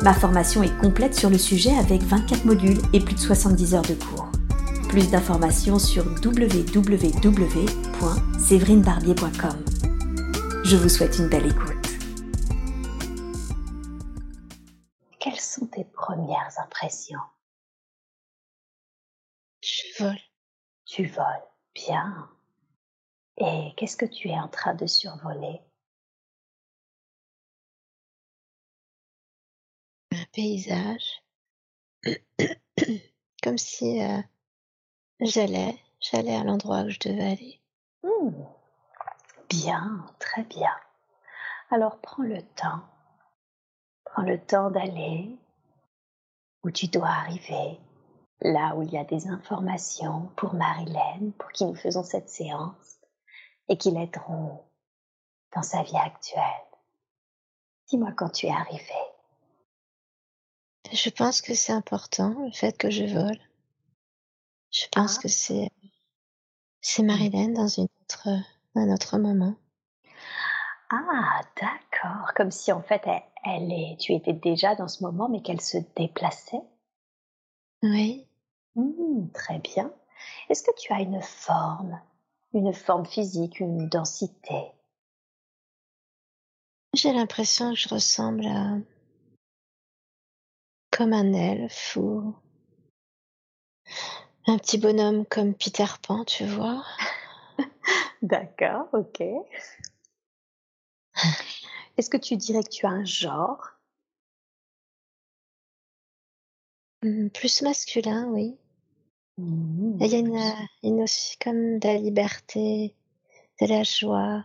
Ma formation est complète sur le sujet avec 24 modules et plus de 70 heures de cours. Plus d'informations sur www.séverinebarbier.com. Je vous souhaite une belle écoute. Quelles sont tes premières impressions? Je vole. Tu voles. Bien. Et qu'est-ce que tu es en train de survoler? Paysage, comme si euh, j'allais, j'allais à l'endroit où je devais aller. Bien, très bien. Alors prends le temps. Prends le temps d'aller où tu dois arriver, là où il y a des informations pour Marilène, pour qui nous faisons cette séance, et qui l'aideront dans sa vie actuelle. Dis-moi quand tu es arrivé. Je pense que c'est important, le fait que je vole. Je pense ah. que c'est, c'est mmh. Marilyn dans une autre, un autre moment. Ah, d'accord. Comme si en fait, elle, est, tu étais déjà dans ce moment, mais qu'elle se déplaçait. Oui. Mmh, très bien. Est-ce que tu as une forme, une forme physique, une densité? J'ai l'impression que je ressemble à comme un elfe ou un petit bonhomme comme Peter Pan, tu vois. D'accord, ok. Est-ce que tu dirais que tu as un genre? Mmh, Plus masculin, oui. Mmh, Il y a une, une aussi comme de la liberté, de la joie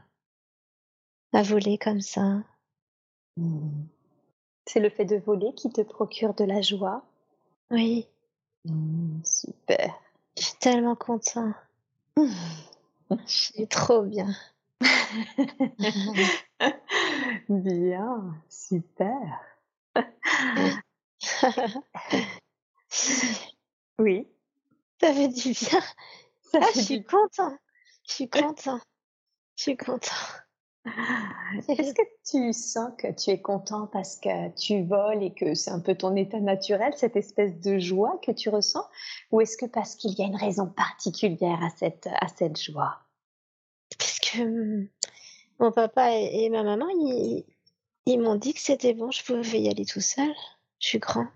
à voler comme ça. Mmh. C'est le fait de voler qui te procure de la joie Oui. Mmh, super. Je suis tellement content. Je suis trop bien. bien, super. oui. Ça fait du bien. Ça ah, je suis content. Je suis content. Je suis content. Est-ce que tu sens que tu es content parce que tu voles et que c'est un peu ton état naturel, cette espèce de joie que tu ressens? Ou est-ce que parce qu'il y a une raison particulière à cette, à cette joie? Parce que hum, mon papa et, ma maman, ils, ils m'ont dit que c'était bon, je pouvais y aller tout seul. Je suis grand.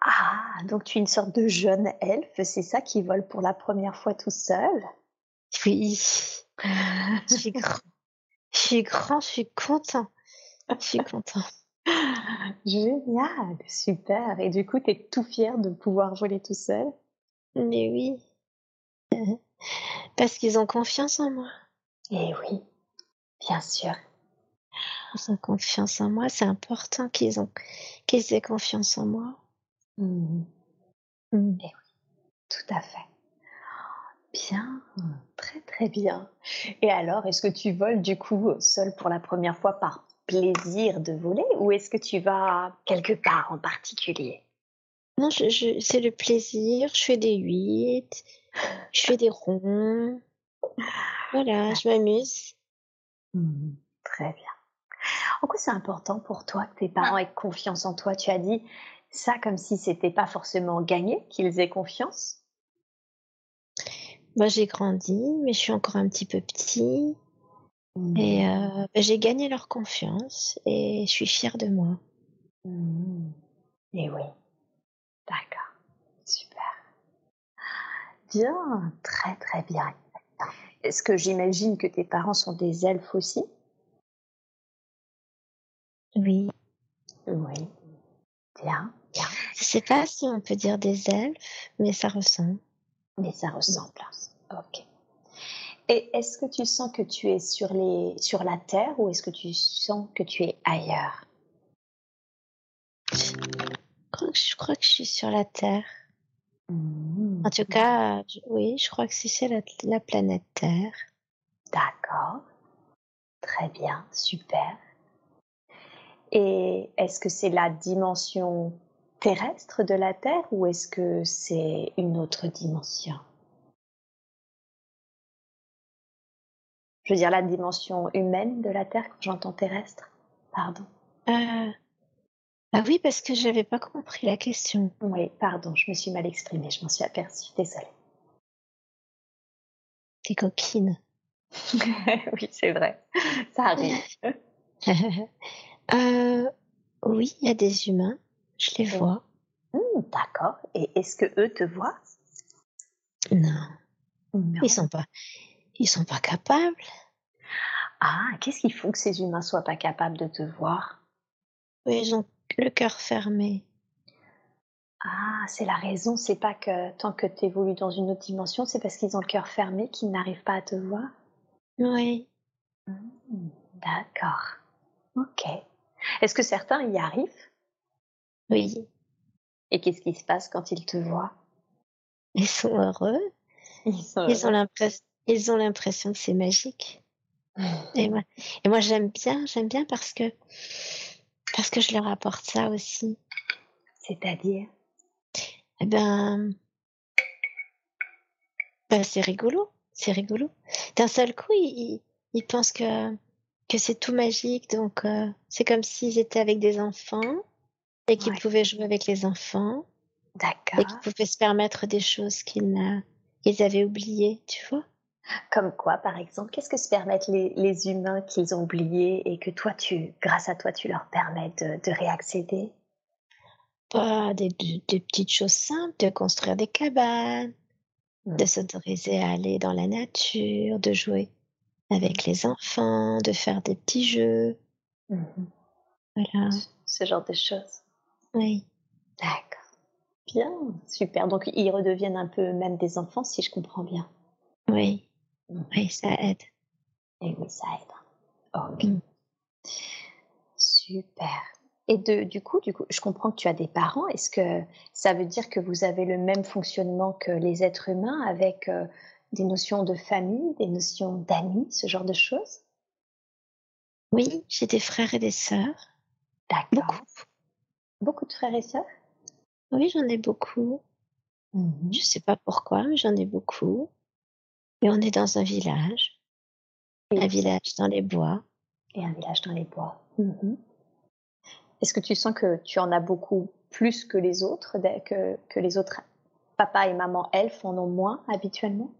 Ah, donc tu es une sorte de jeune elfe, c'est ça qui vole pour la première fois tout seul? Oui, je suis grand. Je suis grand, je suis content. Je suis content. Génial, super. Et du coup, tu es tout fier de pouvoir voler tout seul? Mais oui. Parce qu'ils ont confiance en moi. Eh oui, bien sûr. Ils ont confiance en moi. C'est important qu'ils ont qu'ils aient confiance en moi. Mmh. Mmh. Eh oui, tout à fait. Bien, très bien. Et alors, est-ce que tu voles du coup seul pour la première fois par plaisir de voler ou est-ce que tu vas quelque part en particulier? Non, je, c'est le plaisir. Je fais des huit, je fais des ronds. Voilà, je m'amuse. Mmh, très bien. En quoi c'est important pour toi que tes parents aient confiance en toi? Tu as dit ça comme si c'était pas forcément gagné qu'ils aient confiance? Moi, j'ai grandi, mais je suis encore un petit peu petit. Mmh. Et euh, bah, j'ai gagné leur confiance et je suis fière de moi. Mmh. Et oui, d'accord, super. Bien, très très bien. Est-ce que j'imagine que tes parents sont des elfes aussi? Oui. Oui, bien, bien. Je sais pas si on peut dire des elfes, mais ça ressemble. Mais ça ressemble. Ok. Et est-ce que tu sens que tu es sur, les, sur la Terre ou est-ce que tu sens que tu es ailleurs? Je crois, que, je crois que je suis sur la Terre. En tout cas, oui, je crois que c'est la, la planète Terre. D'accord. Très bien, super. Et est-ce que c'est la dimension terrestre de la Terre ou est-ce que c'est une autre dimension? Je veux dire la dimension humaine de la Terre quand j'entends terrestre. Pardon. Euh, ah oui, parce que je n'avais pas compris la question. Oui, pardon, je me suis mal exprimée, je m'en suis aperçue, désolée. Tes coquines. oui, c'est vrai, ça arrive. Euh, oui, il y a des humains, je les vois. Hmm, d'accord, et est-ce que eux te voient? Non. non. Ils sont pas, ils sont pas capables. Ah, qu'est-ce qu'il faut que ces humains soient pas capables de te voir? Oui, ils ont le cœur fermé. Ah, c'est la raison, c'est pas que tant que tu évolues dans une autre dimension, c'est parce qu'ils ont le cœur fermé qu'ils n'arrivent pas à te voir? Oui. Hmm, d'accord. Ok. Est-ce que certains y arrivent? Oui. Et qu'est-ce qui se passe quand ils te voient? Ils sont heureux. Ils, sont ils ont ils ont l'impression que c'est magique. et moi, et moi j'aime bien, j'aime bien parce que parce que je leur apporte ça aussi. C'est-à-dire? Eh ben, ben c'est rigolo, c'est rigolo. D'un seul coup, ils, ils pensent que que c'est tout magique, donc euh, c'est comme s'ils étaient avec des enfants et qu'ils pouvaient jouer avec les enfants. D'accord. Et qu'ils pouvaient se permettre des choses qu'ils avaient oubliées, tu vois. Comme quoi, par exemple Qu'est-ce que se permettent les, humains qu'ils ont oubliés et que toi, tu, grâce à toi, tu leur permets de, réaccéder? Bah, des, petites choses simples, de construire des cabanes, de mmh. s'autoriser à aller dans la nature, de jouer avec les enfants, de faire des petits jeux. Mmh voilà. Ce genre de choses. Oui. D'accord. Bien, super. Donc ils redeviennent un peu même des enfants, si je comprends bien. Oui. Oui, ça aide. Et oui, ça aide. Ok. Mm. Super. Et de, du coup, du coup, je comprends que tu as des parents. Est-ce que ça veut dire que vous avez le même fonctionnement que les êtres humains avec euh, des notions de famille, des notions d'amis, ce genre de choses? Oui, j'ai des frères et des sœurs. D'accord. Beaucoup. Beaucoup de frères et sœurs? Oui, j'en ai beaucoup. Mm-hmm. Je ne sais pas pourquoi, mais j'en ai beaucoup. Et on est dans un village. un village dans les bois. Et un village dans les bois. Mmh Est-ce que tu sens que tu en as beaucoup plus que les autres, que, que les autres papa et maman elfes en ont moins habituellement?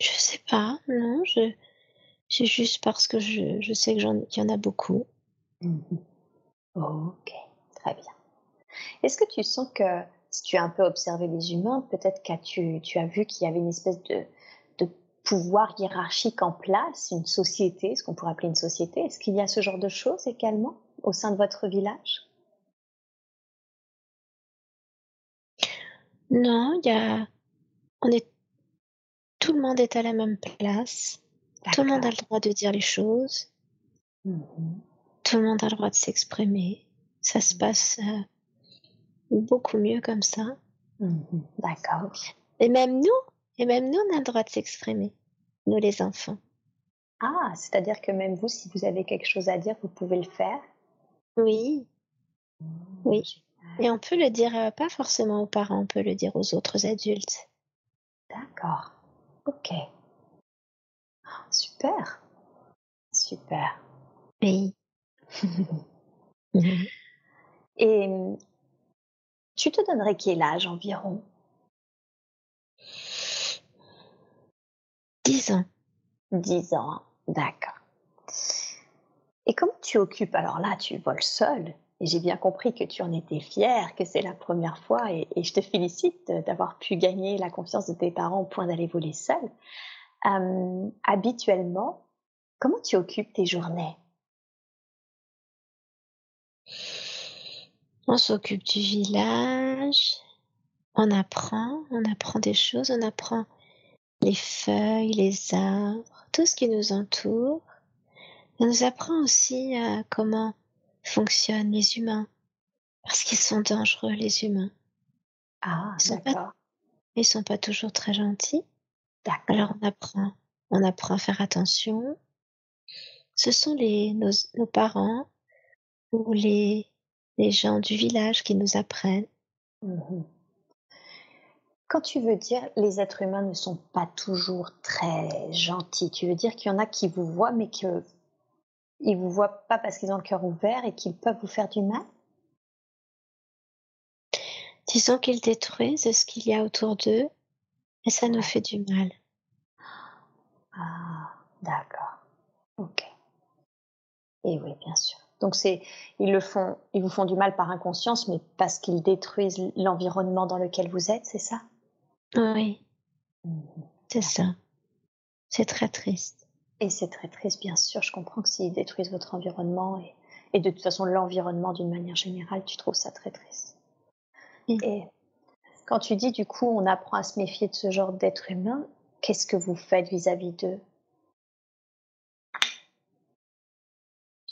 Je sais pas, non. Je, c'est juste parce que je, je sais qu'il y en a beaucoup. Mmh ok, très bien. Est-ce que tu sens que si tu as un peu observé les humains, peut-être que tu, tu as vu qu'il y avait une espèce de, de pouvoir hiérarchique en place, une société, ce qu'on pourrait appeler une société. Est-ce qu'il y a ce genre de choses également au sein de votre village? Non, il y a. On est. Tout le monde est à la même place. Tout le monde a le droit de dire les choses. Mmh Tout le monde a le droit de s'exprimer. Ça se mmh. passe euh, beaucoup mieux comme ça. Mhm. D'accord. Et même nous, et même nous, on a le droit de s'exprimer, nous les enfants. Ah, c'est-à-dire que même vous, si vous avez quelque chose à dire, vous pouvez le faire? Oui. Mmh, oui. Et on peut le dire, euh, pas forcément aux parents, on peut le dire aux autres adultes. D'accord. Ok. Super. Super. Oui. Et tu te donnerais quel âge environ? Dix ans. Dix ans, d'accord. Et comment tu occupes? Alors là, tu voles seul. Et j'ai bien compris que tu en étais fière, que c'est la première fois. Et, je te félicite d'avoir pu gagner la confiance de tes parents au point d'aller voler seul. Euh, habituellement, comment tu occupes tes journées? On s'occupe du village, on apprend, on apprend des choses, on apprend les feuilles, les arbres, tout ce qui nous entoure. On nous apprend aussi euh, comment fonctionnent les humains, parce qu'ils sont dangereux, les humains. Ah, Ils sont d'accord. pas ils sont pas toujours très gentils. D'accord. Alors on apprend on apprend à faire attention. Ce sont les nos nos parents ou les les gens du village qui nous apprennent. Mmh Quand tu veux dire les êtres humains ne sont pas toujours très gentils, tu veux dire qu'il y en a qui vous voient, mais qu'ils vous voient pas parce qu'ils ont le cœur ouvert et qu'ils peuvent vous faire du mal? Disons qu'ils détruisent ce qu'il y a autour d'eux et ça nous fait du mal. Ah, d'accord. OK. Et oui, bien sûr. Donc c'est ils le font ils vous font du mal par inconscience, mais parce qu'ils détruisent l'environnement dans lequel vous êtes, c'est ça? Oui, c'est ça. C'est très triste. Et c'est très triste, bien sûr. Je comprends que s'ils détruisent votre environnement et, et de toute façon l'environnement d'une manière générale, tu trouves ça très triste. Oui. Et quand tu dis du coup on apprend à se méfier de ce genre d'être humain, qu'est-ce que vous faites vis-à-vis d'eux?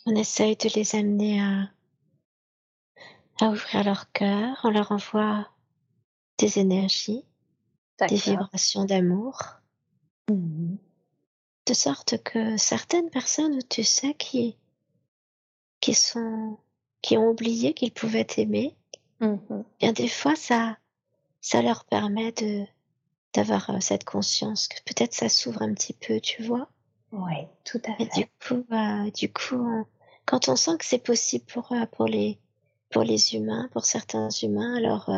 On essaye de les amener à à ouvrir leur cœur, on leur envoie des énergies, des vibrations d'amour, Mhm. de sorte que certaines personnes, tu sais, qui qui sont qui ont oublié qu'ils pouvaient aimer, Mhm. bien des fois ça ça leur permet de d'avoir, heu, cette conscience que peut-être ça s'ouvre un petit peu, tu vois? Oui, tout à Et du fait. coup, heu, du coup, on quand on sent que c'est possible pour, heu, pour les pour les humains, pour certains humains, alors,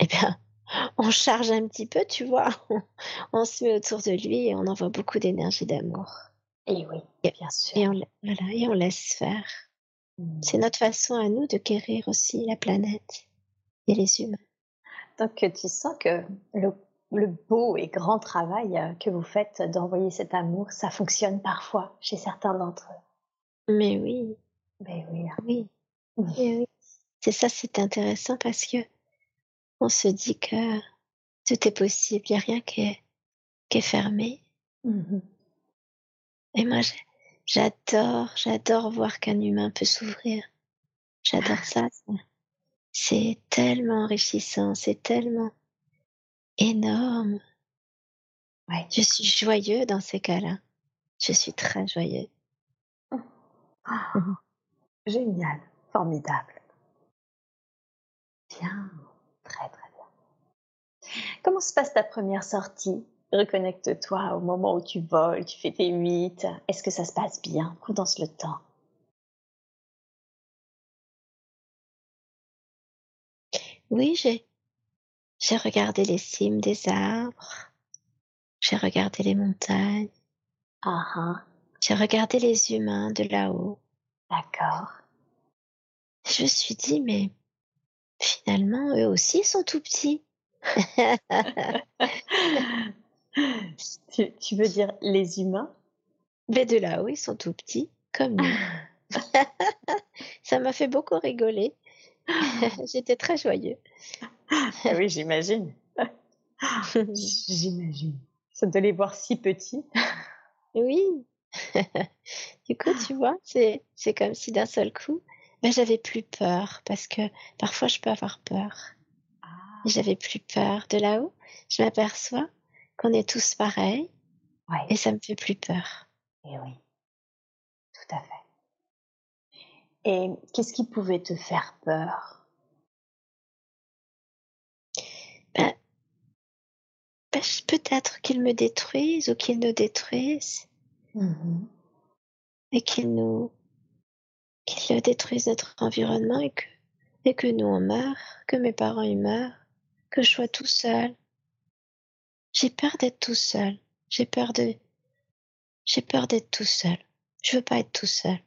et bien, on charge un petit peu, tu vois? On se met autour de lui et on envoie beaucoup d'énergie d'amour Et oui, bien sûr. et on lai voilà et on laisse faire. Mhm. C'est notre façon à nous de guérir aussi la planète et les humains. Donc tu sens que le, le beau et grand travail euh, que vous faites d'envoyer cet amour, ça fonctionne parfois chez certains d'entre eux. Mais oui, Ben oui. hein. oui, et oui. C'est ça, c'est intéressant parce que on se dit que tout est possible, il y a rien qui est qui est fermé. Mhm. Et moi, j'adore, j'adore voir qu'un humain peut s'ouvrir. J'adore ça. C'est tellement enrichissant, c'est tellement énorme. Ouais. Je suis joyeux dans ces cas-là. Je suis très joyeux. Ah, Mhm. génial, formidable. Bien, très très bien. Comment se passe ta première sortie? Reconnecte-toi au moment où tu voles, tu fais tes huit. Est-ce que ça se passe bien? Condense le temps? Oui, j'ai j'ai regardé les cimes des arbres, j'ai regardé les montagnes, Ah ah, j'ai regardé les humains de là-haut. d'accord. Je me suis dit, mais finalement, eux aussi sont tout petits. tu, tu veux dire les humains? Mais de là-haut, ils sont tout petits, comme nous. Ça m'a fait beaucoup rigoler. J'étais très joyeux. Ah oui, j'imagine. J'imagine. Ça de les voir si petits. Oui. Du coup, tu vois, c'est c'est comme si d'un seul coup, ben, j'avais plus peur parce que parfois je peux avoir peur. Ah, J'avais plus peur. De là-haut, je m'aperçois qu'on est tous pareils ouais. et ça me fait plus peur. Et oui, tout à fait. Et qu'est-ce qui pouvait te faire peur Ben, ben, je- peut-être qu'ils me détruisent ou qu'ils nous détruisent Mhm. et qu'ils nous qu'ils détruisent notre environnement et que et que nous on meurt, que mes parents ils meurent, que je sois tout seul. J'ai peur d'être tout seul. J'ai peur de j'ai peur d'être tout seul. Je veux pas être tout seul.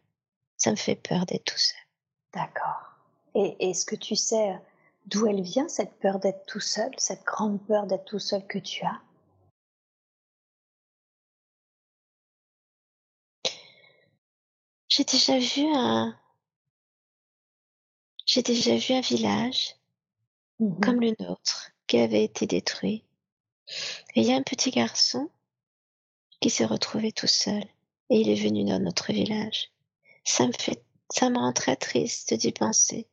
Ça me fait peur d'être tout seul. D'accord. Et est-ce que tu sais d'où elle vient cette peur d'être tout seul, cette grande peur d'être tout seul que tu as? J'ai déjà vu un j'ai déjà vu un village Mhm. comme le nôtre qui avait été détruit. Et il y a un petit garçon qui s'est retrouvé tout seul et il est venu dans notre village. Ça me fait ça me rend très triste d'y penser.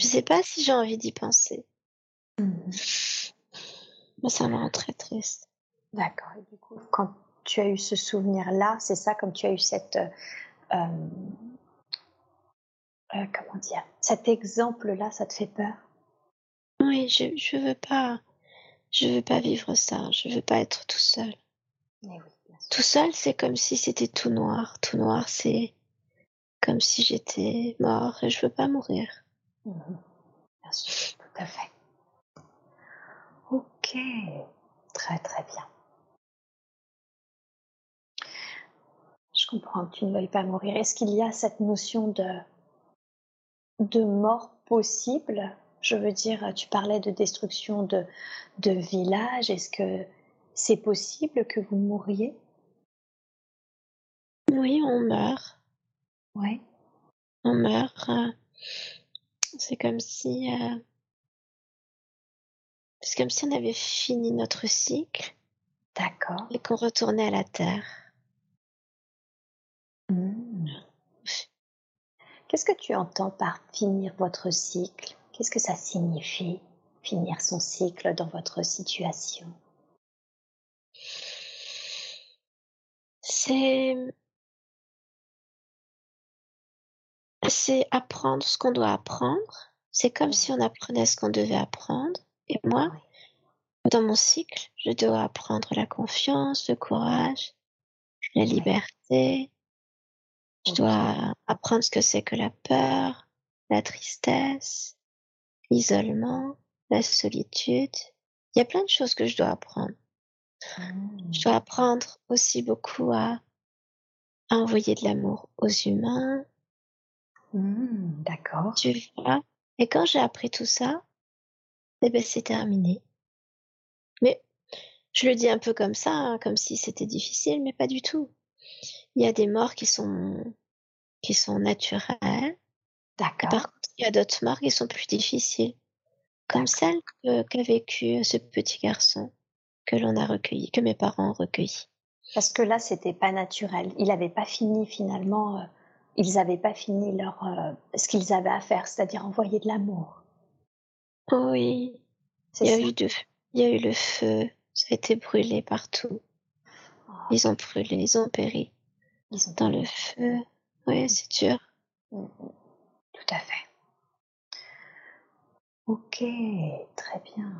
Je sais pas si j'ai envie d'y penser. Mmh. ça me rend très triste. D'accord. Et du coup, quand tu as eu ce souvenir-là, c'est ça, comme tu as eu cette. Euh, euh, euh, comment dire Cet exemple-là, ça te fait peur? Oui, je, je veux pas. Je veux pas vivre ça. Je veux pas être tout seul. tout seul, c'est comme si c'était tout noir. Tout noir, c'est comme si j'étais mort et je veux pas mourir. Mmh bien sûr, tout à fait. Ok, très très bien. Je comprends que tu ne veuilles pas mourir. Est-ce qu'il y a cette notion de, de mort possible? Je veux dire, tu parlais de destruction de, de village. Est-ce que c'est possible que vous mouriez? Oui, on meurt. Oui. On meurt. C'est comme si. Euh, c'est comme si on avait fini notre cycle. D'accord. Et qu'on retournait à la Terre. Mmh. Qu'est-ce que tu entends par finir votre cycle? Qu'est-ce que ça signifie, finir son cycle dans votre situation? C'est c'est apprendre ce qu'on doit apprendre. C'est comme si on apprenait ce qu'on devait apprendre. Et moi, dans mon cycle, je dois apprendre la confiance, le courage, la liberté. Je dois apprendre ce que c'est que la peur, la tristesse, l'isolement, la solitude. Il y a plein de choses que je dois apprendre. Je mmh. dois apprendre aussi beaucoup à, à envoyer de l'amour aux humains. Mmh, d'accord. Tu vois? Et quand j'ai appris tout ça, eh ben c'est terminé. Mais je le dis un peu comme ça, hein, comme si c'était difficile, mais pas du tout. Il y a des morts qui sont qui sont naturelles. D'accord. Par contre, il y a d'autres morts qui sont plus difficiles, comme celle qu'a vécu ce petit garçon que l'on a recueilli, que mes parents ont recueilli. Parce que là, c'était pas naturel. Il n'avait pas fini finalement. Ils n'avaient pas fini leur euh, ce qu'ils avaient à faire, c'est-à-dire envoyer de l'amour. Oui. Il y, a eu il y a eu le feu, ça a été brûlé partout. Oh. Ils ont brûlé, ils ont péri. Ils sont dans le feu. Oui, c'est dur. Mmh, mmh. Tout à fait. Ok, très bien.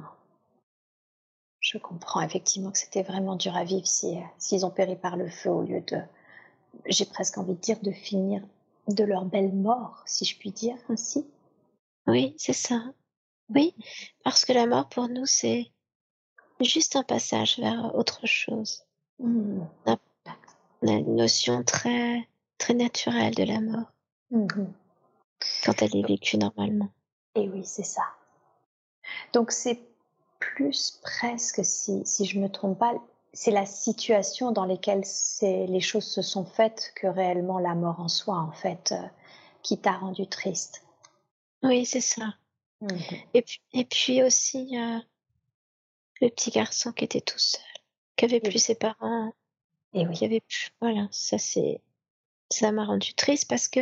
Je comprends effectivement que c'était vraiment dur à vivre si, euh, s'ils ont péri par le feu au lieu de, j'ai presque envie de dire, de finir de leur belle mort, si je puis dire ainsi. Oui, c'est ça. Oui, parce que la mort pour nous, c'est juste un passage vers autre chose. Mmh. On, a, une notion très, très naturelle de la mort. Mmh Quand elle est vécue normalement. Et oui, c'est ça. Donc c'est plus presque, si, si je me trompe pas, c'est la situation dans laquelle les choses se sont faites que réellement la mort en soi, en fait, euh, qui t'a rendu triste. Oui, c'est ça. Mmh et, puis, et puis aussi, le petit garçon qui était tout seul, qui avait plus ses parents. Et oui. Qui avait plus, voilà, ça c'est, ça m'a rendu triste parce que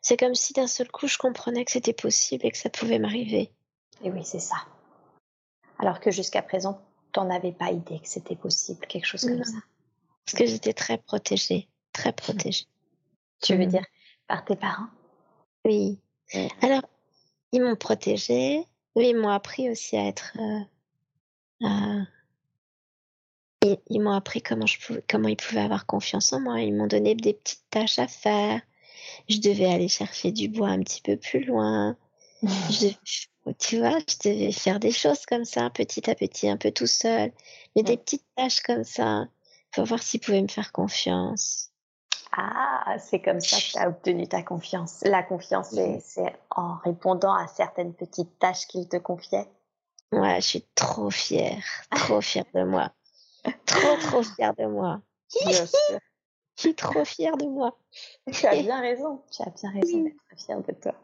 c'est comme si d'un seul coup je comprenais que c'était possible et que ça pouvait m'arriver. Et oui, c'est ça. Alors que jusqu'à présent, t'en avais pas idée que c'était possible, quelque chose comme ça. Parce que j'étais très protégée, très protégée. Tu veux mmh. dire par tes parents? Oui. Alors, ils m'ont protégée, mais ils m'ont appris aussi à être. Euh, ils, m'ont appris comment, je pouvais, comment ils pouvaient avoir confiance en moi. Ils m'ont donné des petites tâches à faire. Je devais aller chercher du bois un petit peu plus loin. tu vois, je devais faire des choses comme ça, petit à petit, un peu tout seul. Mais des petites tâches comme ça, pour voir s'ils pouvaient me faire confiance. Ah, c'est comme ça que tu as obtenu ta confiance. La confiance, c'est en répondant à certaines petites tâches qu'il te confiait. Ouais, je suis trop fière, trop fière de moi. Trop, trop fière de moi. Bien sûr. Je suis trop fière de moi. Tu as bien raison, tu as bien raison d'être fière de toi.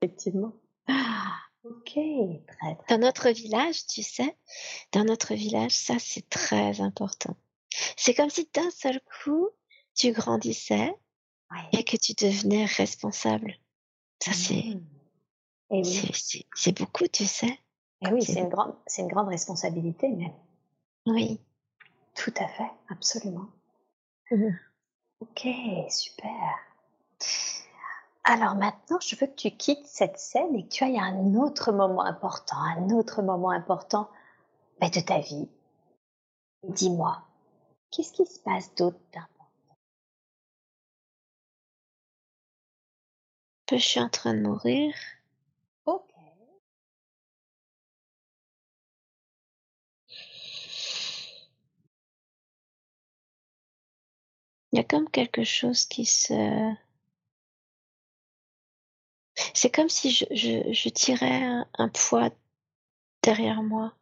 Effectivement. Ah, ok, très, très. Dans notre village, tu sais, dans notre village, ça c'est très important. C'est comme si d'un seul coup, tu grandissais et que tu devenais responsable. Ça, c'est, mmh. c'est, beaucoup, tu sais. Et oui, c'est une, grande, c'est une grande responsabilité même. Oui. Tout à fait, absolument. Mhm. Ok, super. Alors maintenant, je veux que tu quittes cette scène et que tu ailles à un autre moment important, un autre moment important ben, de ta vie. Dis-moi, qu'est-ce qui se passe d'autre d'important Je suis en train de mourir. Ok. Il y a comme quelque chose qui se... C'est comme si je, je, je tirais un, un poids derrière moi.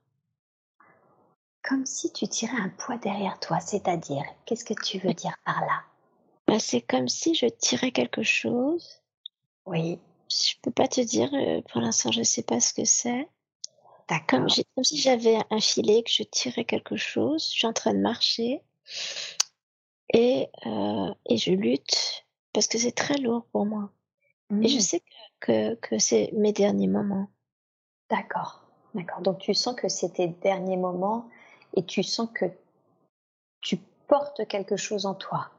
Comme si tu tirais un poids derrière toi, c'est-à-dire, qu'est-ce que tu veux dire par là? Bah, c'est comme si je tirais quelque chose. Oui, Je peux pas te dire, euh, pour l'instant, je sais pas ce que c'est. Comme, comme si j'avais un filet, que je tirais quelque chose. Je suis en train de marcher et, euh, et je lutte parce que c'est très lourd pour moi. Et je Hmm, sais que, que, que c'est mes derniers moments. D'accord, d'accord. Donc tu sens que c'est tes derniers moments et tu sens que tu portes quelque chose en toi.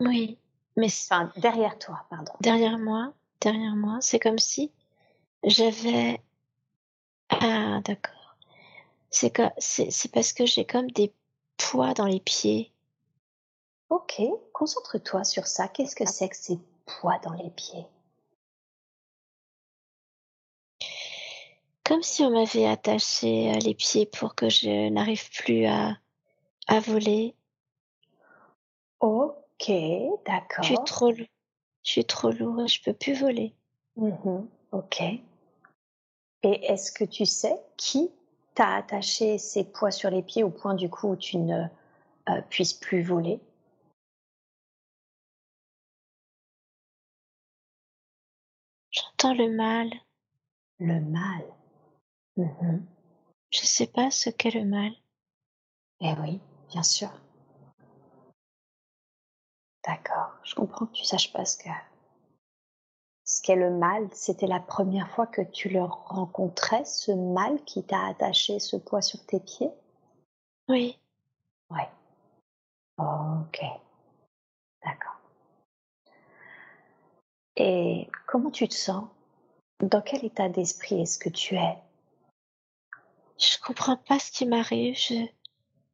Oui, mais Enfin, derrière toi, pardon. derrière moi, derrière moi, c'est comme si j'avais... Ah, d'accord. C'est que, c'est, c'est parce que j'ai comme des poids dans les pieds. Ok, concentre-toi sur ça. Qu'est-ce que c'est que ces poids dans les pieds? Comme si on m'avait attaché euh, les pieds pour que je n'arrive plus à, à voler. Ok, Je suis d'accord. trop, je suis trop lourd et je peux plus voler. Mhm, Ok. Et est-ce que tu sais qui t'a attaché ces poids sur les pieds au point du coup où tu ne euh, puisses plus voler? J'entends le mal. Le mal. Mhm. Je sais pas ce qu'est le mal. Eh oui, bien sûr. D'accord. Je comprends que tu saches pas ce que ce qu'est le mal. C'était la première fois que tu le rencontrais, ce mal qui t'a attaché ce poids sur tes pieds? Oui. Ouais. Ok. D'accord. Et comment tu te sens? Dans quel état d'esprit est-ce que tu es? Je comprends pas ce qui m'arrive. Je,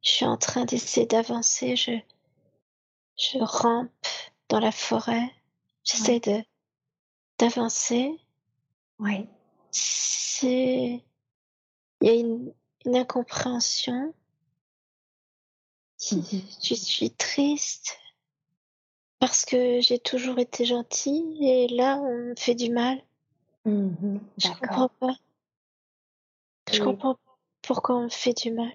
je suis en train d'essayer d'avancer. Je, je rampe dans la forêt. J'essaie de, d'avancer. Oui. C'est, il y a une, une incompréhension. Mhm. Je suis triste parce que j'ai toujours été gentille et là on me fait du mal. Mhm. Je comprends pas. Je comprends pas pourquoi on me fait du mal.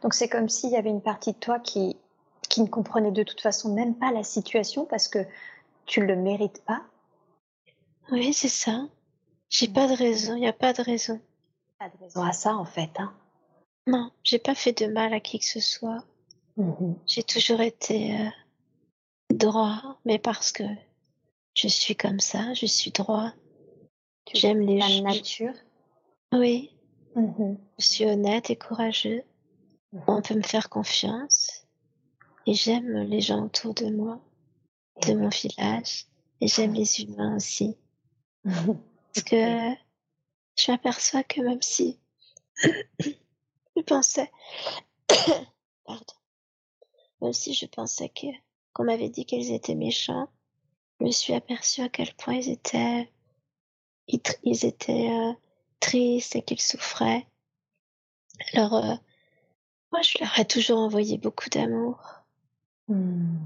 donc c'est comme s'il y avait une partie de toi qui qui ne comprenait de toute façon même pas la situation parce que tu le mérites pas. Oui, c'est ça. J'ai pas de raison. Il y a pas de raison. Pas de raison à ça en fait. Hein. Non, j'ai pas fait de mal à qui que ce soit. Mhm. J'ai toujours été euh, droit, mais parce que je suis comme ça, je suis droit. J'aime les gens. nature? Oui, Mhm. je suis honnête et courageux. On peut me faire confiance. Et j'aime les gens autour de moi, de mon village. Et j'aime les humains aussi. Mhm. Parce que je m'aperçois que même si je pensais, pardon, même si je pensais que qu'on m'avait dit qu'ils étaient méchants, je me suis aperçue à quel point ils étaient, ils étaient euh, tristes et qu'ils souffraient. Alors, euh, moi, je leur ai toujours envoyé beaucoup d'amour. Mhm.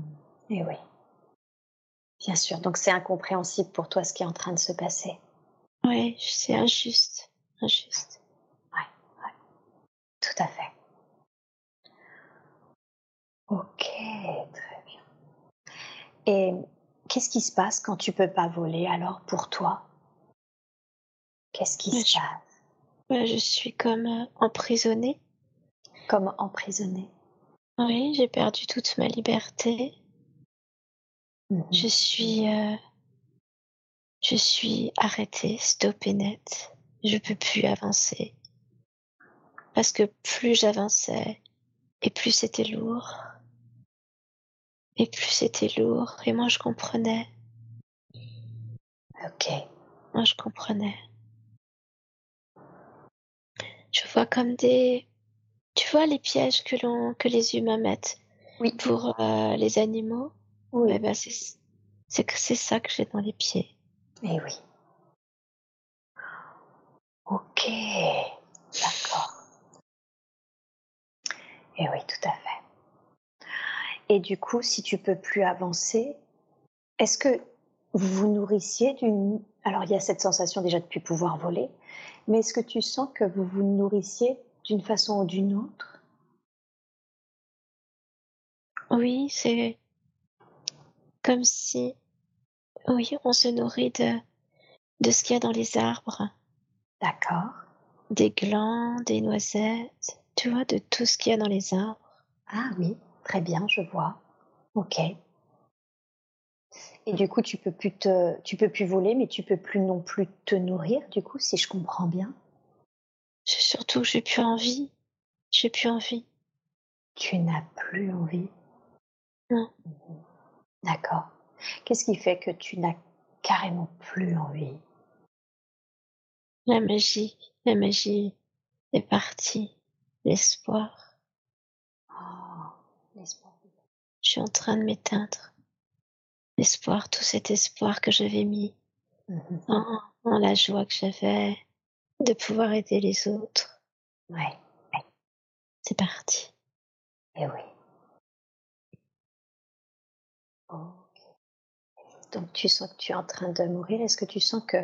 Et oui. Bien sûr. Donc c'est incompréhensible pour toi ce qui est en train de se passer. Ouais, c'est injuste, injuste. Ouais, ouais. Tout à fait. Ok, très bien. Et qu'est-ce qui se passe quand tu peux pas voler alors pour toi? Qu'est-ce qui Ouais, se je, passe? Ouais, je suis comme euh, emprisonnée. Comme emprisonné. Oui, j'ai perdu toute ma liberté. Mhm. Je suis, euh, je suis arrêtée, stoppée net. je peux plus avancer. Parce que plus j'avançais, et plus c'était lourd. Et plus c'était lourd, et moi je comprenais. Ok. Moi je comprenais. Je vois comme des, tu vois les pièges que l'on, que les humains mettent Oui. pour euh, les animaux? Oui. Eh ben c'est, c'est que c'est ça que j'ai dans les pieds. Eh oui. Ok. D'accord. Eh oui, tout à fait. Et du coup, si tu peux plus avancer, est-ce que vous vous nourrissiez d'une... Alors, il y a cette sensation déjà de plus pouvoir voler, mais est-ce que tu sens que vous vous nourrissiez d'une façon ou d'une autre? Oui, c'est comme si, oui, on se nourrit de, de ce qu'il y a dans les arbres, D'accord. des glands, des noisettes, tu vois, de tout ce qu'il y a dans les arbres. Ah oui, très bien, je vois. Ok. Et du coup, tu peux plus te, tu peux plus voler, mais tu peux plus non plus te nourrir, du coup, si je comprends bien. Surtout j'ai plus envie. J'ai plus envie. Tu n'as plus envie? Non. Mhm. D'accord. Qu'est-ce qui fait que tu n'as carrément plus envie? La magie, la magie est partie. L'espoir. Oh, l'espoir. Je suis en train de m'éteindre. L'espoir, tout cet espoir que j'avais mis Mhm. en, en la joie que j'avais de pouvoir aider les autres. Ouais, C'est parti. et oui. Ok. Donc tu sens que tu es en train de mourir. Est-ce que tu sens que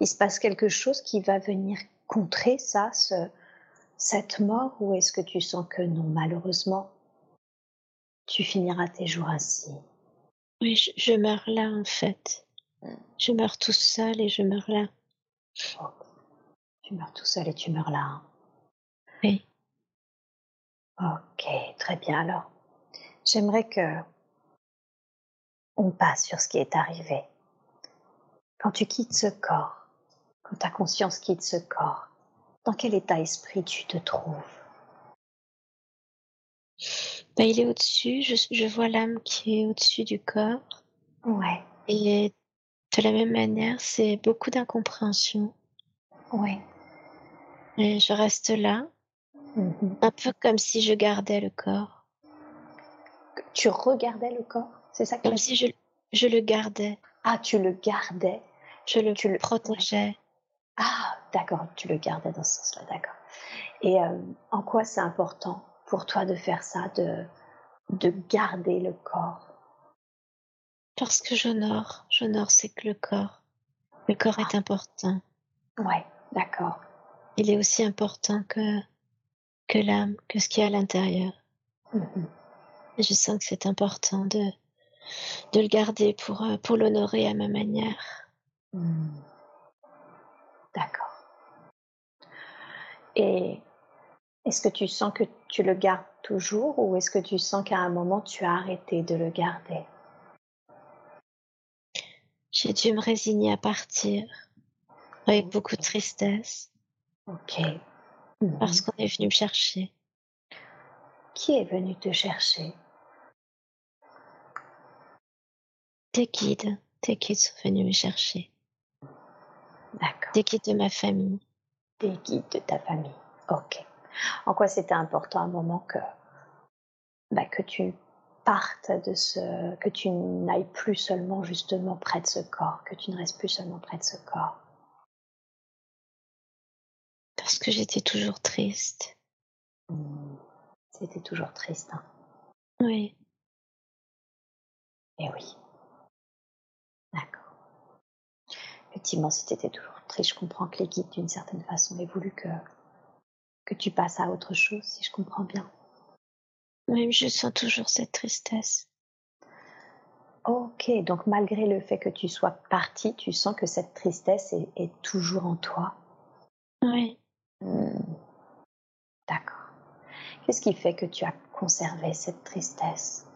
il se passe quelque chose qui va venir contrer ça, ce, cette mort, ou est-ce que tu sens que non, malheureusement, tu finiras tes jours ainsi? Oui, je, je meurs là en fait. Je meurs tout seul et je meurs là. Tu meurs tout seul et tu meurs là. hein. Oui. Ok, très bien. Alors, j'aimerais que on passe sur ce qui est arrivé. Quand tu quittes ce corps, quand ta conscience quitte ce corps, dans quel état d'esprit tu te trouves? Bah, il est au-dessus, je, je vois l'âme qui est au-dessus du corps. Ouais, Et de la même manière, c'est beaucoup d'incompréhension. ouais. Et je reste là, Mhm. un peu comme si je gardais le corps. Tu regardais le corps, c'est ça que tu Comme si je, je le gardais, Ah, tu le gardais. je le Tu le protégeais. Ah, d'accord, tu le gardais dans ce sens-là, d'accord. Et euh, en quoi c'est important? Pour toi de faire ça, de, de garder le corps Parce que j'honore, j'honore c'est que le corps. Le corps est important. Ouais, d'accord. Il est aussi important que, que l'âme, que ce qu'il y a à l'intérieur. Mhm. Et je sens que c'est important de, de le garder pour, euh, pour l'honorer à ma manière. Hmm. D'accord. Et est-ce que tu sens que tu le gardes toujours ou est-ce que tu sens qu'à un moment tu as arrêté de le garder? J'ai dû me résigner à partir avec beaucoup de tristesse Ok. Mhm. parce qu'on est venu me chercher. Qui est venu te chercher? Des guides, des guides sont venus me chercher. D'accord. Des guides de ma famille. Des guides de ta famille. Ok. En quoi c'était important à un moment que, bah, que tu partes de ce, que tu n'ailles plus seulement justement près de ce corps, que tu ne restes plus seulement près de ce corps? Parce que j'étais toujours triste. Hmm. C'était toujours triste. Hein. Oui, Eh oui. D'accord. Effectivement, si tu étais toujours triste, je comprends que les guides, d'une certaine façon, aient voulu que, que tu passes à autre chose, si je comprends bien. oui, mais je sens toujours cette tristesse. Ok, donc malgré le fait que tu sois parti, tu sens que cette tristesse est, est toujours en toi? Oui, Hmm. D'accord. Qu'est-ce qui fait que tu as conservé cette tristesse?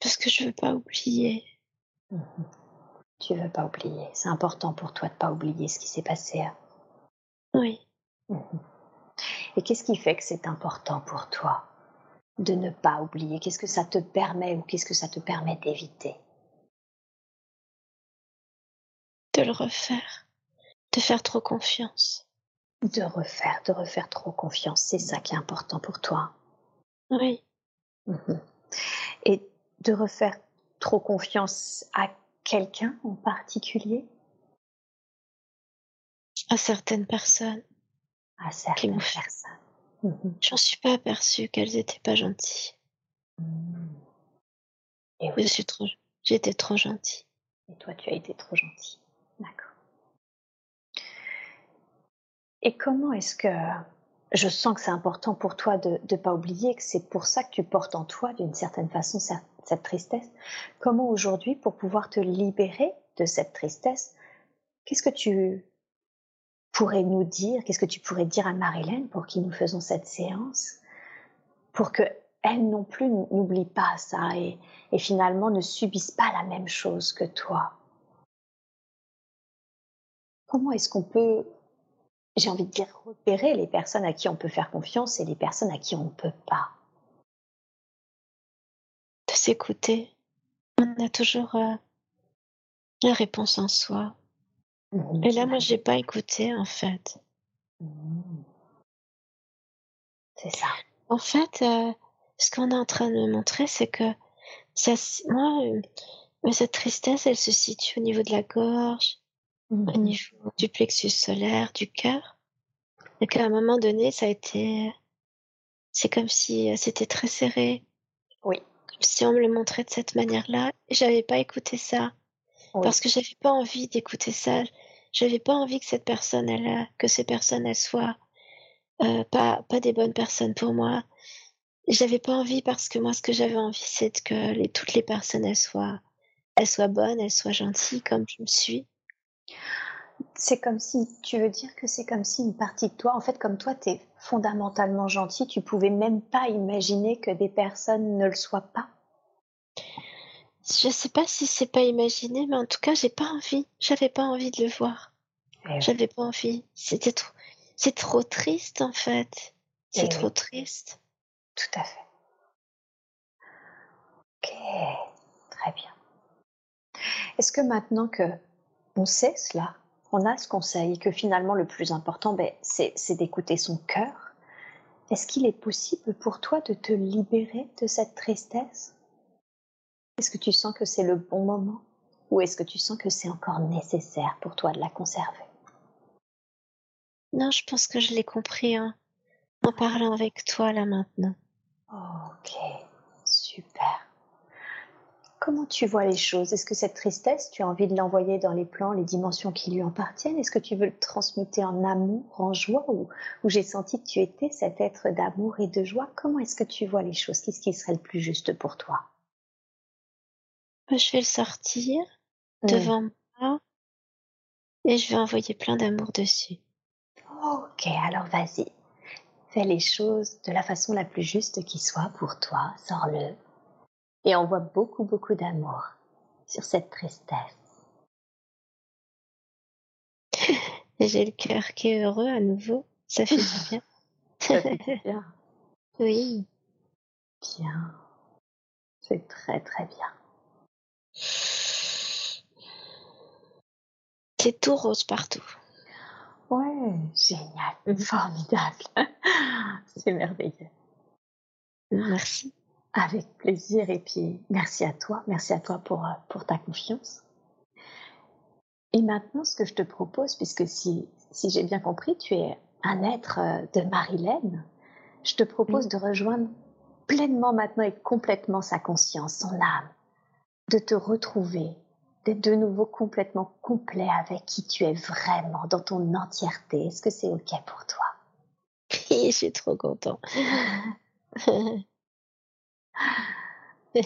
Parce que je veux pas oublier. Mhm. Tu veux pas oublier. C'est important pour toi de pas oublier ce qui s'est passé. Oui. Mhm. Et qu'est-ce qui fait que c'est important pour toi de ne pas oublier? Qu'est-ce que ça te permet ou qu'est-ce que ça te permet d'éviter? De le refaire. De faire trop confiance. De refaire, de refaire trop confiance. C'est ça qui est important pour toi. Oui. Mhm. Et de refaire trop confiance à quelqu'un en particulier? À certaines personnes. À certaines personnes. Mhm. J'en suis pas aperçue qu'elles étaient pas gentilles. Mhm. Et oui. Je suis trop, j'étais trop gentille. Et toi, tu as été trop gentille. D'accord. Et comment est-ce que je sens que c'est important pour toi de ne pas oublier que c'est pour ça que tu portes en toi, d'une certaine façon, cette tristesse. Comment aujourd'hui, pour pouvoir te libérer de cette tristesse, qu'est-ce que tu pourrais nous dire, qu'est-ce que tu pourrais dire à Marilyn pour qui nous faisons cette séance, pour que elle non plus n'oublie pas ça et, et finalement ne subisse pas la même chose que toi? Comment est-ce qu'on peut j'ai envie de dire, repérer les personnes à qui on peut faire confiance et les personnes à qui on ne peut pas? De s'écouter. On a toujours euh, la réponse en soi. Mmh, et là, moi, je n'ai pas écouté, en fait. Mmh. C'est ça. En fait, euh, ce qu'on est en train de me montrer, c'est que ça, moi, euh, cette tristesse, elle se situe au niveau de la gorge, au mmh niveau du plexus solaire, du cœur. Et qu'à un moment donné, ça a été. C'est comme si euh, c'était très serré. Oui. Comme si on me le montrait de cette manière-là. Et j'avais pas écouté ça. Parce que j'avais pas envie d'écouter ça. J'avais pas envie que cette personne, elle, que ces personnes, elles soient euh, pas, pas des bonnes personnes pour moi. J'avais pas envie parce que moi, ce que j'avais envie, c'est que les, toutes les personnes, elles soient, elles soient bonnes, elles soient gentilles comme je me suis c'est comme si, tu veux dire que c'est comme si une partie de toi, en fait, comme toi, tu es fondamentalement gentil, tu pouvais même pas imaginer que des personnes ne le soient pas Je sais pas si c'est pas imaginé, mais en tout cas, j'ai pas envie. J'avais pas envie de le voir. Eh J'avais pas envie. C'était trop, c'est trop triste, en fait. C'est eh trop triste. Tout à fait. Ok, très bien. Est-ce que maintenant que on sait cela, on a ce conseil que finalement le plus important, ben, c'est d'écouter son cœur. Est-ce qu'il est possible pour toi de te libérer de cette tristesse? Est-ce que tu sens que c'est le bon moment ou est-ce que tu sens que c'est encore nécessaire pour toi de la conserver? Non, je pense que je l'ai compris hein, en parlant avec toi là maintenant. Ok, super. Comment tu vois les choses? Est-ce que cette tristesse, tu as envie de l'envoyer dans les plans, les dimensions qui lui appartiennent? Est-ce que tu veux le transmuter en amour, en joie Ou, j'ai senti que tu étais cet être d'amour et de joie? Comment est-ce que tu vois les choses? Qu'est-ce qui serait le plus juste pour toi? Je vais le sortir devant moi et je vais envoyer plein d'amour dessus. Ok, alors vas-y. Fais les choses de la façon la plus juste qui soit pour toi. Sors-le et envoie beaucoup, beaucoup d'amour sur cette tristesse. J'ai le cœur qui est heureux à nouveau. Ça fait du bien. Ça fait du bien. oui. Bien. C'est très, très bien. C'est tout rose partout. Ouais, génial, formidable. C'est merveilleux. Merci. Avec plaisir et puis merci à toi, merci à toi pour, euh, pour ta confiance. Et maintenant, ce que je te propose, puisque si, si j'ai bien compris, tu es un être euh, de Marilène, je te propose de rejoindre pleinement maintenant et complètement sa conscience, son âme, de te retrouver, d'être de nouveau complètement complet avec qui tu es vraiment dans ton entièreté. Est-ce que c'est OK pour toi? Je suis trop content.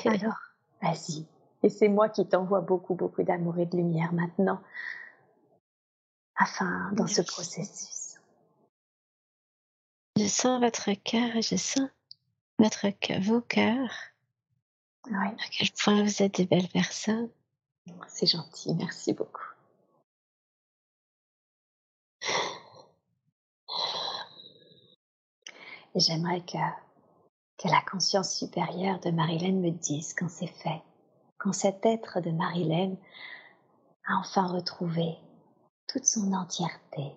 Alors, vas-y. Et c'est moi qui t'envoie beaucoup, beaucoup d'amour et de lumière maintenant, afin dans ce processus. Je sens votre cœur je sens votre cœur, vos cœurs. Oui. À quel point vous êtes des belles personnes. C'est gentil, merci beaucoup. J'aimerais que, la conscience supérieure de Marilyn me dise quand c'est fait, quand cet être de Marilyn a enfin retrouvé toute son entièreté.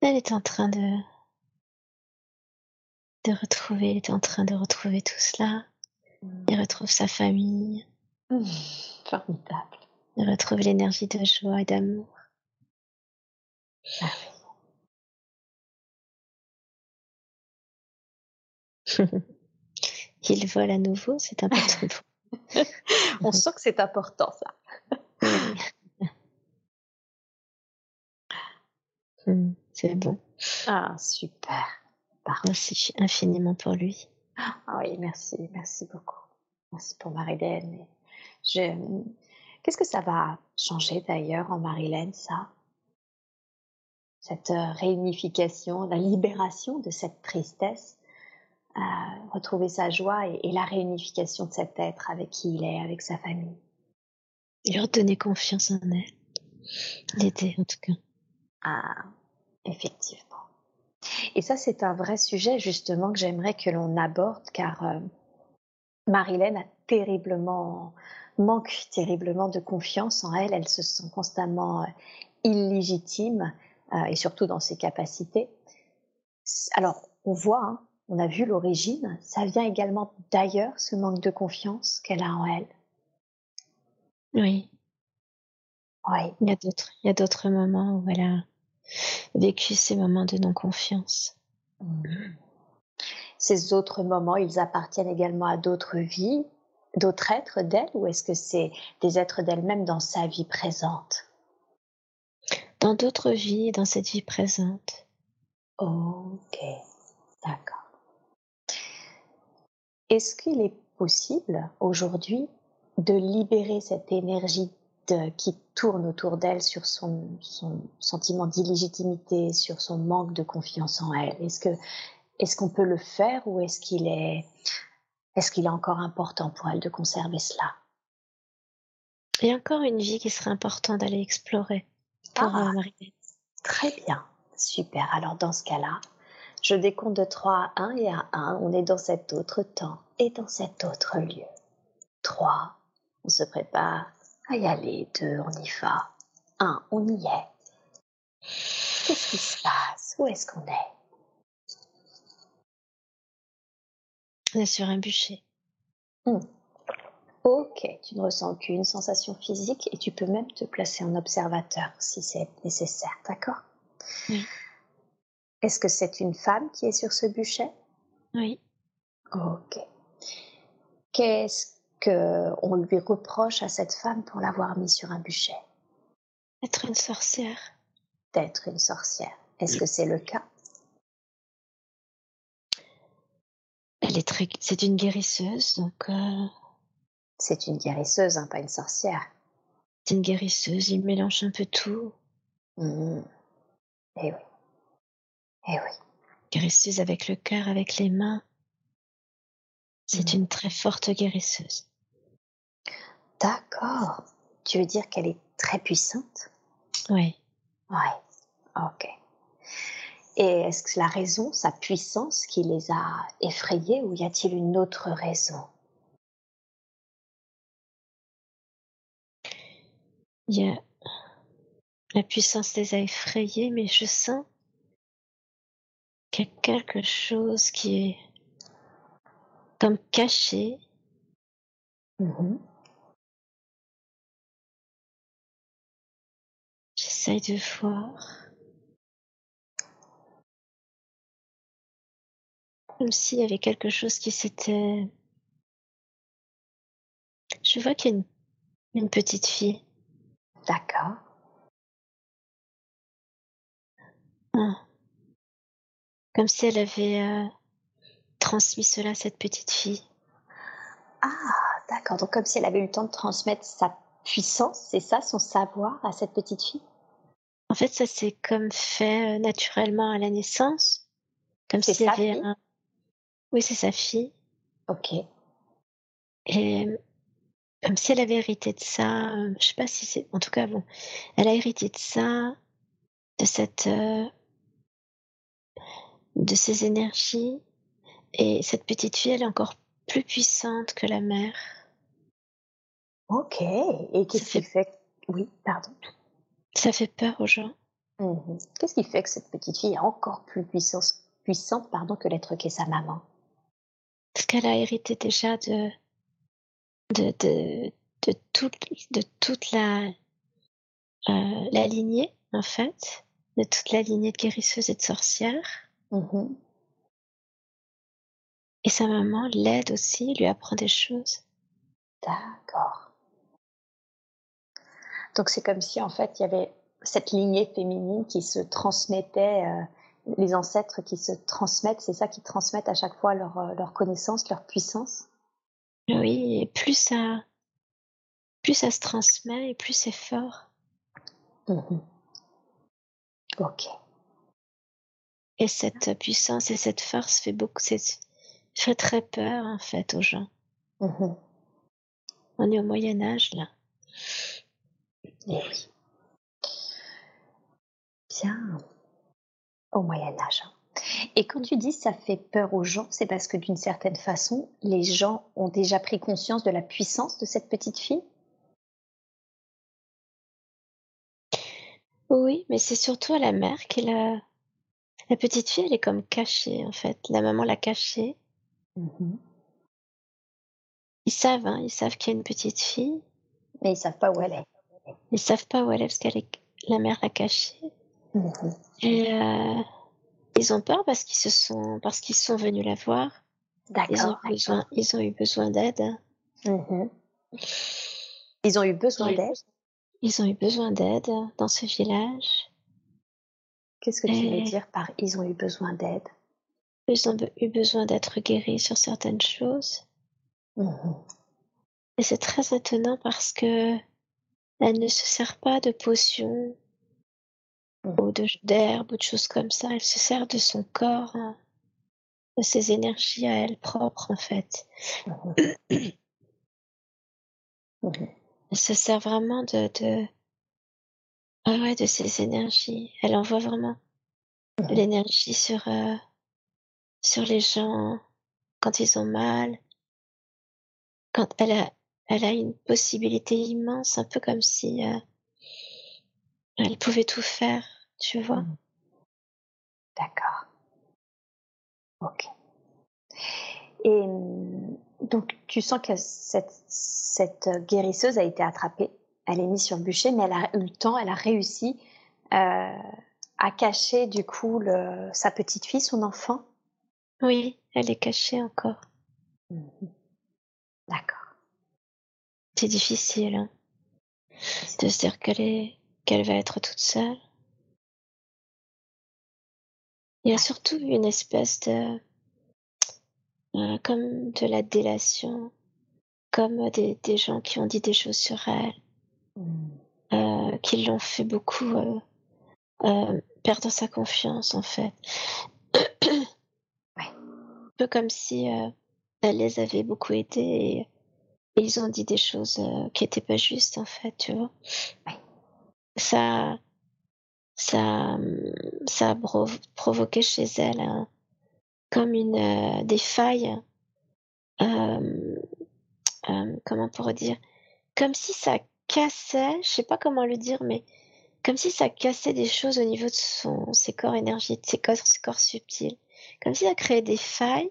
Elle est en train de, de retrouver, elle est en train de retrouver tout cela. Il retrouve sa famille. Mmh, formidable. Il retrouve l'énergie de joie et d'amour. Ah Il vole à nouveau, c'est important. On sent que c'est important, ça. C'est bon. Ah, super. Merci infiniment pour lui. Ah oui, merci, merci beaucoup. Merci pour Marilène. Je... Qu'est-ce que ça va changer d'ailleurs en Marilène, ça? Cette euh, réunification, la libération de cette tristesse, euh, retrouver sa joie et, la réunification de cet être avec qui il est, avec sa famille? Et redonner confiance en elle. L'aider en tout cas. Ah, effectivement. Et ça, c'est un vrai sujet justement que j'aimerais que l'on aborde car euh, Marilène a terriblement, manque terriblement de confiance en elle. Elle se sent constamment euh, illégitime euh, et surtout dans ses capacités. Alors, on voit, hein, on a vu l'origine, ça vient également d'ailleurs, ce manque de confiance qu'elle a en elle. Oui. Oui. Il y a d'autres, il y a d'autres moments où elle a vécu ces moments de non-confiance. Ces autres moments, ils appartiennent également à d'autres vies, d'autres êtres d'elle, ou est-ce que c'est des êtres d'elle-même dans sa vie présente? Dans d'autres vies, dans cette vie présente. Ok, d'accord. Est-ce qu'il est possible aujourd'hui de libérer cette énergie qui tourne autour d'elle sur son, sentiment d'illégitimité, sur son manque de confiance en elle. Est-ce que est-ce qu'on peut le faire ou est-ce qu'il est est-ce qu'il est encore important pour elle de conserver cela? Il y a encore une vie qui serait importante d'aller explorer. Pour ah, euh, Très bien, super. Alors dans ce cas-là, je décompte de 3 à 1 et à 1, on est dans cet autre temps et dans cet autre lieu. 3, on se prépare à y aller. Deux, on y va. Un, on y est. Qu'est-ce qui se passe? Où est-ce qu'on est? On est sur un bûcher. Hmm. Ok, tu ne ressens aucune sensation physique et tu peux même te placer en observateur si c'est nécessaire, d'accord? Oui. Est-ce que c'est une femme qui est sur ce bûcher? Oui. Ok. Qu'est-ce qu'on lui reproche à cette femme pour l'avoir mis sur un bûcher Être une sorcière. D'être une sorcière. Est-ce que c'est le cas? Elle est très. C'est une guérisseuse, donc. Euh, c'est une guérisseuse, hein, pas une sorcière. C'est une guérisseuse, il mélange un peu tout. Mmh. Eh oui. Eh oui. Guérisseuse avec le cœur, avec les mains. C'est mmh. une très forte guérisseuse. D'accord. Tu veux dire qu'elle est très puissante? Oui. Oui. Ok. Et est-ce que c'est la raison, sa puissance, qui les a effrayés ou y a-t-il une autre raison? Il y a... La puissance les a effrayés, mais je sens qu'il y a quelque chose qui est comme caché. Mmh J'essaye de voir. Comme s'il y avait quelque chose qui s'était. Je vois qu'il y a une, petite fille. D'accord. Ah. Comme si elle avait euh, transmis cela à cette petite fille. Ah, d'accord. Donc comme si elle avait eu le temps de transmettre sa puissance, c'est ça, son savoir à cette petite fille? En fait, ça s'est comme fait euh, naturellement à la naissance. Comme s'il y avait un... Oui, c'est sa fille. Ok. Et comme si elle avait hérité de ça. Euh, je sais pas si c'est, en tout cas bon, elle a hérité de ça, de cette, euh, de ces énergies. Et cette petite fille, elle est encore plus puissante que la mère. Ok. Et qu'est-ce qui fait... Oui, pardon. Ça fait peur aux gens. Mmh qu'est-ce qui fait que cette petite fille est encore plus puissante, puissante pardon, que l'être qu'est sa maman? Parce qu'elle a hérité déjà de, de, de, de, toute, de toute la, euh, la lignée, en fait, de toute la lignée de guérisseuses et de sorcières. Mmh et sa maman l'aide aussi, lui apprend des choses. D'accord. Donc c'est comme si en fait il y avait cette lignée féminine qui se transmettait, euh, les ancêtres qui se transmettent, c'est ça qui transmettent à chaque fois leur, euh, leur connaissance, leur puissance? Oui, et plus ça, plus ça se transmet et plus c'est fort. Mmh ok. Et cette puissance et cette force fait beaucoup, fait très peur en fait aux gens. Mmh On est au Moyen Âge là. Eh oui. Bien. Au Moyen Âge. Et quand tu dis ça fait peur aux gens, c'est parce que d'une certaine façon, les gens ont déjà pris conscience de la puissance de cette petite fille? Oui, mais c'est surtout à la mère qui l'a. La petite fille, elle est comme cachée en fait. La maman l'a cachée. Mmh ils savent, hein, ils savent qu'il y a une petite fille. Mais ils savent pas où elle est. Ils savent pas où elle est parce qu'elle est... la mère l'a cachée. Mmh Et euh, ils ont peur parce qu'ils se sont, parce qu'ils sont venus la voir. D'accord. Ils ont besoin, ils ont eu besoin d'aide. Mmh ils ont eu besoin d'aide? Ils ont eu besoin d'aide dans ce village. Qu'est-ce que tu veux dire par ils ont eu besoin d'aide? Eu besoin d'être guéris sur certaines choses. Mmh Et c'est très étonnant parce que elle ne se sert pas de potions ou d'herbes ou de choses comme ça. Elle se sert de son corps, hein, de ses énergies à elle propre en fait. Mmh elle se sert vraiment de, de... Ah ouais, de ses énergies. Elle envoie vraiment l'énergie sur, euh, sur les gens quand ils ont mal. Quand elle a, elle a une possibilité immense, un peu comme si euh, elle pouvait tout faire, tu vois. Mmh. D'accord. Ok. Et mmh, donc, tu sens que cette, guérisseuse a été attrapée, elle est mise sur le bûcher, mais elle a eu le temps, elle a réussi euh, à cacher du coup sa petite fille, son enfant? Oui, elle est cachée encore. Mmh D'accord. C'est difficile hein, de se dire qu'elle est qu'elle va être toute seule. Il y a surtout une espèce de euh, comme de la délation, comme des, des, gens qui ont dit des choses sur elle, mmh. euh, qui l'ont fait beaucoup euh, perdre sa confiance en fait. Peu comme si euh, elle les avait beaucoup aidés et, ils ont dit des choses qui n'étaient pas justes en fait, tu vois. Ça, ça, ça a provoqué chez elle comme une euh, des failles. Euh, euh, comment pourrait dire? Comme si ça cassait, je sais pas comment le dire, mais comme si ça cassait des choses au niveau de son, ses corps énergétiques, ses corps, ses corps subtils. Comme si ça créait des failles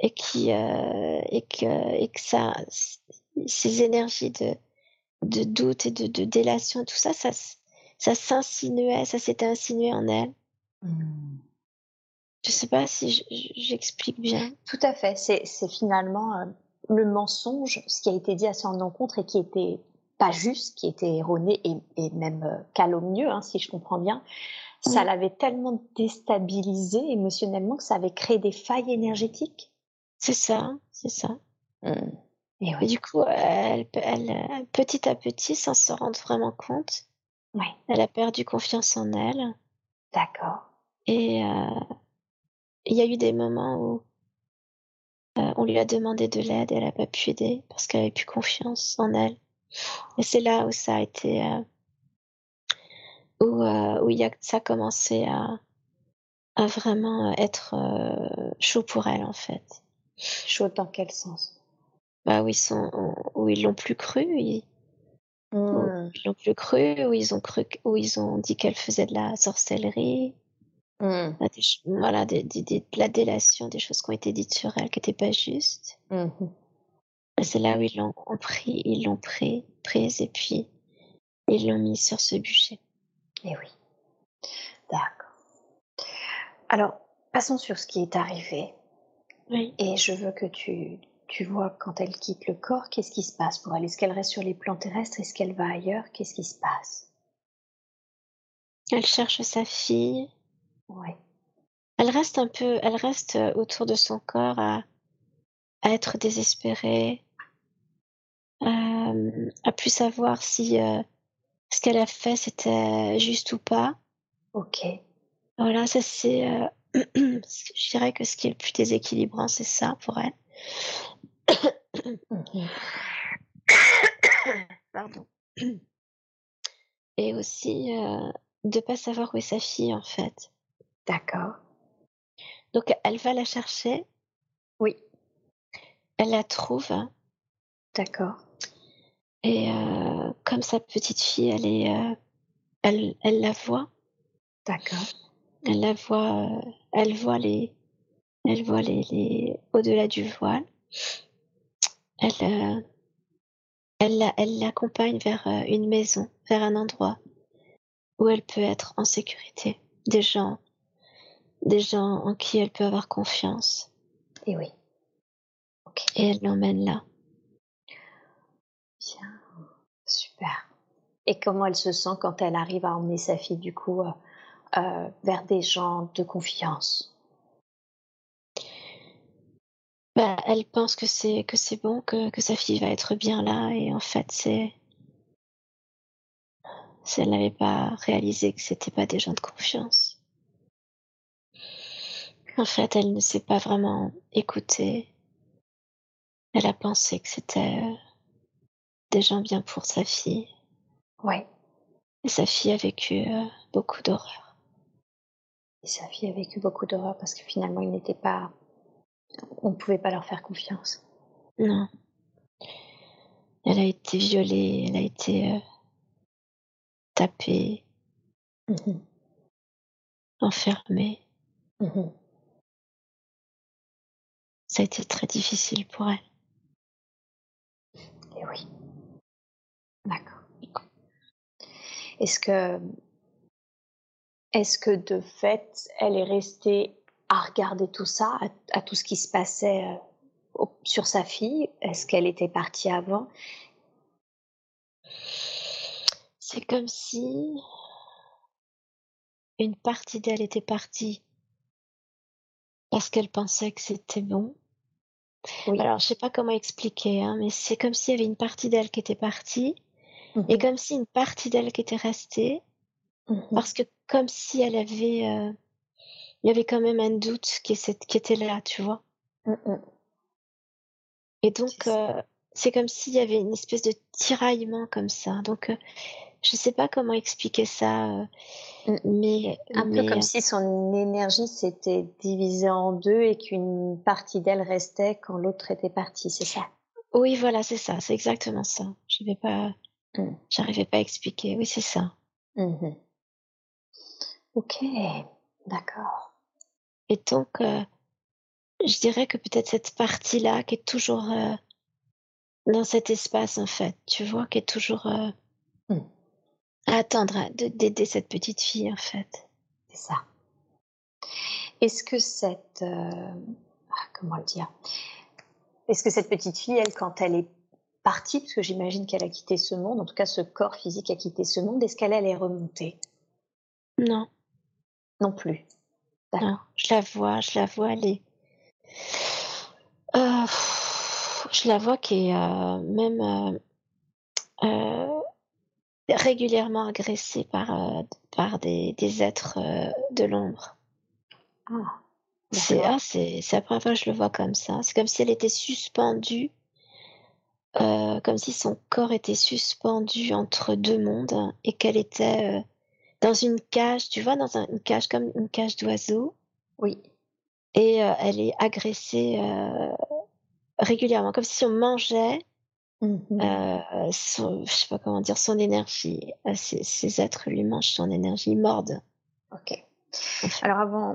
et qui et que et que ça ces énergies de de doute et de, de délation tout ça ça ça s'insinuait ça s'était insinué en elle mmh. Je sais pas si j'explique bien. Tout à fait. C'est finalement euh, le mensonge, ce qui a été dit à son encontre et qui était pas juste, qui était erroné et, même euh, calomnieux, hein, si je comprends bien. Ça l'avait tellement déstabilisé émotionnellement que ça avait créé des failles énergétiques. C'est ça, c'est ça. Mmh. Et, du coup, elle, elle, petit à petit, sans se rendre vraiment compte, ouais. elle a perdu confiance en elle. D'accord. Et, euh, il y a eu des moments où, on lui a demandé de l'aide, elle n'a pas pu aider parce qu'elle avait plus confiance en elle. Et c'est là où ça a été, où, où y a, ça a commencé à, à vraiment être chaud pour elle en fait. Chaud dans quel sens? Bah où ils sont, où ils l'ont plus cru, ils, mmh. ils l'ont plus cru, où ils ont cru, où ils ont dit qu'elle faisait de la sorcellerie. Mmh. voilà, des, des, de la délation, des choses qui ont été dites sur elle qui n'étaient pas justes. Mmh. C'est là où ils l'ont pris, ils l'ont pris, prise et puis ils l'ont mis sur ce bûcher. Eh oui. D'accord. Alors, passons sur ce qui est arrivé. Oui. Et je veux que tu, tu vois quand elle quitte le corps, qu'est-ce qui se passe pour elle? Est-ce qu'elle reste sur les plans terrestres? Est-ce qu'elle va ailleurs? Qu'est-ce qui se passe? Elle cherche sa fille. Oui. Elle reste un peu, elle reste euh, autour de son corps à, à être désespérée, euh, à plus savoir si euh, ce qu'elle a fait c'était juste ou pas. Ok. Voilà, ça c'est, euh, je dirais que ce qui est le plus déséquilibrant, c'est ça pour elle. Pardon. Et aussi euh, de pas savoir où est sa fille en fait. D'accord. Donc elle va la chercher. Oui. Elle la trouve. D'accord. Et euh, comme sa petite fille, elle est, euh, elle, elle la voit. D'accord. Elle la voit, euh, elle voit les, elle voit les, les au-delà du voile. Elle, elle, elle l'accompagne vers une maison, vers un endroit où elle peut être en sécurité. Des gens, des gens en qui elle peut avoir confiance. Et oui. Et elle l'emmène là. Bien, super. Et comment elle se sent quand elle arrive à emmener sa fille du coup euh, vers des gens de confiance? Bah, elle pense que c'est que c'est bon, que, que sa fille va être bien là, et en fait c'est elle n'avait pas réalisé que c'était pas des gens de confiance. En fait, elle ne s'est pas vraiment écoutée. Elle a pensé que c'était euh, des gens bien pour sa fille. Oui. Et sa fille a vécu euh, beaucoup d'horreur sa fille a vécu beaucoup d'horreur parce que finalement, il n'était pas. On ne pouvait pas leur faire confiance. Non. Elle a été violée, elle a été euh, tapée, mmh enfermée. Mmh Ça a été très difficile pour elle. Et oui. D'accord. Est-ce que est-ce que de fait, elle est restée à regarder tout ça, à, tout ce qui se passait euh, sur sa fille? Est-ce qu'elle était partie avant? C'est comme si une partie d'elle était partie parce qu'elle pensait que c'était bon. Alors, je sais pas comment expliquer, hein, mais c'est comme s'il y avait une partie d'elle qui était partie et mmh comme si une partie d'elle qui était restée Mmh Parce que comme si elle avait, euh, il y avait quand même un doute qui, qui était là, tu vois. Mmh Et donc, euh, c'est comme s'il y avait une espèce de tiraillement comme ça. Donc, euh, je sais pas comment expliquer ça, mmh. mais un peu comme si son énergie s'était divisée en deux et qu'une partie d'elle restait quand l'autre était partie, c'est ça? Oui, voilà, c'est ça, c'est exactement ça. Je vais pas, j'arrivais pas à expliquer. Oui, c'est ça. Ok, d'accord. Et donc, euh, je dirais que peut-être cette partie-là qui est toujours euh, dans cet espace, en fait, tu vois, qui est toujours euh, mmh. à attendre d'aider cette petite fille, en fait. C'est ça. Est-ce que cette... Ah, comment le dire? Est-ce que cette petite fille, elle, quand elle est partie, parce que j'imagine qu'elle a quitté ce monde, en tout cas ce corps physique a quitté ce monde, est-ce qu'elle, elle est remontée? Non. Non plus. Non, je la vois, je la vois, elle euh, je la vois qui est euh, même euh, régulièrement agressée par, par des, des êtres de l'ombre. Ah, C'est ah, c'est la première fois que je le vois comme ça. C'est comme si elle était suspendue, euh, comme si son corps était suspendu entre deux mondes et qu'elle était euh, dans une cage, tu vois, dans une cage comme une cage d'oiseau. Oui. Et euh, elle est agressée régulièrement, comme si on mangeait mmh son, je sais pas comment dire, son énergie. Ces, ces, êtres lui mangent son énergie, ils mordent. Ok. Alors avant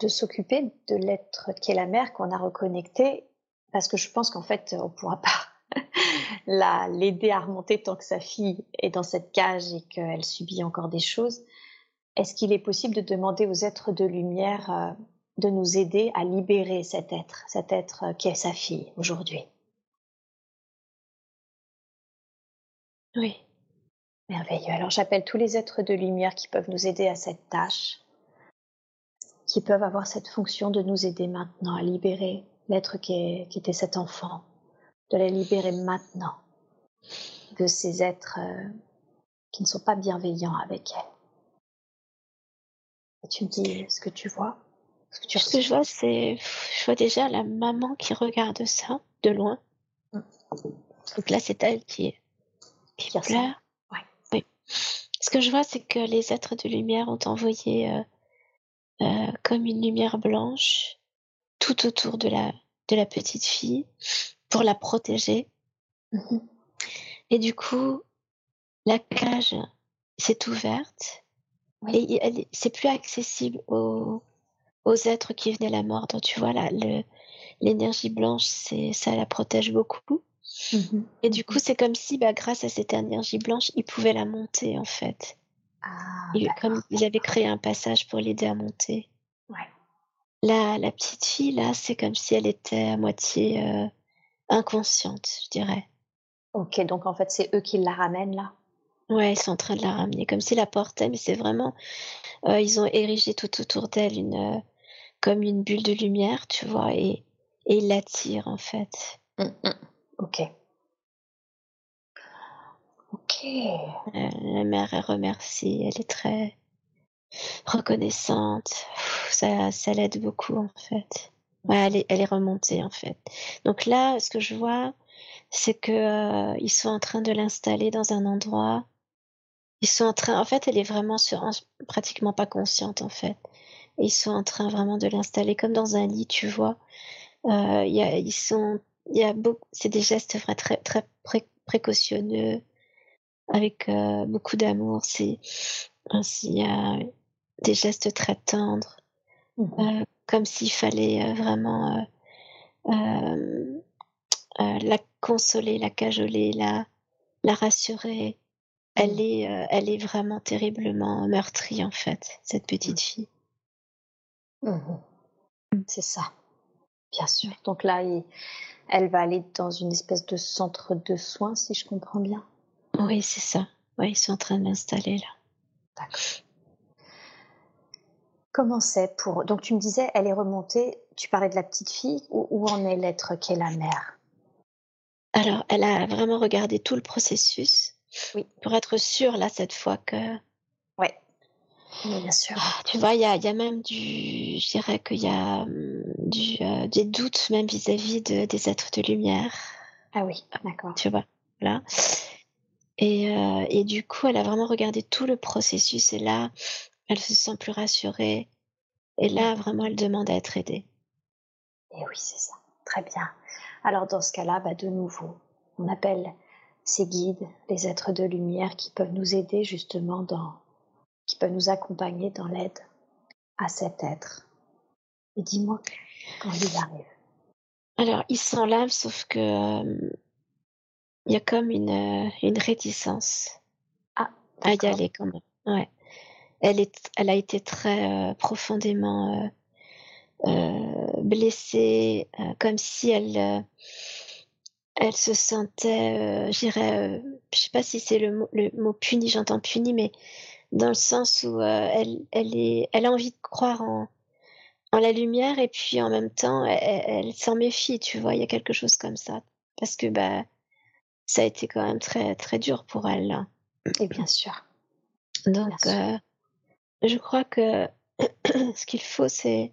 de s'occuper de l'être qui est la mère qu'on a reconnecté, parce que je pense qu'en fait, on pourra pas l'aider à remonter tant que sa fille est dans cette cage et qu'elle subit encore des choses. Est-ce qu'il est possible de demander aux êtres de lumière euh, de nous aider à libérer cet être, cet être euh, qui est sa fille aujourd'hui? Oui. Merveilleux. Alors j'appelle tous les êtres de lumière qui peuvent nous aider à cette tâche qui peuvent avoir cette fonction de nous aider maintenant à libérer l'être qui, était cet enfant, de la libérer maintenant de ces êtres euh, qui ne sont pas bienveillants avec elle. Et tu me dis ce que tu vois Ce que, tu ce que je vois, c'est. Je vois déjà la maman qui regarde ça de loin. Mm. Donc là, c'est elle qui, qui pleure. Ouais. Oui. Ce que je vois, c'est que les êtres de lumière ont envoyé euh, euh, comme une lumière blanche tout autour de la, de la petite fille pour la protéger. Mmh et du coup, la cage s'est ouverte et c'est plus accessible aux, aux êtres qui venaient la mordre. Tu vois, là, l'énergie blanche, c'est, ça la protège beaucoup. Mmh et du coup, c'est comme si, bah, grâce à cette énergie blanche, ils pouvaient la monter, en fait. Ah, comme ils avaient créé un passage pour l'aider à monter. Ouais. La, la petite fille, là, c'est comme si elle était à moitié euh, inconsciente, je dirais. Ok, donc en fait, c'est eux qui la ramènent là Ouais, ils sont en train de la ramener, comme s'ils la portaient, mais c'est vraiment. Euh, ils ont érigé tout autour d'elle une, euh, comme une bulle de lumière, tu vois, et, et ils l'attirent en fait. Mmh. Ok. Ok. Euh, la mère, elle remercie, elle est très reconnaissante. Ça, ça l'aide beaucoup en fait. Ouais, elle, est, elle est remontée en fait. Donc là, ce que je vois, c'est que euh, ils sont en train de l'installer dans un endroit. Ils sont en train, en fait, elle est vraiment sur, pratiquement pas consciente en fait. ils sont en train vraiment de l'installer comme dans un lit, tu vois. Euh, y a, ils sont, il y a beaucoup, c'est des gestes très très, très précautionneux avec euh, beaucoup d'amour. C'est ainsi il y a des gestes très tendres, mmh euh, comme s'il fallait euh, vraiment la consoler, la cajoler, la, la rassurer. Elle mmh. est, elle est vraiment terriblement meurtrie en fait, cette petite mmh. fille. C'est ça, bien sûr. Donc là, elle va aller dans une espèce de centre de soins, si je comprends bien. Oui, c'est ça. Oui, ils sont en train de l'installer là. D'accord. Comment c'est pour. Donc tu me disais, elle est remontée, tu parlais de la petite fille, où, en est l'être qui est la mère? Alors, elle a vraiment regardé tout le processus. Oui. Pour être sûre, là, cette fois que. Oui. bien sûr. Ah, tu vois, il y a, y a, même du. Je dirais qu'il y a hum, du, euh, des doutes même vis-à-vis de, des êtres de lumière. Ah oui, d'accord. Tu vois, là. Et, euh, et du coup, elle a vraiment regardé tout le processus et là, elle se sent plus rassurée. Et là, vraiment, elle demande à être aidée. Et oui, c'est ça. Très bien. Alors, dans ce cas-là, bah, de nouveau, on appelle ces guides, les êtres de lumière qui peuvent nous aider justement dans, qui peuvent nous accompagner dans l'aide à cet être. Et dis-moi quand il arrive. Alors, ils sont là, sauf que euh, il y a comme une, euh, une réticence ah, à y aller quand même. Ouais. Elle, est, elle a été très euh, profondément euh, euh blessée, comme si elle, elle se sentait, je dirais, je sais pas si c'est le mot, le mot puni, j'entends puni, mais dans le sens où elle, elle, est, elle a envie de croire en, en la lumière et puis en même temps, elle, elle s'en méfie, tu vois, il y a quelque chose comme ça. Parce que, bah, ça a été quand même très très dur pour elle. Et bien sûr. Donc, euh, je crois que ce qu'il faut, c'est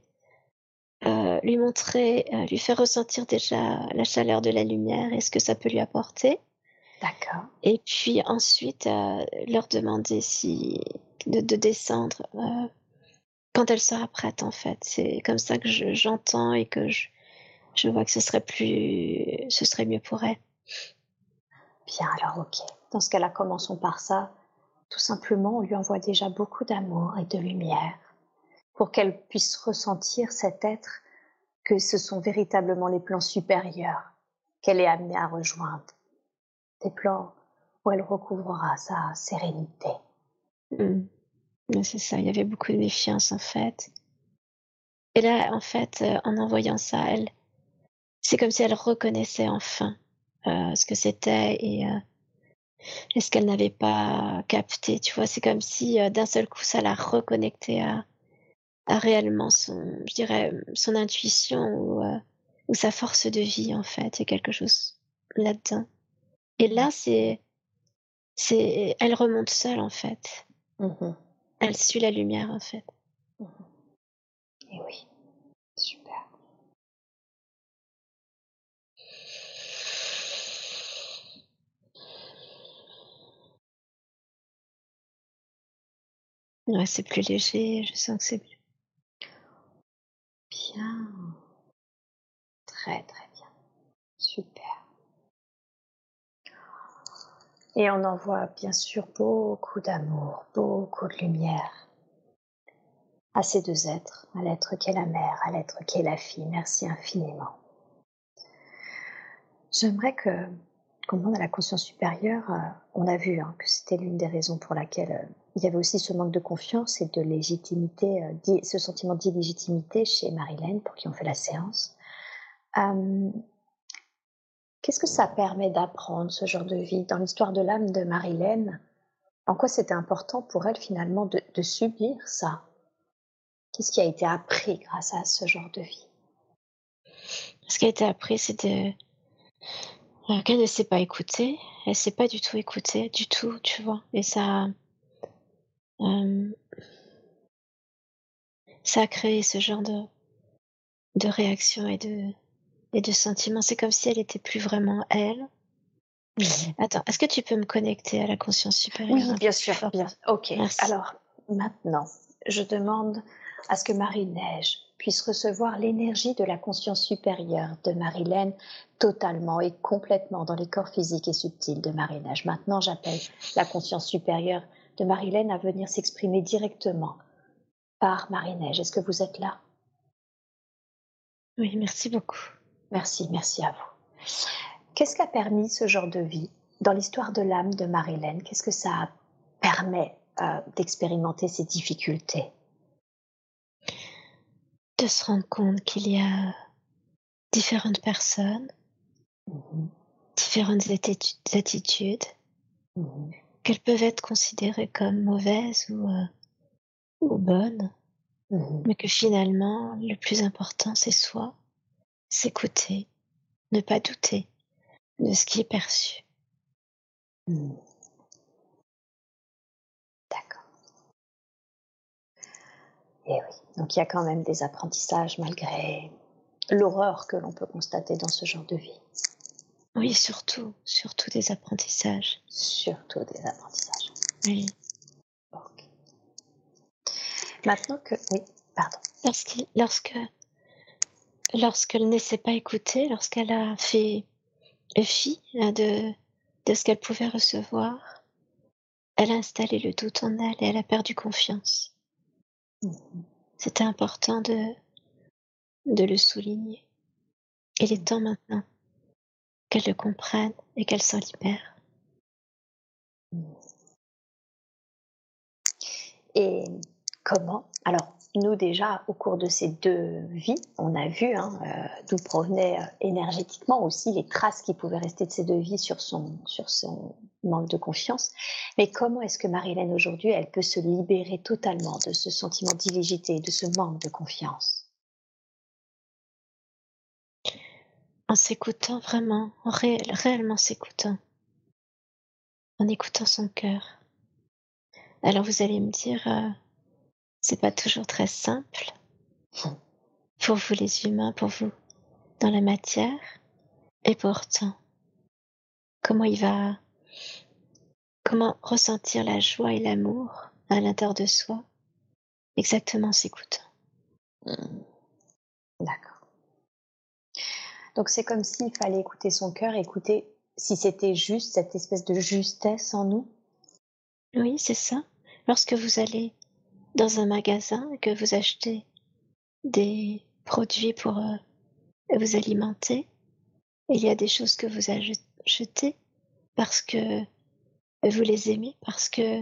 euh, lui montrer, euh, lui faire ressentir déjà la chaleur de la lumière et ce que ça peut lui apporter. D'accord. Et puis ensuite, leur demander si de, descendre quand elle sera prête, en fait. C'est comme ça que j'entends et que je, je vois que ce serait plus, ce serait mieux pour elle. Bien, alors ok. Dans ce cas-là, commençons par ça. Tout simplement, on lui envoie déjà beaucoup d'amour et de lumière pour qu'elle puisse ressentir cet être que ce sont véritablement les plans supérieurs qu'elle est amenée à rejoindre. Des plans où elle recouvrera sa sérénité. Hmm. C'est ça, il y avait beaucoup de méfiance en fait. Et là, en fait, euh, en envoyant ça, elle, c'est comme si elle reconnaissait enfin euh, ce que c'était et, euh, ce qu'elle n'avait pas capté. Tu vois, c'est comme si d'un seul coup, ça la reconnectait à, à réellement son, je dirais, son intuition ou, ou sa force de vie en fait. Il y a quelque chose là-dedans. Et là, c'est, c'est, elle remonte seule en fait. Mmh elle suit la lumière en fait. Mmh et oui, super. C'est plus léger, je sens que c'est Bien. Très très bien. Super. Et on envoie bien sûr beaucoup d'amour, beaucoup de lumière à ces deux êtres, à l'être qui est la mère, à l'être qui est la fille. Merci infiniment. J'aimerais que, qu'on demande à la conscience supérieure, euh, on a vu hein, que c'était l'une des raisons pour laquelle euh, il y avait aussi ce manque de confiance et de légitimité, euh, ce sentiment d'illégitimité chez Marilyn, pour qui on fait la séance. Qu'est-ce que ça permet d'apprendre ce genre de vie Dans l'histoire de l'âme de Marilyn, en quoi c'était important pour elle finalement de, subir ça? Qu'est-ce qui a été appris grâce à ce genre de vie? Ce qui a été appris, c'est de... Euh, qu'elle ne sait pas écouter. Elle ne sait pas du tout écouter, du tout, tu vois. Et ça... Euh, ça a créé ce genre de, de réaction et de, et de sentiments. C'est comme si elle était plus vraiment elle. Attends, est-ce que tu peux me connecter à la conscience supérieure Oui, bien sûr. Bien. Ok. Alors, maintenant, je demande à ce que Marie-Neige puisse recevoir l'énergie de la conscience supérieure de Marilène totalement et complètement dans les corps physiques et subtils de Marie-Neige. Maintenant, j'appelle la conscience supérieure de Marilène à venir s'exprimer directement par Marie-Neige. Est-ce que vous êtes là? Oui, merci beaucoup. Merci, merci à vous. Qu'est-ce qui a permis ce genre de vie dans l'histoire de l'âme de Marilyn Qu'est-ce que ça permet euh, d'expérimenter ces difficultés? De se rendre compte qu'il y a différentes personnes, mm-hmm. différentes attitudes, mm-hmm. Qu'elles peuvent être considérées comme mauvaises ou, euh, ou bonnes, mm-hmm. mais que finalement, le plus important, c'est soi s'écouter, ne pas douter de ce qui est perçu. Hmm. D'accord. Et eh oui, donc il y a quand même des apprentissages malgré l'horreur que l'on peut constater dans ce genre de vie. Oui, surtout, surtout des apprentissages. Surtout des apprentissages. Oui. Ok. Maintenant que... Oui, pardon. lorsque lorsqu'elle ne s'est pas écoutée, lorsqu'elle a fait fi hein, de, de ce qu'elle pouvait recevoir, elle a installé le doute en elle et elle a perdu confiance. C'était important de, de le souligner. Il est temps maintenant qu'elle le comprenne et qu'elle s'en libère. Et comment? Alors, nous déjà, au cours de ces deux vies, on a vu hein, euh, d'où provenaient euh, énergétiquement aussi les traces qui pouvaient rester de ces deux vies sur son, manque de confiance. Mais comment est-ce que Marie-Hélène aujourd'hui, elle peut se libérer totalement de ce sentiment d'illégité, de ce manque de confiance? En s'écoutant vraiment, en réellement s'écoutant, en écoutant son cœur. Alors vous allez me dire, euh, c'est pas toujours très simple. pour vous les humains, pour vous dans la matière, et pourtant, comment il va, comment ressentir la joie et l'amour à l'intérieur de soi, exactement en s'écoutant. Mmh. D'accord. Donc c'est comme s'il fallait écouter son cœur, écouter si c'était juste, cette espèce de justesse en nous. Oui, c'est ça. Lorsque vous allez dans un magasin et que vous achetez des produits pour euh, vous alimenter, il y a des choses que vous achetez parce que vous les aimez, parce que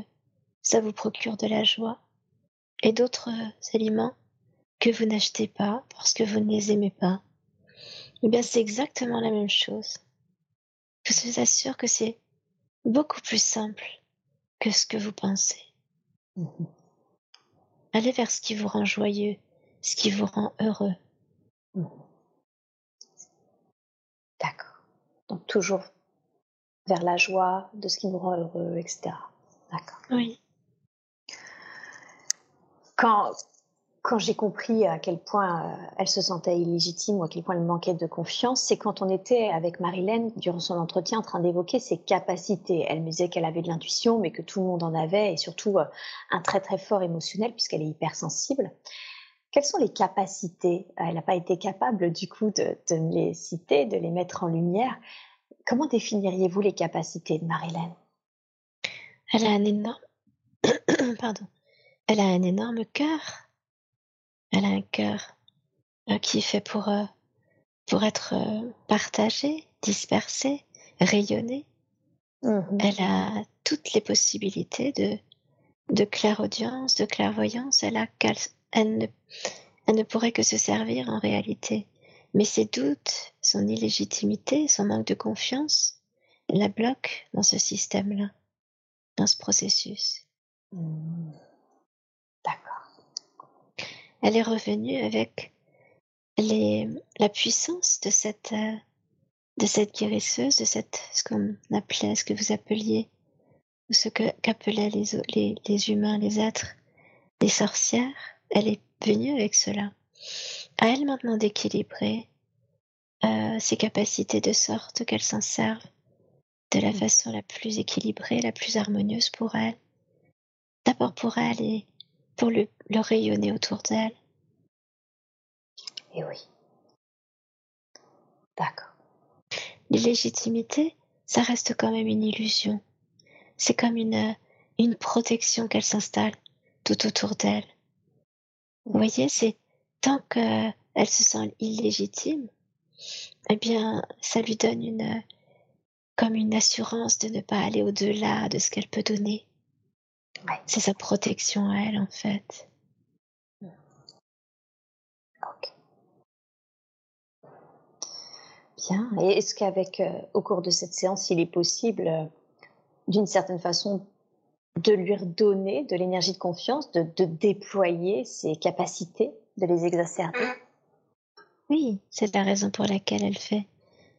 ça vous procure de la joie, et d'autres euh, aliments que vous n'achetez pas parce que vous ne les aimez pas. Eh bien, c'est exactement la même chose. Je vous assure que c'est beaucoup plus simple que ce que vous pensez. Mmh Allez vers ce qui vous rend joyeux, ce qui vous rend heureux. Mmh D'accord. Donc toujours vers la joie, de ce qui nous rend heureux, etc. D'accord. Oui. Quand, quand j'ai compris à quel point euh, elle se sentait illégitime ou à quel point elle manquait de confiance, c'est quand on était avec Marilyn durant son entretien en train d'évoquer ses capacités. Elle me disait qu'elle avait de l'intuition, mais que tout le monde en avait, et surtout euh, un très très fort émotionnel puisqu'elle est hypersensible. Quelles sont les capacités? Elle n'a pas été capable du coup de, les citer, de les mettre en lumière. Comment définiriez-vous les capacités de Marilyn Elle a un énorme, pardon, elle a un énorme cœur elle a un cœur euh, qui est fait pour, euh, pour être euh, partagé, dispersé, rayonné. Mmh elle a toutes les possibilités de, de clairaudience, de clairvoyance. Elle, a, elle, ne, elle ne pourrait que se servir en réalité. Mais ses doutes, son illégitimité, son manque de confiance la bloquent dans ce système-là, dans ce processus. Mmh. Elle est revenue avec les, la puissance de cette, euh, de cette guérisseuse, de cette, ce qu'on appelait, ce que vous appeliez, ou ce qu'appelaient les, les, les, humains, les êtres, les sorcières. Elle est venue avec cela. À elle maintenant d'équilibrer euh, ses capacités de sorte qu'elle s'en serve de la mmh. façon la plus équilibrée, la plus harmonieuse pour elle. D'abord pour elle et pour le, le rayonner autour d'elle. Et eh oui. D'accord. L'illégitimité, ça reste quand même une illusion. C'est comme une, une protection qu'elle s'installe tout autour d'elle. Vous voyez, c'est tant qu'elle se sent illégitime, eh bien, ça lui donne une, comme une assurance de ne pas aller au-delà de ce qu'elle peut donner. C'est sa protection à elle, en fait. Ok. Bien. Et est-ce qu'avec, euh, au cours de cette séance, il est possible, euh, d'une certaine façon, de lui redonner de l'énergie de confiance, de, de, déployer ses capacités, de les exacerber? Oui, c'est la raison pour laquelle elle fait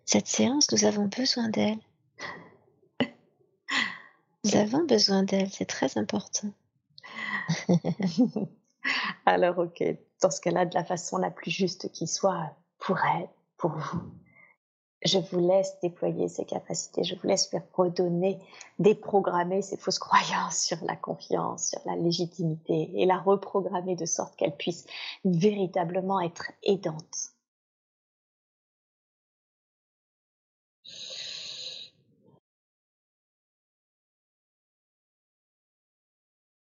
cette séance. Nous avons besoin d'elle. Nous avons besoin d'elle, c'est très important. Alors, ok, dans ce cas-là, de la façon la plus juste qui soit, pour elle, pour vous, je vous laisse déployer ces capacités, je vous laisse faire redonner, déprogrammer ces fausses croyances sur la confiance, sur la légitimité et la reprogrammer de sorte qu'elle puisse véritablement être aidante.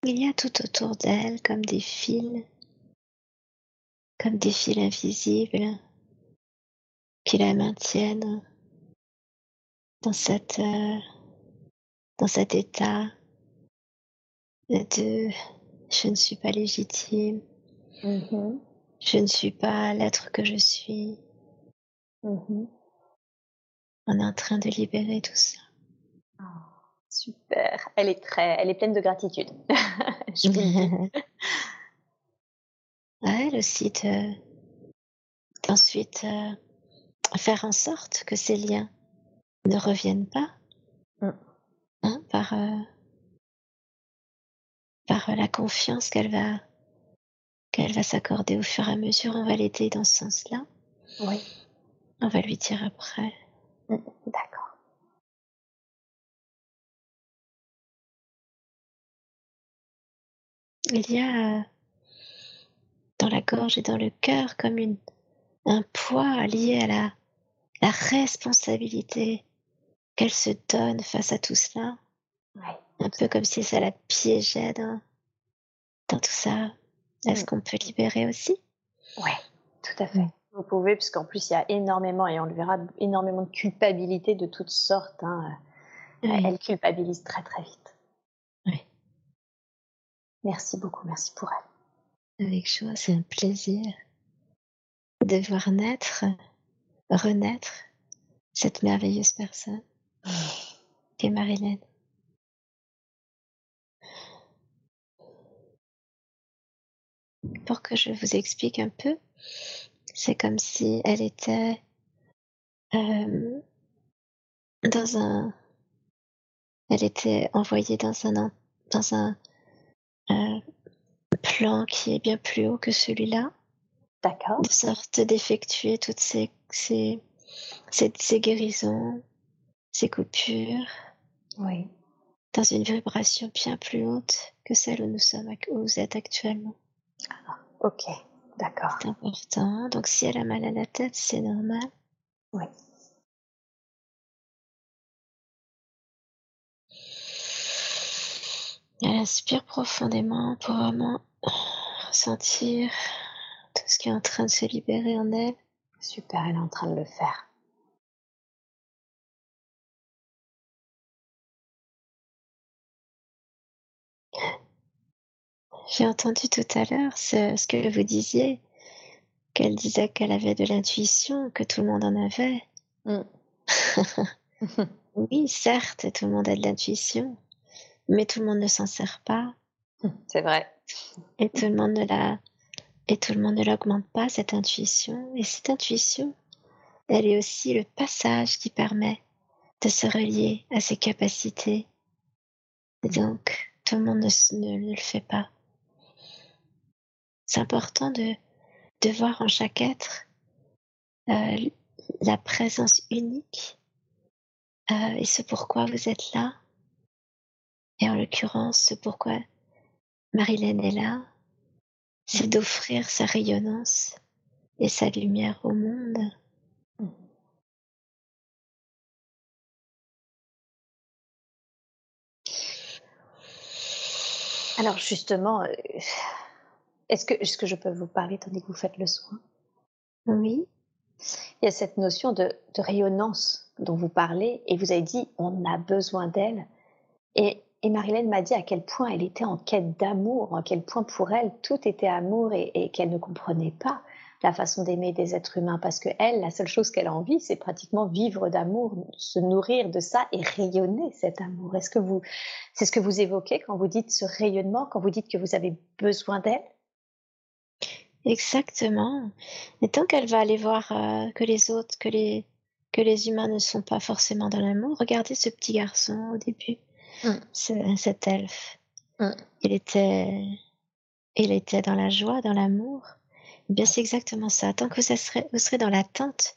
Il y a tout autour d'elle comme des fils, comme des fils invisibles qui la maintiennent dans cette euh, dans cet état de je ne suis pas légitime, mm-hmm. je ne suis pas l'être que je suis. Mm-hmm. On est en train de libérer tout ça. Super, elle est très, elle est pleine de gratitude. elle aussi de ensuite euh, faire en sorte que ces liens ne reviennent pas mm. hein, par, euh, par la confiance qu'elle va, qu'elle va s'accorder au fur et à mesure. On va l'aider dans ce sens-là. Oui. On va lui dire après. Mm, d'accord. Il y a dans la gorge et dans le cœur comme une, un poids lié à la, la responsabilité qu'elle se donne face à tout cela. Un peu comme si ça la piégeait dans, dans tout ça. Est-ce mm. qu'on peut libérer aussi? Oui, tout à fait. Vous pouvez, puisqu'en plus il y a énormément, et on le verra, énormément de culpabilité de toutes sortes. Hein. Elle culpabilise très très vite. Merci beaucoup, merci pour elle. Avec joie, c'est un plaisir de voir naître, renaître cette merveilleuse personne qu'est Marilyn. Pour que je vous explique un peu, c'est comme si elle était euh, dans un, elle était envoyée dans un dans un euh, plan qui est bien plus haut que celui-là. D'accord. De sorte d'effectuer toutes ces, ces, ces, guérisons, ces coupures. Oui. Dans une vibration bien plus haute que celle où nous sommes, où vous êtes actuellement. Ah, ok, d'accord. C'est important. Donc si elle a mal à la tête, c'est normal. Oui. Elle inspire profondément pour vraiment ressentir tout ce qui est en train de se libérer en elle. Super, elle est en train de le faire. J'ai entendu tout à l'heure ce, que vous disiez, qu'elle disait qu'elle avait de l'intuition, que tout le monde en avait. Mm. oui, certes, tout le monde a de l'intuition, mais tout le monde ne s'en sert pas. C'est vrai. Et tout le monde ne la, et tout le monde ne l'augmente pas cette intuition. Et cette intuition, elle est aussi le passage qui permet de se relier à ses capacités. Et donc, tout le monde ne, le fait pas. C'est important de, de voir en chaque être euh, la présence unique euh, et ce pourquoi vous êtes là et en l'occurrence, ce pourquoi Marilène est là, c'est d'offrir sa rayonnance et sa lumière au monde. Alors justement, euh, est-ce que, est que je peux vous parler tandis que vous faites le soin? Oui. Il y a cette notion de, de, rayonnance dont vous parlez et vous avez dit on a besoin d'elle. Et et Marilène m'a dit à quel point elle était en quête d'amour, à quel point pour elle tout était amour et, qu'elle ne comprenait pas la façon d'aimer des êtres humains parce que elle, la seule chose qu'elle a envie, c'est pratiquement vivre d'amour, se nourrir de ça et rayonner cet amour. Est-ce que vous, c'est ce que vous évoquez quand vous dites ce rayonnement, quand vous dites que vous avez besoin d'elle? Exactement. Et tant qu'elle va aller voir euh, que les autres, que les que les humains ne sont pas forcément dans l'amour, regardez ce petit garçon au début. Mm. cet elfe. Mm. Il était, il était dans la joie, dans l'amour. Eh bien, c'est exactement ça. Tant que vous serez, vous serez dans l'attente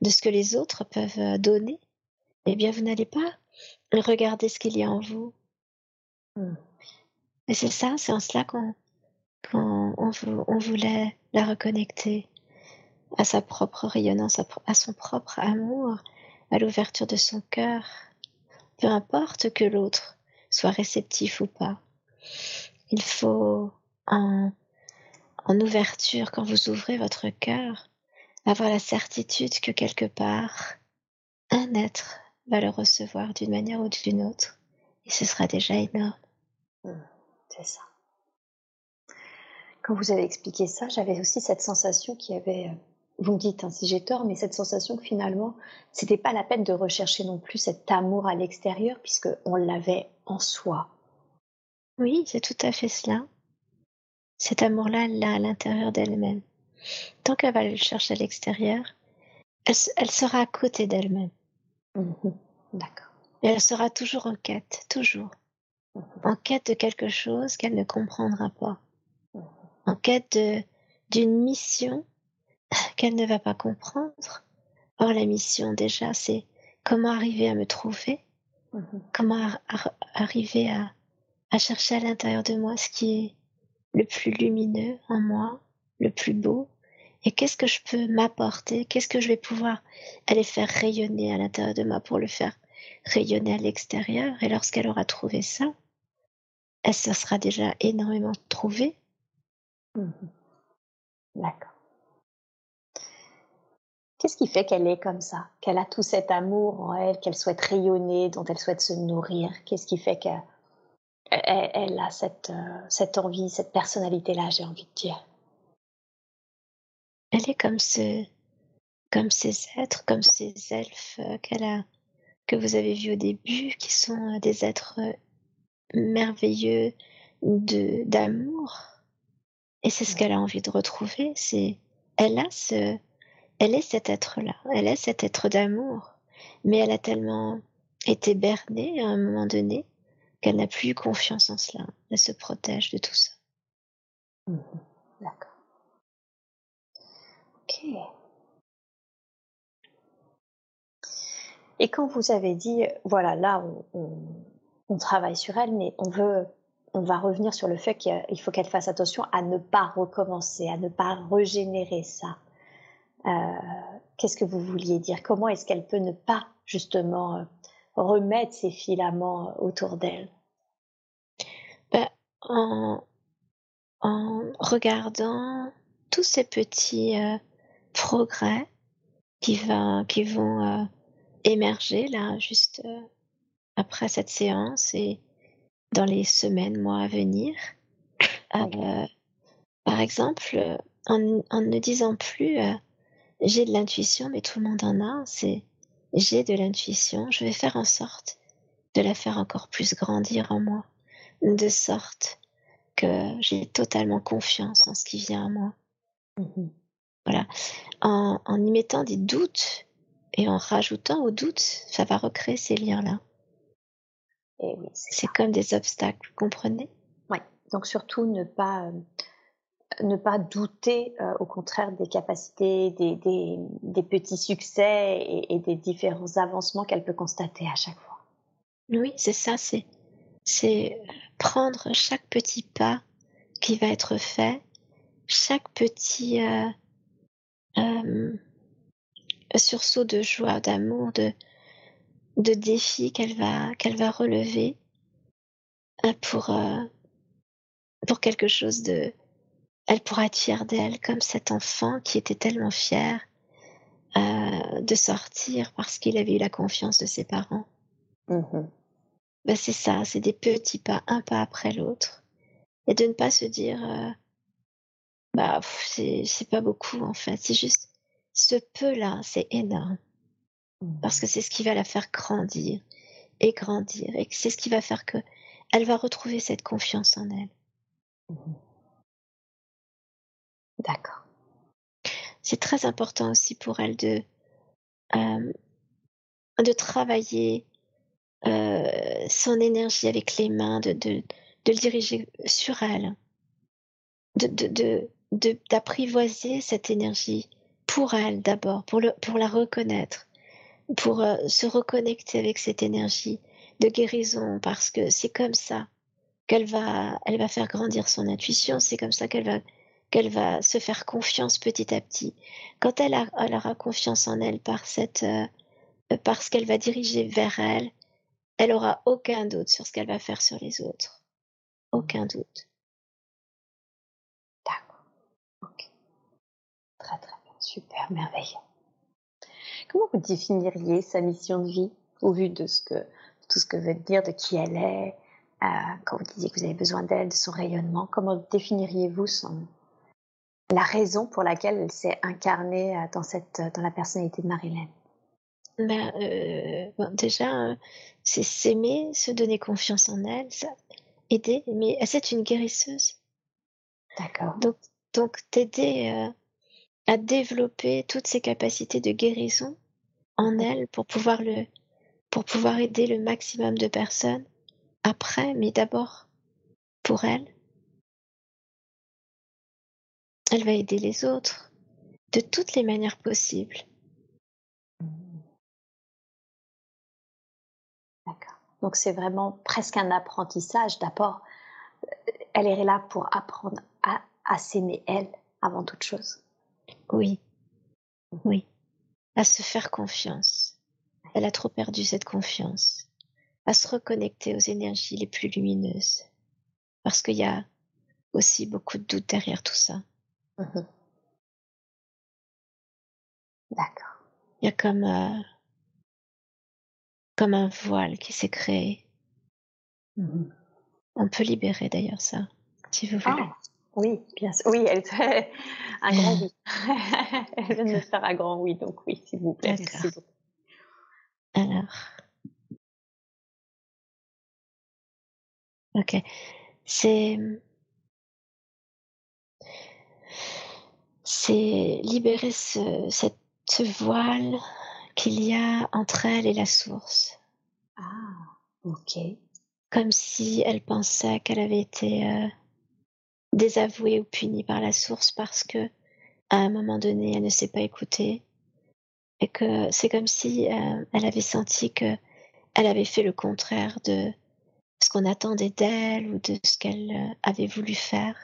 de ce que les autres peuvent euh, donner, eh bien, vous n'allez pas regarder ce qu'il y a en vous. Mm. Et c'est ça, c'est en cela qu'on on, voulait la reconnecter à sa propre rayonnance, à son propre amour, à l'ouverture de son cœur, peu importe que l'autre soit réceptif ou pas. Il faut en, en ouverture, quand vous ouvrez votre cœur, avoir la certitude que quelque part, un être va le recevoir d'une manière ou d'une autre. Et ce sera déjà énorme. Mmh, c'est ça. Quand vous avez expliqué ça, j'avais aussi cette sensation qu'il y avait euh, vous me dites hein, si j'ai tort, mais cette sensation que finalement, c'était pas la peine de rechercher non plus cet amour à l'extérieur, puisque on l'avait en soi. Oui, c'est tout à fait cela. Cet amour-là, là, à l'intérieur d'elle-même. Tant qu'elle va le chercher à l'extérieur, elle, sera à côté d'elle-même. Mmh D'accord. Et elle sera toujours en quête, toujours. Mmh en quête de quelque chose qu'elle ne comprendra pas. Mmh en quête d'une mission qu'elle ne va pas comprendre. Or, la mission, déjà, c'est comment arriver à me trouver, mmh comment arriver à, à chercher à l'intérieur de moi ce qui est le plus lumineux en moi, le plus beau, et qu'est-ce que je peux m'apporter, qu'est-ce que je vais pouvoir aller faire rayonner à l'intérieur de moi pour le faire rayonner à l'extérieur? Et lorsqu'elle aura trouvé ça, elle se sera déjà énormément trouvée. Mmh D'accord. Qu'est-ce qui fait qu'elle est comme ça, qu'elle a tout cet amour en elle, qu'elle souhaite rayonner, dont elle souhaite se nourrir? Qu'est-ce qui fait qu'elle elle, a cette, euh, cette envie, cette personnalité-là, j'ai envie de dire? Elle est comme, ce, comme ces êtres, comme ces elfes euh, qu'elle a, que vous avez vus au début, qui sont euh, des êtres merveilleux de d'amour. Et c'est ce qu'elle a envie de retrouver. C'est elle a ce elle est cet être-là, elle est cet être d'amour, mais elle a tellement été bernée à un moment donné qu'elle n'a plus confiance en cela. Elle se protège de tout ça. Mmh D'accord. Ok. Et quand vous avez dit, voilà, là, on, travaille sur elle, mais on on va revenir sur le fait qu'il faut qu'elle fasse attention à ne pas recommencer, à ne pas régénérer ça. Euh, qu'est-ce que vous vouliez dire? Comment est-ce qu'elle peut ne pas justement euh, remettre ses filaments autour d'elle? Ben, en, regardant tous ces petits euh, progrès qui, va, qui vont émerger là juste après cette séance et dans les semaines, mois à venir. par exemple, en, en, ne disant plus j'ai de l'intuition, mais tout le monde en a. C'est j'ai de l'intuition, je vais faire en sorte de la faire encore plus grandir en moi, de sorte que j'ai totalement confiance en ce qui vient à moi. Mmh voilà. En, en, y mettant des doutes et en rajoutant aux doutes, ça va recréer ces liens-là. Oui, c'est comme des obstacles, vous comprenez? Oui, donc surtout ne pas euh, ne pas douter euh, au contraire des capacités, des, des, petits succès et, des différents avancements qu'elle peut constater à chaque fois. Oui, c'est ça, c'est, c'est prendre chaque petit pas qui va être fait, chaque petit euh, euh, sursaut de joie, d'amour, de, de défi qu'elle va, qu'elle va relever pour, pour quelque chose de, elle pourra être fière d'elle comme cet enfant qui était tellement fier euh, de sortir parce qu'il avait eu la confiance de ses parents. Mmh ben, c'est ça, c'est des petits pas, un pas après l'autre. Et de ne pas se dire, euh, bah, c'est pas beaucoup en fait, c'est juste ce peu-là, c'est énorme. Parce que c'est ce qui va la faire grandir et grandir. Et c'est ce qui va faire que elle va retrouver cette confiance en elle. Mmh D'accord. C'est très important aussi pour elle de, euh, de travailler euh, son énergie avec les mains, de, de, de le diriger sur elle, de, de, d'apprivoiser cette énergie pour elle d'abord, pour, pour la reconnaître, pour euh, se reconnecter avec cette énergie de guérison, parce que c'est comme ça qu'elle va, elle va faire grandir son intuition, c'est comme ça qu'elle va qu'elle va se faire confiance petit à petit. Quand elle, aura confiance en elle par cette, euh, parce qu'elle va diriger vers elle, elle aura aucun doute sur ce qu'elle va faire sur les autres. Aucun doute. D'accord. Ok. Très très bien. Super, merveilleux. Comment vous définiriez sa mission de vie au vu de ce que tout ce que veut dire, de qui elle est, euh, quand vous disiez que vous avez besoin d'elle, de son rayonnement, comment définiriez-vous son, la raison pour laquelle elle s'est incarnée euh, dans, cette, euh, dans la personnalité de Marilyn ben, euh, Déjà, c'est s'aimer, se donner confiance en elle, ça, aider, mais c'est une guérisseuse. D'accord. Donc, donc t'aider à développer toutes ses capacités de guérison en elle pour pouvoir, le, pour pouvoir aider le maximum de personnes après, mais d'abord pour elle elle va aider les autres de toutes les manières possibles. D'accord. Donc c'est vraiment presque un apprentissage. D'abord, elle est là pour apprendre à, à s'aimer elle avant toute chose. Oui, oui, à se faire confiance. Elle a trop perdu cette confiance. À se reconnecter aux énergies les plus lumineuses. Parce qu'il y a aussi beaucoup de doutes derrière tout ça. Mhm. D'accord. Il y a comme, euh, comme un voile qui s'est créé. Mhm. On peut libérer d'ailleurs ça, si vous voulez. Ah, oui, bien sûr. Oui, elle fait un grand oui. elle vient de faire un grand oui, donc oui, s'il vous plaît. Merci beaucoup. Alors. Ok. C'est. C'est libérer ce, cette, ce voile qu'il y a entre elle et la source. Ah, ok. Comme si elle pensait qu'elle avait été euh, désavouée ou punie par la source parce que à un moment donné elle ne s'est pas écoutée et que c'est comme si euh, elle avait senti que elle avait fait le contraire de ce qu'on attendait d'elle ou de ce qu'elle euh, avait voulu faire.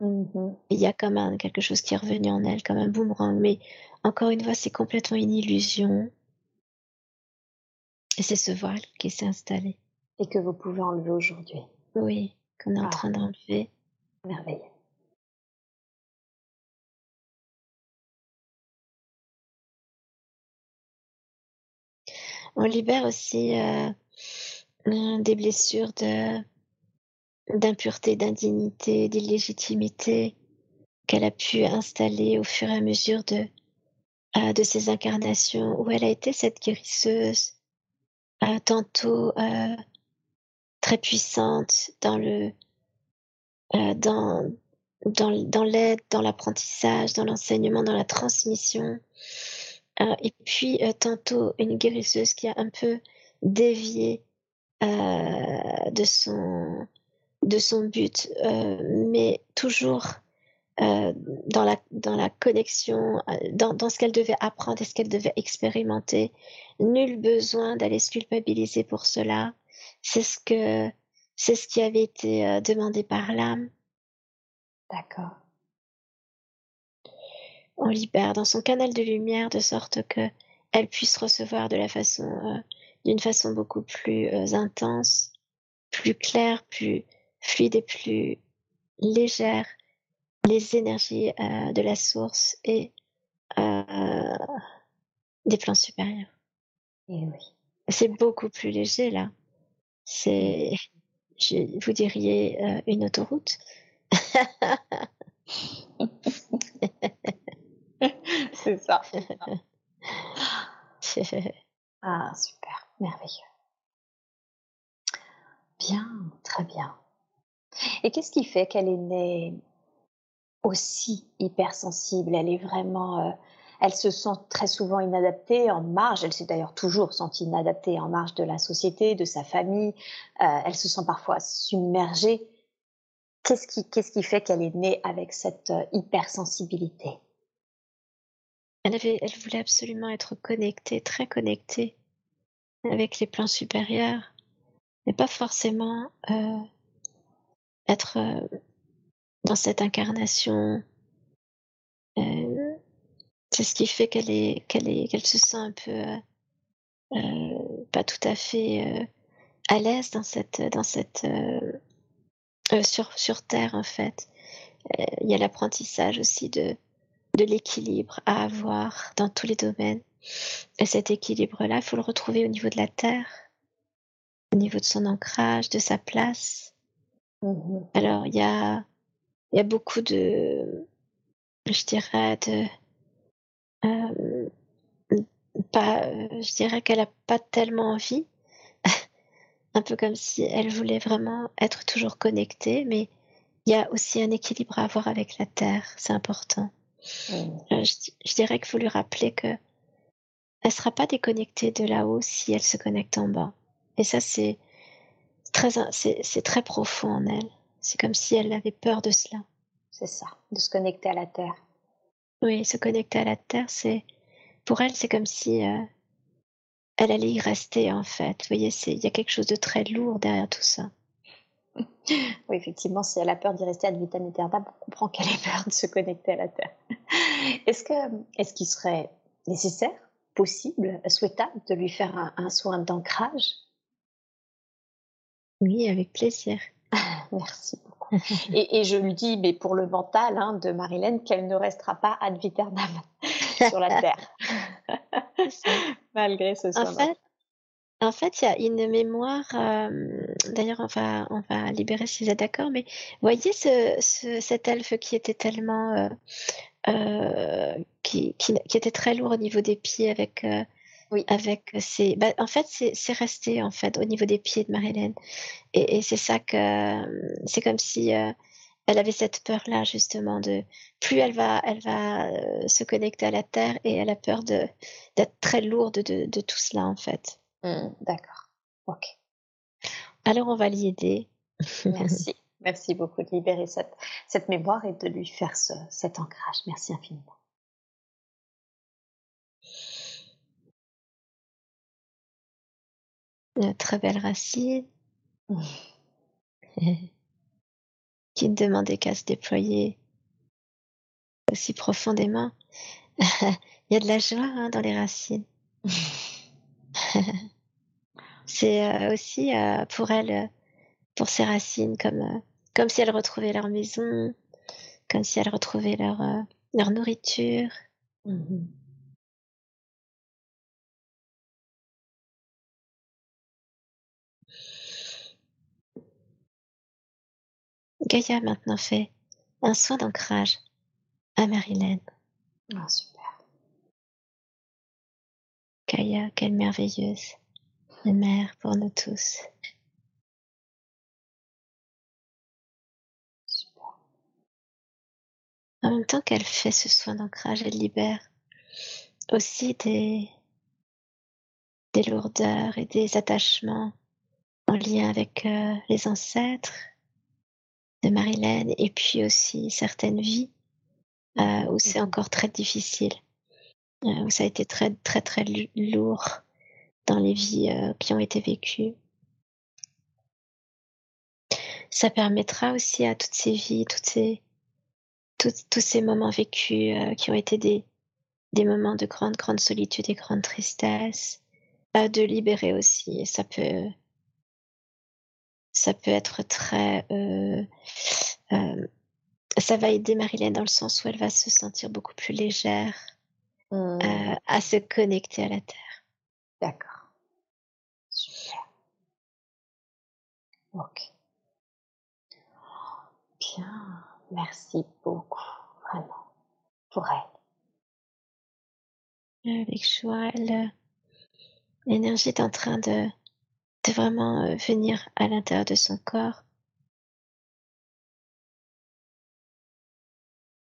Mhm. Il y a comme un, quelque chose qui est revenu en elle, comme un boomerang, mais encore une fois, c'est complètement une illusion. Et c'est ce voile qui s'est installé. Et que vous pouvez enlever aujourd'hui. Oui, qu'on est en Ah. train d'enlever. Merveilleux. On libère aussi euh, des blessures de d'impureté, d'indignité, d'illégitimité qu'elle a pu installer au fur et à mesure de euh, de ses incarnations où elle a été cette guérisseuse euh, tantôt euh, très puissante dans le dans dans, l'aide, dans l'apprentissage, dans l'enseignement, dans la transmission. Et puis tantôt une guérisseuse qui a un peu dévié de son de son but, euh, mais toujours euh, dans la dans la connexion, euh, dans, dans ce qu'elle devait apprendre et ce qu'elle devait expérimenter. Nul besoin d'aller se culpabiliser pour cela. C'est ce que c'est ce qui avait été demandé par l'âme. D'accord. on libère dans son canal de lumière de sorte que elle puisse recevoir de la façon euh, d'une façon beaucoup plus euh, intense, plus claire, plus fluide et plus légère les énergies euh, de la source et euh, des plans supérieurs. Et oui. C'est beaucoup plus léger là. C'est, je, vous diriez euh, une autoroute? C'est ça. Ah, super. Merveilleux. Bien, très bien. Et qu'est-ce qui fait qu'elle est née aussi hypersensible? Elle est vraiment. euh, elle se sent très souvent inadaptée, en marge. Elle s'est d'ailleurs toujours sentie inadaptée, en marge de la société, de sa famille. Euh, elle se sent parfois submergée. Qu'est-ce qui, qu'est-ce qui fait qu'elle est née avec cette euh, hypersensibilité? Elle, voulait absolument être connectée, très connectée avec les plans supérieurs, mais pas forcément être euh, dans cette incarnation. Euh, c'est ce qui fait qu'elle est, qu'elle est, qu'elle se sent un peu euh, pas tout à fait à l'aise dans cette, dans cette sur sur terre en fait. Il y a l'apprentissage aussi de de l'équilibre à avoir dans tous les domaines. Et cet équilibre-là, il faut le retrouver au niveau de la terre, au niveau de son ancrage, de sa place. Mhm. Alors, il y a, y a beaucoup de, je dirais, de, euh, pas, je dirais qu'elle a pas tellement envie. un peu comme si elle voulait vraiment être toujours connectée, mais il y a aussi un équilibre à avoir avec la terre, c'est important. Mhm. Euh, je, je dirais qu'il faut lui rappeler que elle sera pas déconnectée de là-haut si elle se connecte en bas. Et ça, c'est très, c'est, c'est très profond en elle. C'est comme si elle avait peur de cela. c'est ça, de se connecter à la terre. Oui, se connecter à la terre, c'est pour elle, c'est comme si euh, elle allait y rester en fait. Vous voyez, il y a quelque chose de très lourd derrière tout ça. Oui, effectivement, si elle a peur d'y rester ad vitam aeternam, on comprend qu'elle ait peur de se connecter à la Terre. Est-ce que, est-ce qu'il serait nécessaire, possible, souhaitable de lui faire un, soin d'ancrage? Oui, avec plaisir. Merci beaucoup. et, je lui dis, mais pour le mental hein, de Marilène, qu'elle ne restera pas ad vitam sur la Terre. Malgré ce soin. En fait, il y a une mémoire, d'ailleurs on va on va libérer si vous êtes d'accord, mais voyez ce ce cet elfe qui était tellement, qui qui qui était très lourd au niveau des pieds avec, Oui. avec ses bah, en fait, c'est resté, en fait, au niveau des pieds de Marie-Hélène et et c'est ça que, c'est comme si, elle avait cette peur-là justement de plus elle va elle va, se connecter à la terre et elle a peur de d'être très lourde de de tout cela, en fait. Mmh, d'accord. Ok. Alors on va l'y aider. Merci. Merci beaucoup de libérer cette, cette mémoire et de lui faire ce, cet ancrage. Merci infiniment. Une très belle racine qui ne demandait qu'à se déployer aussi profondément? Il y a de la joie hein, dans les racines. C'est euh, aussi euh, pour elle, euh, pour ses racines, comme, si elles retrouvaient leur maison, comme si elles retrouvaient leur, leur nourriture. Mmh Gaïa maintenant fait un soin d'ancrage à Marilène. Ah, super. Gaïa, quelle merveilleuse mère pour nous tous. En même temps qu'elle fait ce soin d'ancrage, elle libère aussi des, des lourdeurs et des attachements en lien avec euh, les ancêtres de Marilène et puis aussi certaines vies euh, où c'est encore très difficile, euh, où ça a été très très très lourd dans les vies euh, qui ont été vécues. Ça permettra aussi à toutes ces vies, toutes ces, tous ces moments vécus qui ont été des, des moments de grande, grande solitude et grande tristesse, de libérer aussi. ça peut, ça peut être très, ça va aider Marilyn dans le sens où elle va se sentir beaucoup plus légère, mmh. à se connecter à la terre. D'accord. Ok. Bien, merci beaucoup, vraiment, pour elle. Avec joie, l'énergie est en train de, de vraiment euh, venir à l'intérieur de son corps.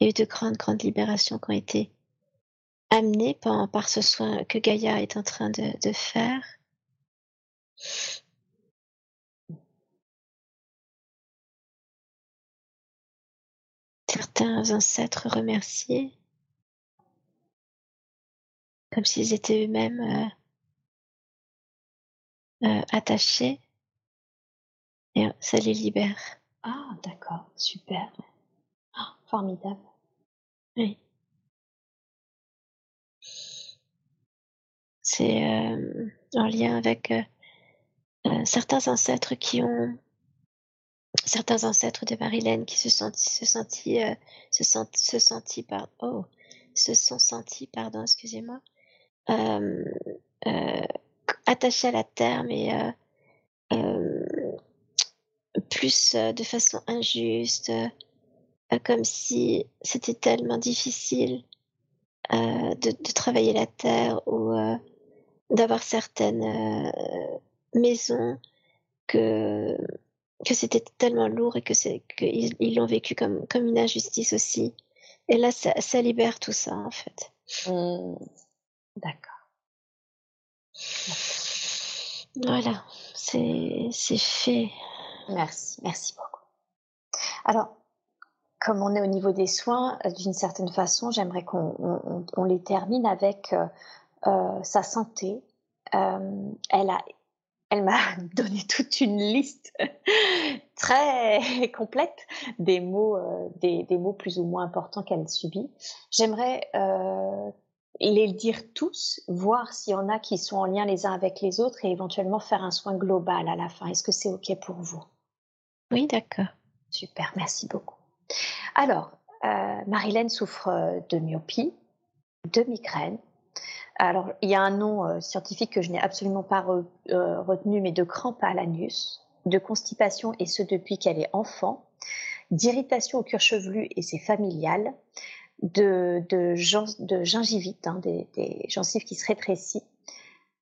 Il y a eu de grandes, grandes libérations qui ont été amenées par, ce soin que Gaïa est en train de, de faire. certains ancêtres remerciés, comme s'ils étaient eux-mêmes euh, euh, attachés, et ça les libère. Ah, d'accord, super. Ah, formidable. Oui. C'est euh, en lien avec certains ancêtres qui ont certains ancêtres de Marilène qui se sont se sentis euh, se sont se sentis par oh se sont sentis pardon excusez-moi euh, euh, attachés à la terre mais euh, euh plus euh, de façon injuste comme si c'était tellement difficile de, travailler la terre ou d'avoir certaines maisons que que c'était tellement lourd et que qu'ils l'ont vécu comme comme une injustice aussi. Et là, ça, ça libère tout ça en fait. Mmh. D'accord. Voilà, c'est fait. Merci, merci beaucoup. Alors, comme on est au niveau des soins, d'une certaine façon, j'aimerais qu'on les termine avec sa santé. elle a elle m'a donné toute une liste très complète des mots, euh, des, mots plus ou moins importants qu'elle subit. J'aimerais euh, les dire tous, voir s'il y en a qui sont en lien les uns avec les autres et éventuellement faire un soin global à la fin. Est-ce que c'est OK pour vous? Oui, d'accord. Super, merci beaucoup. Alors, euh, Marilène souffre de myopie, de migraine, alors, il y a un nom euh, scientifique que je n'ai absolument pas euh, retenu, mais de crampes à l'anus, de constipation, et ce depuis qu'elle est enfant, d'irritation au cuir chevelu, et c'est familial, de, de, gingivite, hein, des, gencives qui se rétrécissent,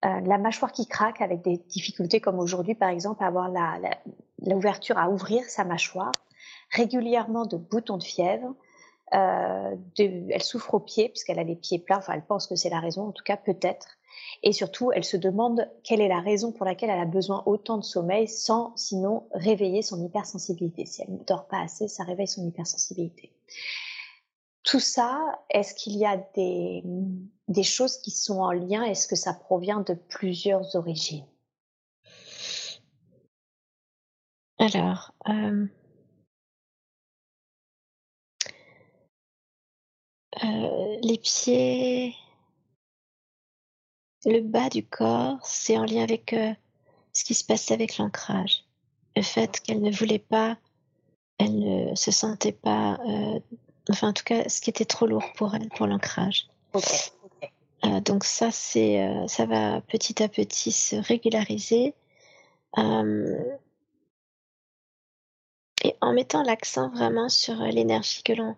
euh, la mâchoire qui craque avec des difficultés comme aujourd'hui, par exemple, à avoir l'ouverture à ouvrir sa mâchoire, régulièrement de boutons de fièvre, euh, elle souffre aux pieds puisqu'elle a les pieds plats. Enfin, elle pense que c'est la raison, en tout cas peut-être. Et surtout, elle se demande quelle est la raison pour laquelle elle a besoin autant de sommeil sans sinon réveiller son hypersensibilité. Si elle ne dort pas assez, ça réveille son hypersensibilité. Tout ça, est-ce qu'il y a des, choses qui sont en lien? Est-ce que ça provient de plusieurs origines? Alors, euh, Euh, les pieds, le bas du corps, c'est en lien avec euh, ce qui se passait avec l'ancrage. Le fait qu'elle ne voulait pas, elle ne se sentait pas, enfin en tout cas, ce qui était trop lourd pour elle, pour l'ancrage. donc ça, c'est, ça va petit à petit se régulariser. et en mettant l'accent vraiment sur l'énergie que l'on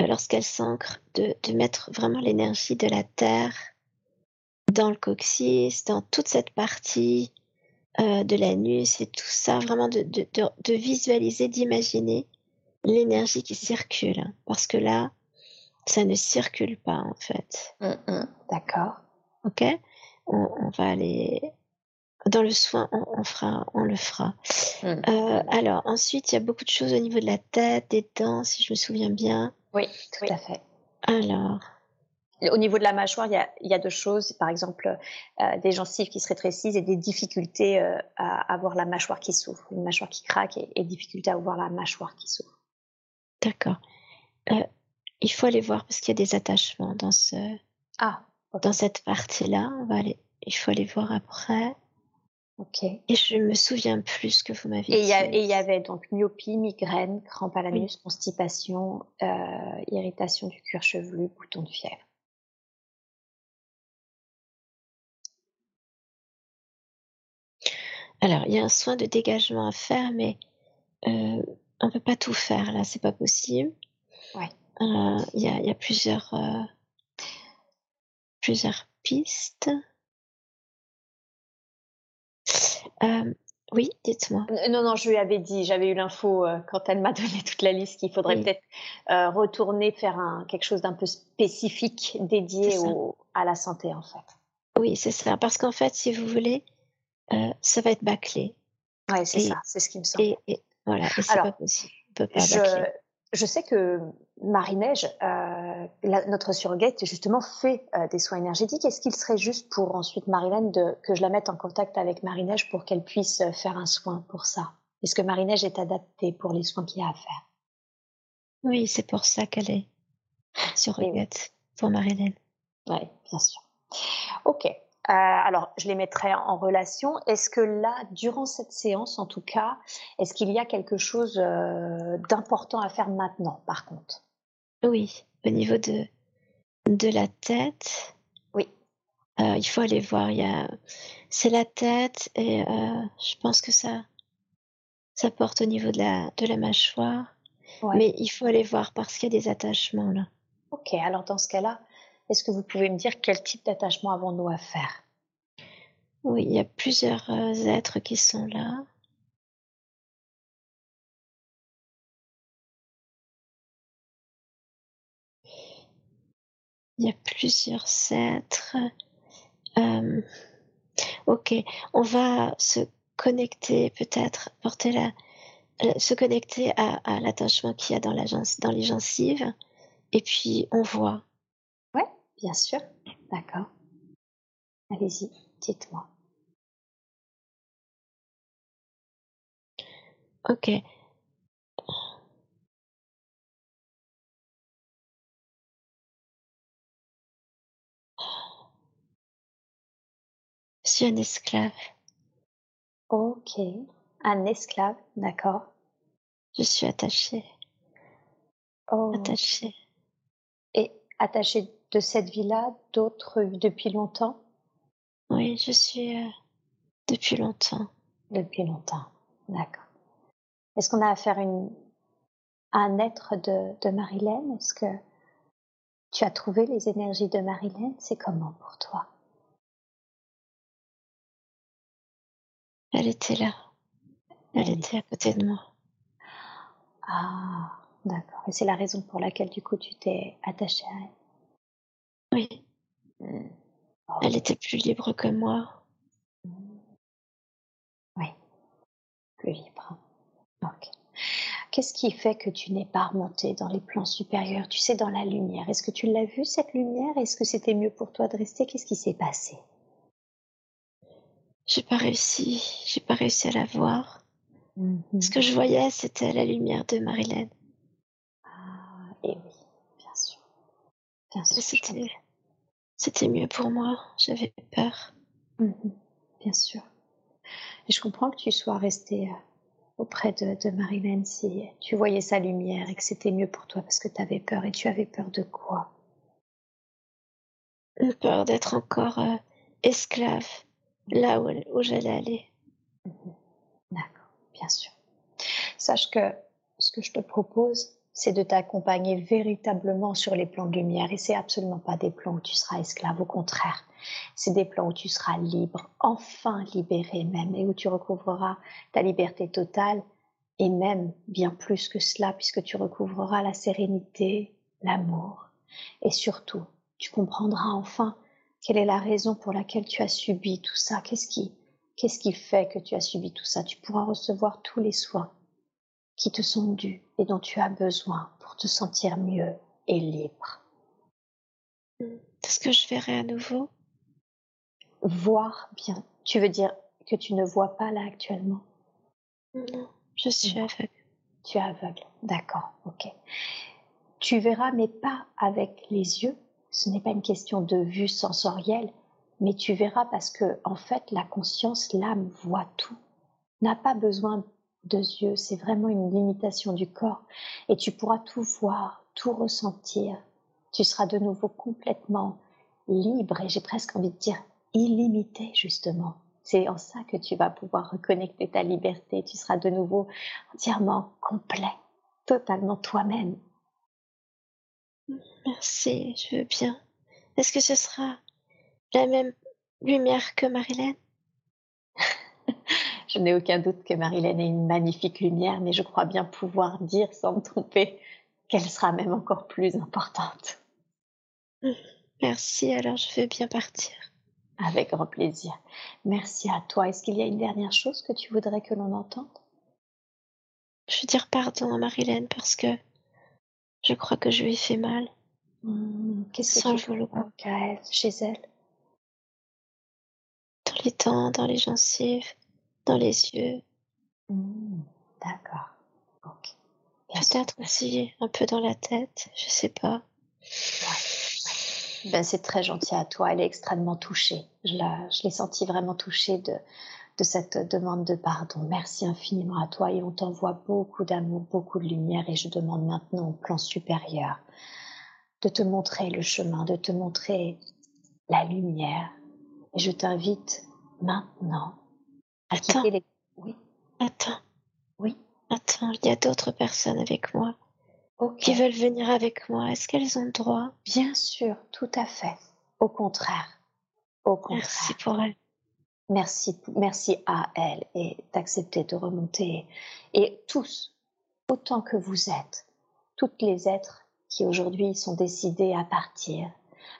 euh, lorsqu'elle s'ancre, de, mettre vraiment l'énergie de la terre dans le coccyx, dans toute cette partie euh, de l'anus et tout ça, vraiment de, visualiser, d'imaginer l'énergie qui circule. Parce que là, ça ne circule pas en fait. D'accord. Ok? On, va aller dans le soin, on, fera, on le fera. Mmh. Euh, alors ensuite, il y a beaucoup de choses au niveau de la tête, des dents, si je me souviens bien. Oui, tout à fait. Alors? Au niveau de la mâchoire, il y a, deux choses. Par exemple, euh, des gencives qui se rétrécissent et des difficultés euh, à avoir la mâchoire qui s'ouvre. Une mâchoire qui craque et, et difficulté à avoir la mâchoire qui s'ouvre. D'accord. Euh, il faut aller voir parce qu'il y a des attachements dans, ce, ah, dans cette partie-là. il faut aller voir après. Ok. Et je me souviens plus ce que vous m'avez dit. Et il y avait donc myopie, migraine, crampe à l'anus, constipation, euh, irritation du cuir chevelu, bouton de fièvre. Alors, il y a un soin de dégagement à faire, mais euh, on ne peut pas tout faire là, c'est pas possible. Ouais. Euh, il y, a, y, a, plusieurs, plusieurs pistes. Euh, oui, dites-moi. Non, non, je lui avais dit, j'avais eu l'info euh, quand elle m'a donné toute la liste qu'il faudrait peut-être euh, retourner faire un, quelque chose d'un peu spécifique dédié à la santé, en fait. Oui, c'est ça. Parce qu'en fait, si vous voulez, ça va être bâclé. Oui, c'est ça, c'est ce qui me semble. Et, voilà, et c'est pas possible. On peut pas je, je sais que Marie-Neige, euh, notre surrogate, justement, fait euh, des soins énergétiques. Est-ce qu'il serait juste pour ensuite Marilène de, que je la mette en contact avec Marie-Neige pour qu'elle puisse euh, faire un soin pour ça? Est-ce que Marie-Neige est adaptée pour les soins qu'il y a à faire? Oui, c'est pour ça qu'elle est surrogate pour Marilène. Oui, bien sûr. Ok. Euh, alors, je les mettrai en relation. Est-ce que là, durant cette séance, en tout cas, est-ce qu'il y a quelque chose euh, d'important à faire maintenant, par contre? Oui, au niveau de, de la tête. Oui. Euh, il faut aller voir. Il y a, c'est la tête et je pense que ça, ça porte au niveau de la, de la mâchoire. Mais il faut aller voir parce qu'il y a des attachements là. Ok, alors dans ce cas-là, est-ce que vous pouvez me dire quel type d'attachement avons-nous à faire? Oui, il y a plusieurs euh, êtres qui sont là. Il y a plusieurs êtres. Euh, ok, on va se connecter peut-être, porter la, se connecter à, l'attachement qu'il y a dans, les gencives, et puis on voit. Bien sûr. D'accord. Allez-y, dites-moi. Ok. Je suis un esclave. Ok. Un esclave, d'accord. Je suis attachée. Oh. Attachée. Et attachée de cette vie-là, d'autres depuis longtemps? Oui, je suis euh, depuis longtemps. Depuis longtemps, d'accord. Est-ce qu'on a affaire une, à un être de, de Marilyn Est-ce que tu as trouvé les énergies de Marilyn C'est comment pour toi? Elle était là. Elle, était à côté de moi. Ah, d'accord. Et c'est la raison pour laquelle du coup tu t'es attachée à elle? Oui. Hmm. Elle était plus libre que moi. Oui, plus libre. Ok. Qu'est-ce qui fait que tu n'es pas remonté dans les plans supérieurs? Tu sais, dans la lumière. Est-ce que tu l'as vue, cette lumière? Est-ce que c'était mieux pour toi de rester? Qu'est-ce qui s'est passé? J'ai pas réussi. J'ai pas réussi à la voir. Mm-hmm. Ce que je voyais, c'était la lumière de Marilyn. Ah, et oui, bien sûr. Bien sûr. C'était, mieux pour moi. J'avais peur. Mm-hmm. Bien sûr. Et je comprends que tu sois resté euh, auprès de, de Marilyn si tu voyais sa lumière et que c'était mieux pour toi parce que tu avais peur. Et tu avais peur de quoi? Peur d'être encore euh, esclave là où, où j'allais aller. Mm-hmm. D'accord bien sûr. Sache que ce que je te propose, c'est de t'accompagner véritablement sur les plans de lumière. Et c'est absolument pas des plans où tu seras esclave, au contraire. C'est des plans où tu seras libre, enfin libéré même, et où tu recouvreras ta liberté totale, et même bien plus que cela, puisque tu recouvreras la sérénité, l'amour, et surtout, tu comprendras enfin quelle est la raison pour laquelle tu as subi tout ça. Qu'est-ce qui, Qu'est-ce qui fait que tu as subi tout ça? Tu pourras recevoir tous les soins qui te sont dus et dont tu as besoin pour te sentir mieux et libre. Est-ce que je verrai à nouveau? Voir bien. Tu veux dire que tu ne vois pas là actuellement? Non, je suis aveugle. Tu es aveugle, d'accord, ok. Tu verras, mais pas avec les yeux. Ce n'est pas une question de vue sensorielle, mais tu verras parce que, en fait, la conscience, l'âme voit tout, n'a pas besoin de yeux, c'est vraiment une limitation du corps. Et tu pourras tout voir, tout ressentir. Tu seras de nouveau complètement libre et j'ai presque envie de dire illimité, justement. C'est en ça que tu vas pouvoir reconnecter ta liberté. Tu seras de nouveau entièrement complet, totalement toi-même. Merci, je veux bien. Est-ce que ce sera la même lumière que Marilyn Je n'ai aucun doute que Marilyn est une magnifique lumière, mais je crois bien pouvoir dire sans me tromper qu'elle sera même encore plus importante. Merci, alors je veux bien partir. Avec grand plaisir. Merci à toi. Est-ce qu'il y a une dernière chose que tu voudrais que l'on entende? Je veux dire pardon à Marilyn parce que je crois que je lui ai fait mal. Hmm, qu'est-ce que tu veux chez elle? Les dents, dans les gencives, dans les yeux. Mmh, d'accord. Peut-être aussi un peu dans la tête, je sais pas. Ben, c'est très gentil à toi. Elle est extrêmement touchée. Je, je l'ai sentie vraiment touchée de, de cette demande de pardon. Merci infiniment à toi et on t'envoie beaucoup d'amour, beaucoup de lumière et je demande maintenant au plan supérieur de te montrer le chemin, de te montrer la lumière. Et je t'invite maintenant Attends. Oui. Attends. Oui. Attends, il y a d'autres personnes avec moi qui veulent venir avec moi. Est-ce qu'elles ont le droit? Bien sûr, tout à fait. Au contraire. Au contraire. Merci pour elles. Merci, merci à elles et d'accepter de remonter. Et tous, autant que vous êtes, toutes les êtres qui aujourd'hui sont décidés à partir,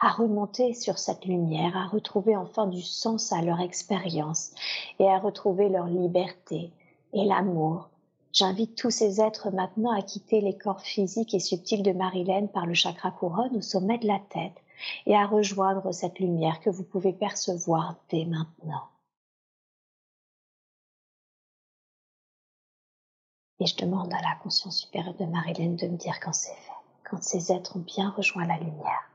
à remonter sur cette lumière, à retrouver enfin du sens à leur expérience et à retrouver leur liberté et l'amour J'invite tous ces êtres maintenant à quitter les corps physiques et subtils de Marilène par le chakra couronne au sommet de la tête et à rejoindre cette lumière que vous pouvez percevoir dès maintenant. Et je demande à la conscience supérieure de Marilène de me dire quand c'est fait, quand ces êtres ont bien rejoint la lumière.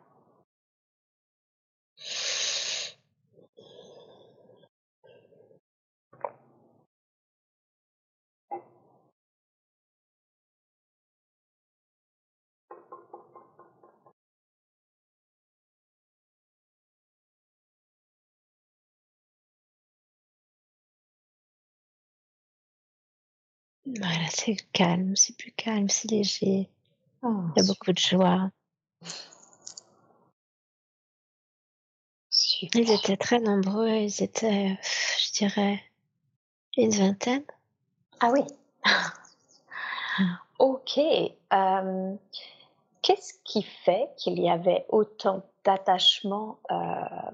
Voilà, c'est calme, c'est plus calme, c'est léger. Oh, Il y a beaucoup de joie. Ils étaient très nombreux, ils étaient, je dirais, une vingtaine. Ah oui. ok. Euh, qu'est-ce qui fait qu'il y avait autant d'attachement euh,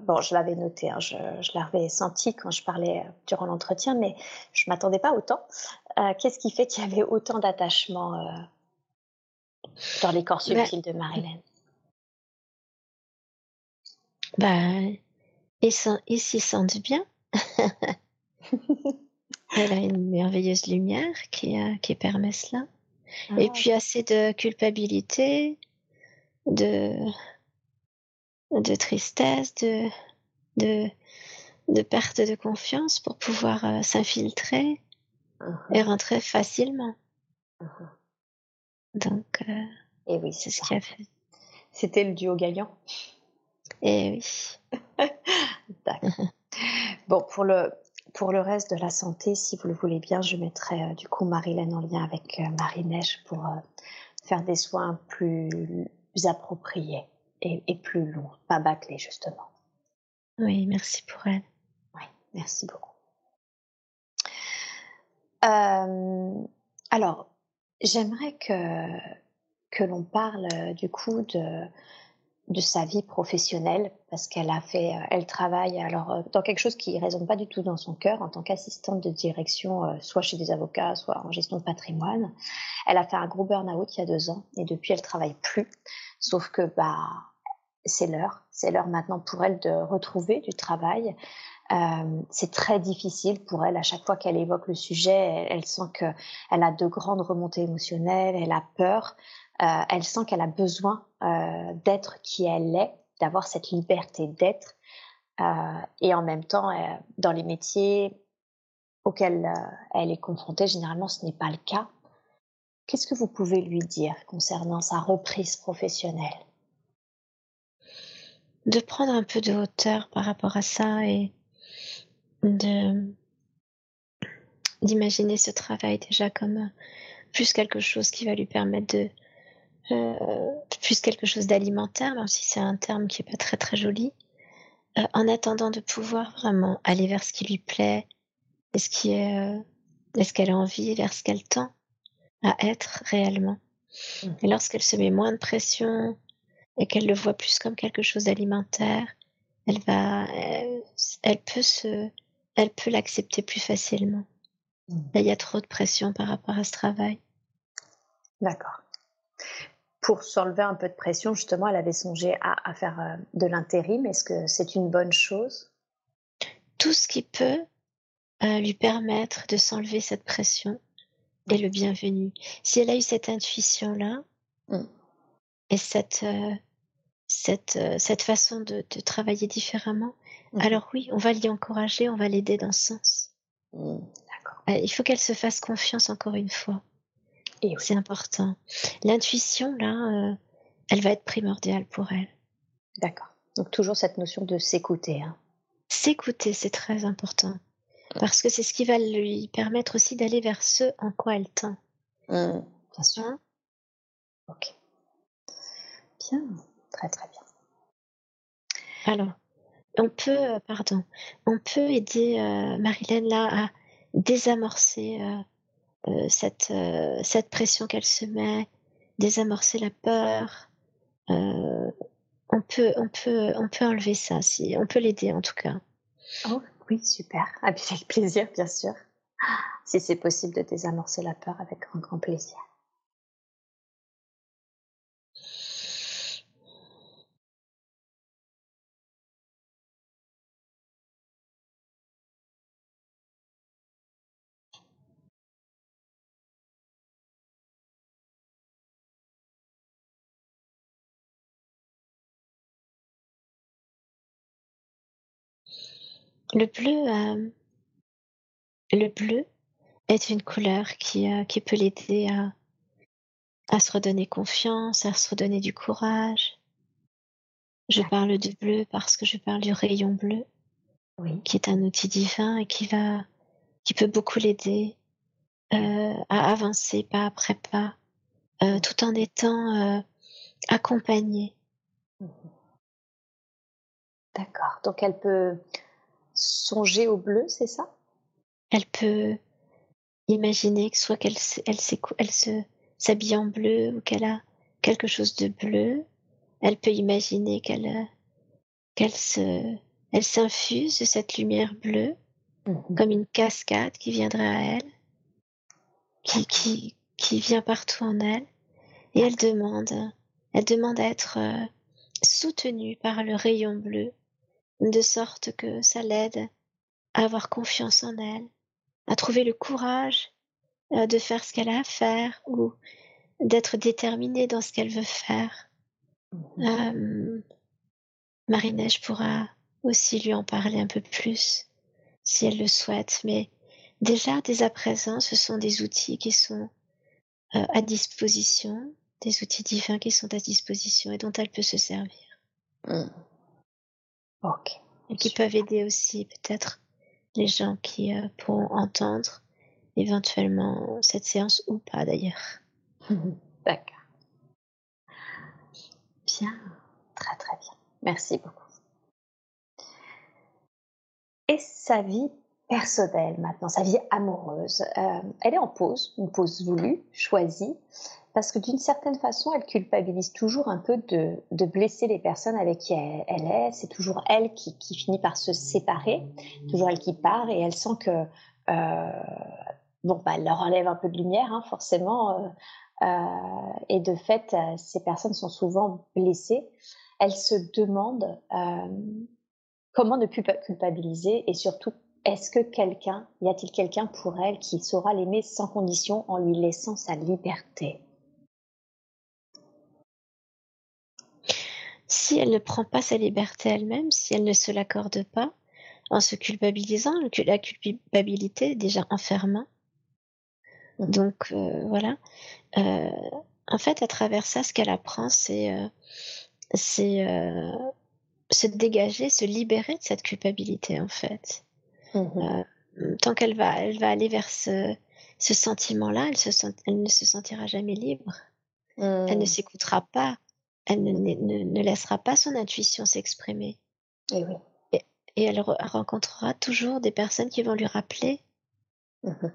Bon, je l'avais noté, hein, je, l'avais senti quand je parlais euh, durant l'entretien, mais je m'attendais pas autant. Qu'est-ce qui fait qu'il y avait autant d'attachement dans les corps bah, subtils de Marilyn? Bah, ils s'y sentent bien? Elle a une merveilleuse lumière qui, euh, qui permet cela. Et ah. puis assez de culpabilité, de, de tristesse, de, de, de perte de confiance pour pouvoir euh, s'infiltrer et uh-huh. rentrer facilement. Uh-huh. Donc, euh, et oui, c'est ce qui a fait. C'était le duo gagnant. Et oui. D'accord. bon, pour le, pour le reste de la santé, si vous le voulez bien, je mettrai euh, du coup Marilène en lien avec euh, Marie-Neige pour euh, faire des soins plus, appropriés et, et, plus longs, pas bâclés justement. Oui, merci pour elle. Oui, merci beaucoup. Alors, j'aimerais que, que l'on parle du coup de, de sa vie professionnelle parce qu'elle a fait, euh, elle travaille alors euh, dans quelque chose qui résonne pas du tout dans son cœur en tant qu'assistante de direction, euh, soit chez des avocats, soit en gestion de patrimoine. Elle a fait un gros burn-out il y a deux ans et depuis elle travaille plus. Sauf que bah c'est l'heure, c'est l'heure maintenant pour elle de retrouver du travail. Euh, c'est très difficile pour elle à chaque fois qu'elle évoque le sujet. Elle, elle sent qu'elle a de grandes remontées émotionnelles, elle a peur. Euh, elle sent qu'elle a besoin euh, d'être qui elle est, d'avoir cette liberté d'être. Et en même temps, dans les métiers auxquels elle est confrontée, généralement, ce n'est pas le cas. Qu'est-ce que vous pouvez lui dire concernant sa reprise professionnelle? De prendre un peu de hauteur par rapport à ça et de d'imaginer ce travail déjà comme plus quelque chose qui va lui permettre de euh, plus quelque chose d'alimentaire, même si c'est un terme qui est pas très très joli, euh, en attendant de pouvoir vraiment aller vers ce qui lui plaît, et ce qui est, euh, est-ce qu'elle a envie, vers ce qu'elle tend à être réellement. Mmh. Et lorsqu'elle se met moins de pression et qu'elle le voit plus comme quelque chose d'alimentaire, elle va, elle, peut se, elle peut l'accepter plus facilement. Mmh. il y a trop de pression par rapport à ce travail. D'accord pour s'enlever un peu de pression, justement, elle avait songé à, faire euh, de l'intérim. Est-ce que c'est une bonne chose? Tout ce qui peut euh, lui permettre de s'enlever cette pression est le bienvenu. Si elle a eu cette intuition-là mm. et cette, euh, cette, cette façon de, travailler différemment, mm. alors oui, on va l'y encourager, on va l'aider dans ce sens. Mm. il faut qu'elle se fasse confiance encore une fois. Et c'est important. L'intuition, là, euh, elle va être primordiale pour elle. D'accord. Donc toujours cette notion de s'écouter. Hein. S'écouter, c'est très important. Parce que c'est ce qui va lui permettre aussi d'aller vers ce en quoi elle tend. Mmh, bien sûr. Hein? Ok. Bien, très très bien. Alors, on peut, euh, pardon, on peut aider euh, Marilène là à désamorcer euh, cette, pression qu'elle se met, désamorcer la peur. On peut, on peut, on peut enlever ça, si, on peut l'aider en tout cas. Oh oui, super. Avec plaisir, bien sûr. si c'est possible de désamorcer la peur avec un grand plaisir. Le bleu, euh, le bleu est une couleur qui, euh, qui peut l'aider à, à se redonner confiance, à se redonner du courage. Je parle du bleu parce que je parle du rayon bleu, oui. qui est un outil divin et qui va, qui peut beaucoup l'aider euh, à avancer pas après pas, euh, tout en étant euh, accompagnée. Mmh D'accord. Donc elle peut songer au bleu, c'est ça? Elle peut imaginer que soit qu'elle elle, elle se s'habille en bleu ou qu'elle a quelque chose de bleu. Elle peut imaginer qu'elle qu'elle se elle s'infuse de cette lumière bleue mmh comme une cascade qui viendrait à elle, qui, qui, qui vient partout en elle. Et elle demande, elle demande à être euh, soutenue par le rayon bleu de sorte que ça l'aide à avoir confiance en elle, à trouver le courage euh, de faire ce qu'elle a à faire ou d'être déterminée dans ce qu'elle veut faire. Euh, Marie-Neige pourra aussi lui en parler un peu plus si elle le souhaite, mais déjà dès à présent, ce sont des outils qui sont euh, à disposition, des outils divins qui sont à disposition et dont elle peut se servir. Mmh. Ok. Et qui peuvent aider aussi peut-être les gens qui euh, pourront entendre éventuellement cette séance ou pas d'ailleurs. D'accord. Bien, très très bien. Merci beaucoup. Et sa vie personnelle maintenant, sa vie amoureuse, euh, elle est en pause, une pause voulue, choisie parce que d'une certaine façon, elle culpabilise toujours un peu de, de blesser les personnes avec qui elle, est. C'est toujours elle qui, qui, finit par se séparer, toujours elle qui part, et elle sent que euh, bon, bah, elle leur enlève un peu de lumière, hein, forcément, euh, euh, et de fait, ces personnes sont souvent blessées. Elle se demande euh, comment ne plus culpabiliser, et surtout est-ce que quelqu'un, y a-t-il quelqu'un pour elle qui saura l'aimer sans condition en lui laissant sa liberté? Si elle ne prend pas sa liberté elle-même, si elle ne se l'accorde pas, en se culpabilisant, la culpabilité est déjà enfermant. Mmh. Donc euh, voilà. Euh, en fait, à travers ça, ce qu'elle apprend, c'est euh, c'est se dégager, se libérer de cette culpabilité, en fait. Mmh. tant qu'elle va, elle va aller vers ce, ce sentiment-là, elle, se sent, elle ne se sentira jamais libre. Mmh. Elle ne s'écoutera pas elle ne, ne, ne, laissera pas son intuition s'exprimer. Et oui. Et, et elle, re, rencontrera toujours des personnes qui vont lui rappeler. Mmh. Vous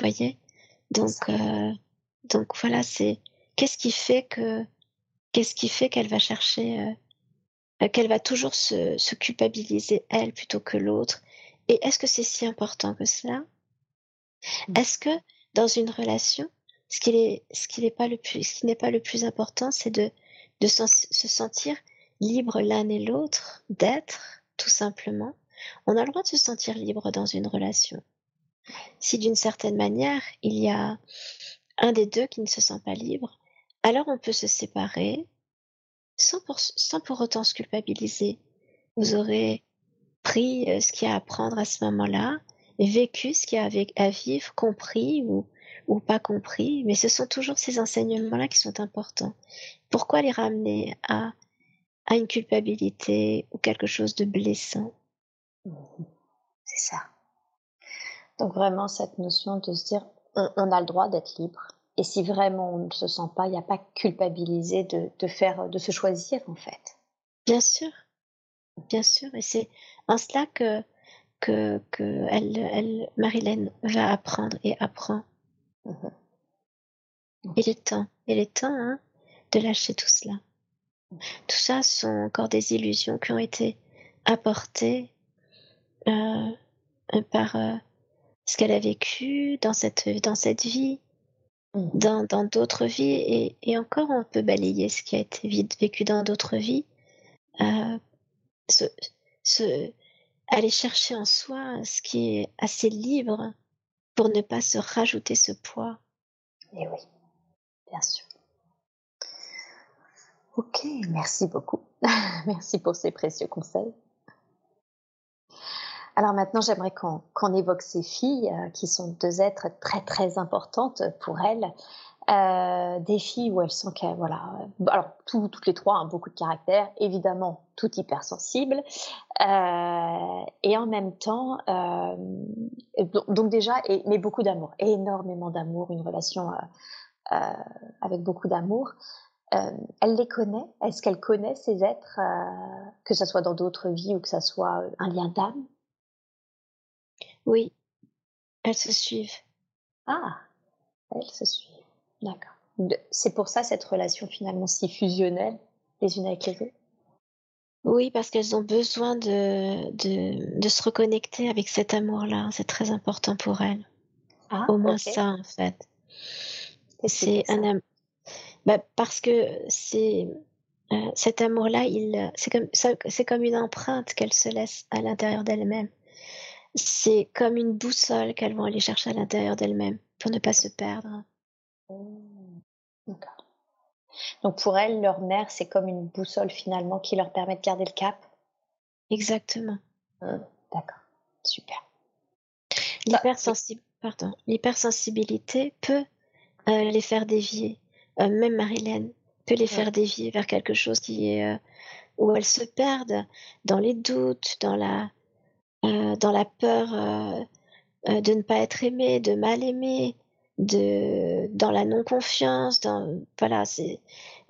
voyez? Donc, euh, donc voilà, c'est qu'est-ce qui fait que qu'est-ce qui fait qu'elle va chercher, euh, euh, qu'elle va toujours se, se, culpabiliser elle plutôt que l'autre? Et est-ce que c'est si important que cela? Mmh. Est-ce que dans une relation, ce qui est, ce qui n'est pas le plus, ce qui n'est pas le plus important, c'est de de se sentir libre l'un et l'autre, d'être, tout simplement? On a le droit de se sentir libre dans une relation. Si d'une certaine manière, il y a un des deux qui ne se sent pas libre, alors on peut se séparer sans pour, sans pour autant se culpabiliser. Vous aurez pris euh, ce qu'il y a à apprendre à ce moment-là, vécu ce qu'il y a à vivre, compris ou ou pas compris, mais ce sont toujours ces enseignements-là qui sont importants. Pourquoi les ramener à, à une culpabilité ou quelque chose de blessant? C'est ça. Donc vraiment cette notion de se dire on, a le droit d'être libre. Et si vraiment on ne se sent pas, il n'y a pas culpabiliser de, de faire, de se choisir en fait. Bien sûr, bien sûr. Et c'est en cela que que, que elle, elle, Marilyn va apprendre et apprend il est temps, il est temps hein, de lâcher tout cela. Tout ça sont encore des illusions qui ont été apportées euh, par, euh, ce qu'elle a vécu dans cette, dans cette vie, mmh. dans d'autres vies, et, et, encore on peut balayer ce qui a été vécu dans d'autres vies. Euh, aller chercher en soi ce qui est assez libre pour ne pas se rajouter ce poids. Et eh oui, bien sûr. Ok, merci beaucoup. merci pour ces précieux conseils. Alors maintenant, j'aimerais qu'on évoque ces filles, euh, qui sont deux êtres très très importantes pour elles. Euh, des filles où elles sont voilà euh, alors toutes les trois ont beaucoup de caractère évidemment toutes hypersensibles. Euh, et en même temps euh, donc déjà et, mais beaucoup d'amour énormément d'amour une relation avec beaucoup d'amour. Elle les connaît est-ce qu'elle connaît ces êtres que ce soit dans d'autres vies ou que ce soit un lien d'âme? Oui. Elles se suivent. Ah elles se suivent D'accord. C'est pour ça cette relation finalement si fusionnelle les unes avec les autres? Oui, parce qu'elles ont besoin de, de, de, se reconnecter avec cet amour-là. C'est très important pour elles. Ah, Au moins ça, en fait. C'est un amour. Bah, parce que c'est euh, cet amour-là, il, c'est comme, c'est comme une empreinte qu'elles se laissent à l'intérieur d'elles-mêmes. C'est comme une boussole qu'elles vont aller chercher à l'intérieur d'elles-mêmes pour ne pas se perdre. Mmh. D'accord. Donc pour elles, leur mère, c'est comme une boussole finalement qui leur permet de garder le cap? Exactement. Mmh. D'accord. Super. Bah, pardon, l'hypersensibilité peut euh, les faire dévier. Euh, même Marilyn peut les faire dévier vers quelque chose qui est euh, où elles se perdent dans les doutes, dans la dans la peur de ne pas être aimées, de mal aimer de dans la non confiance dans voilà c'est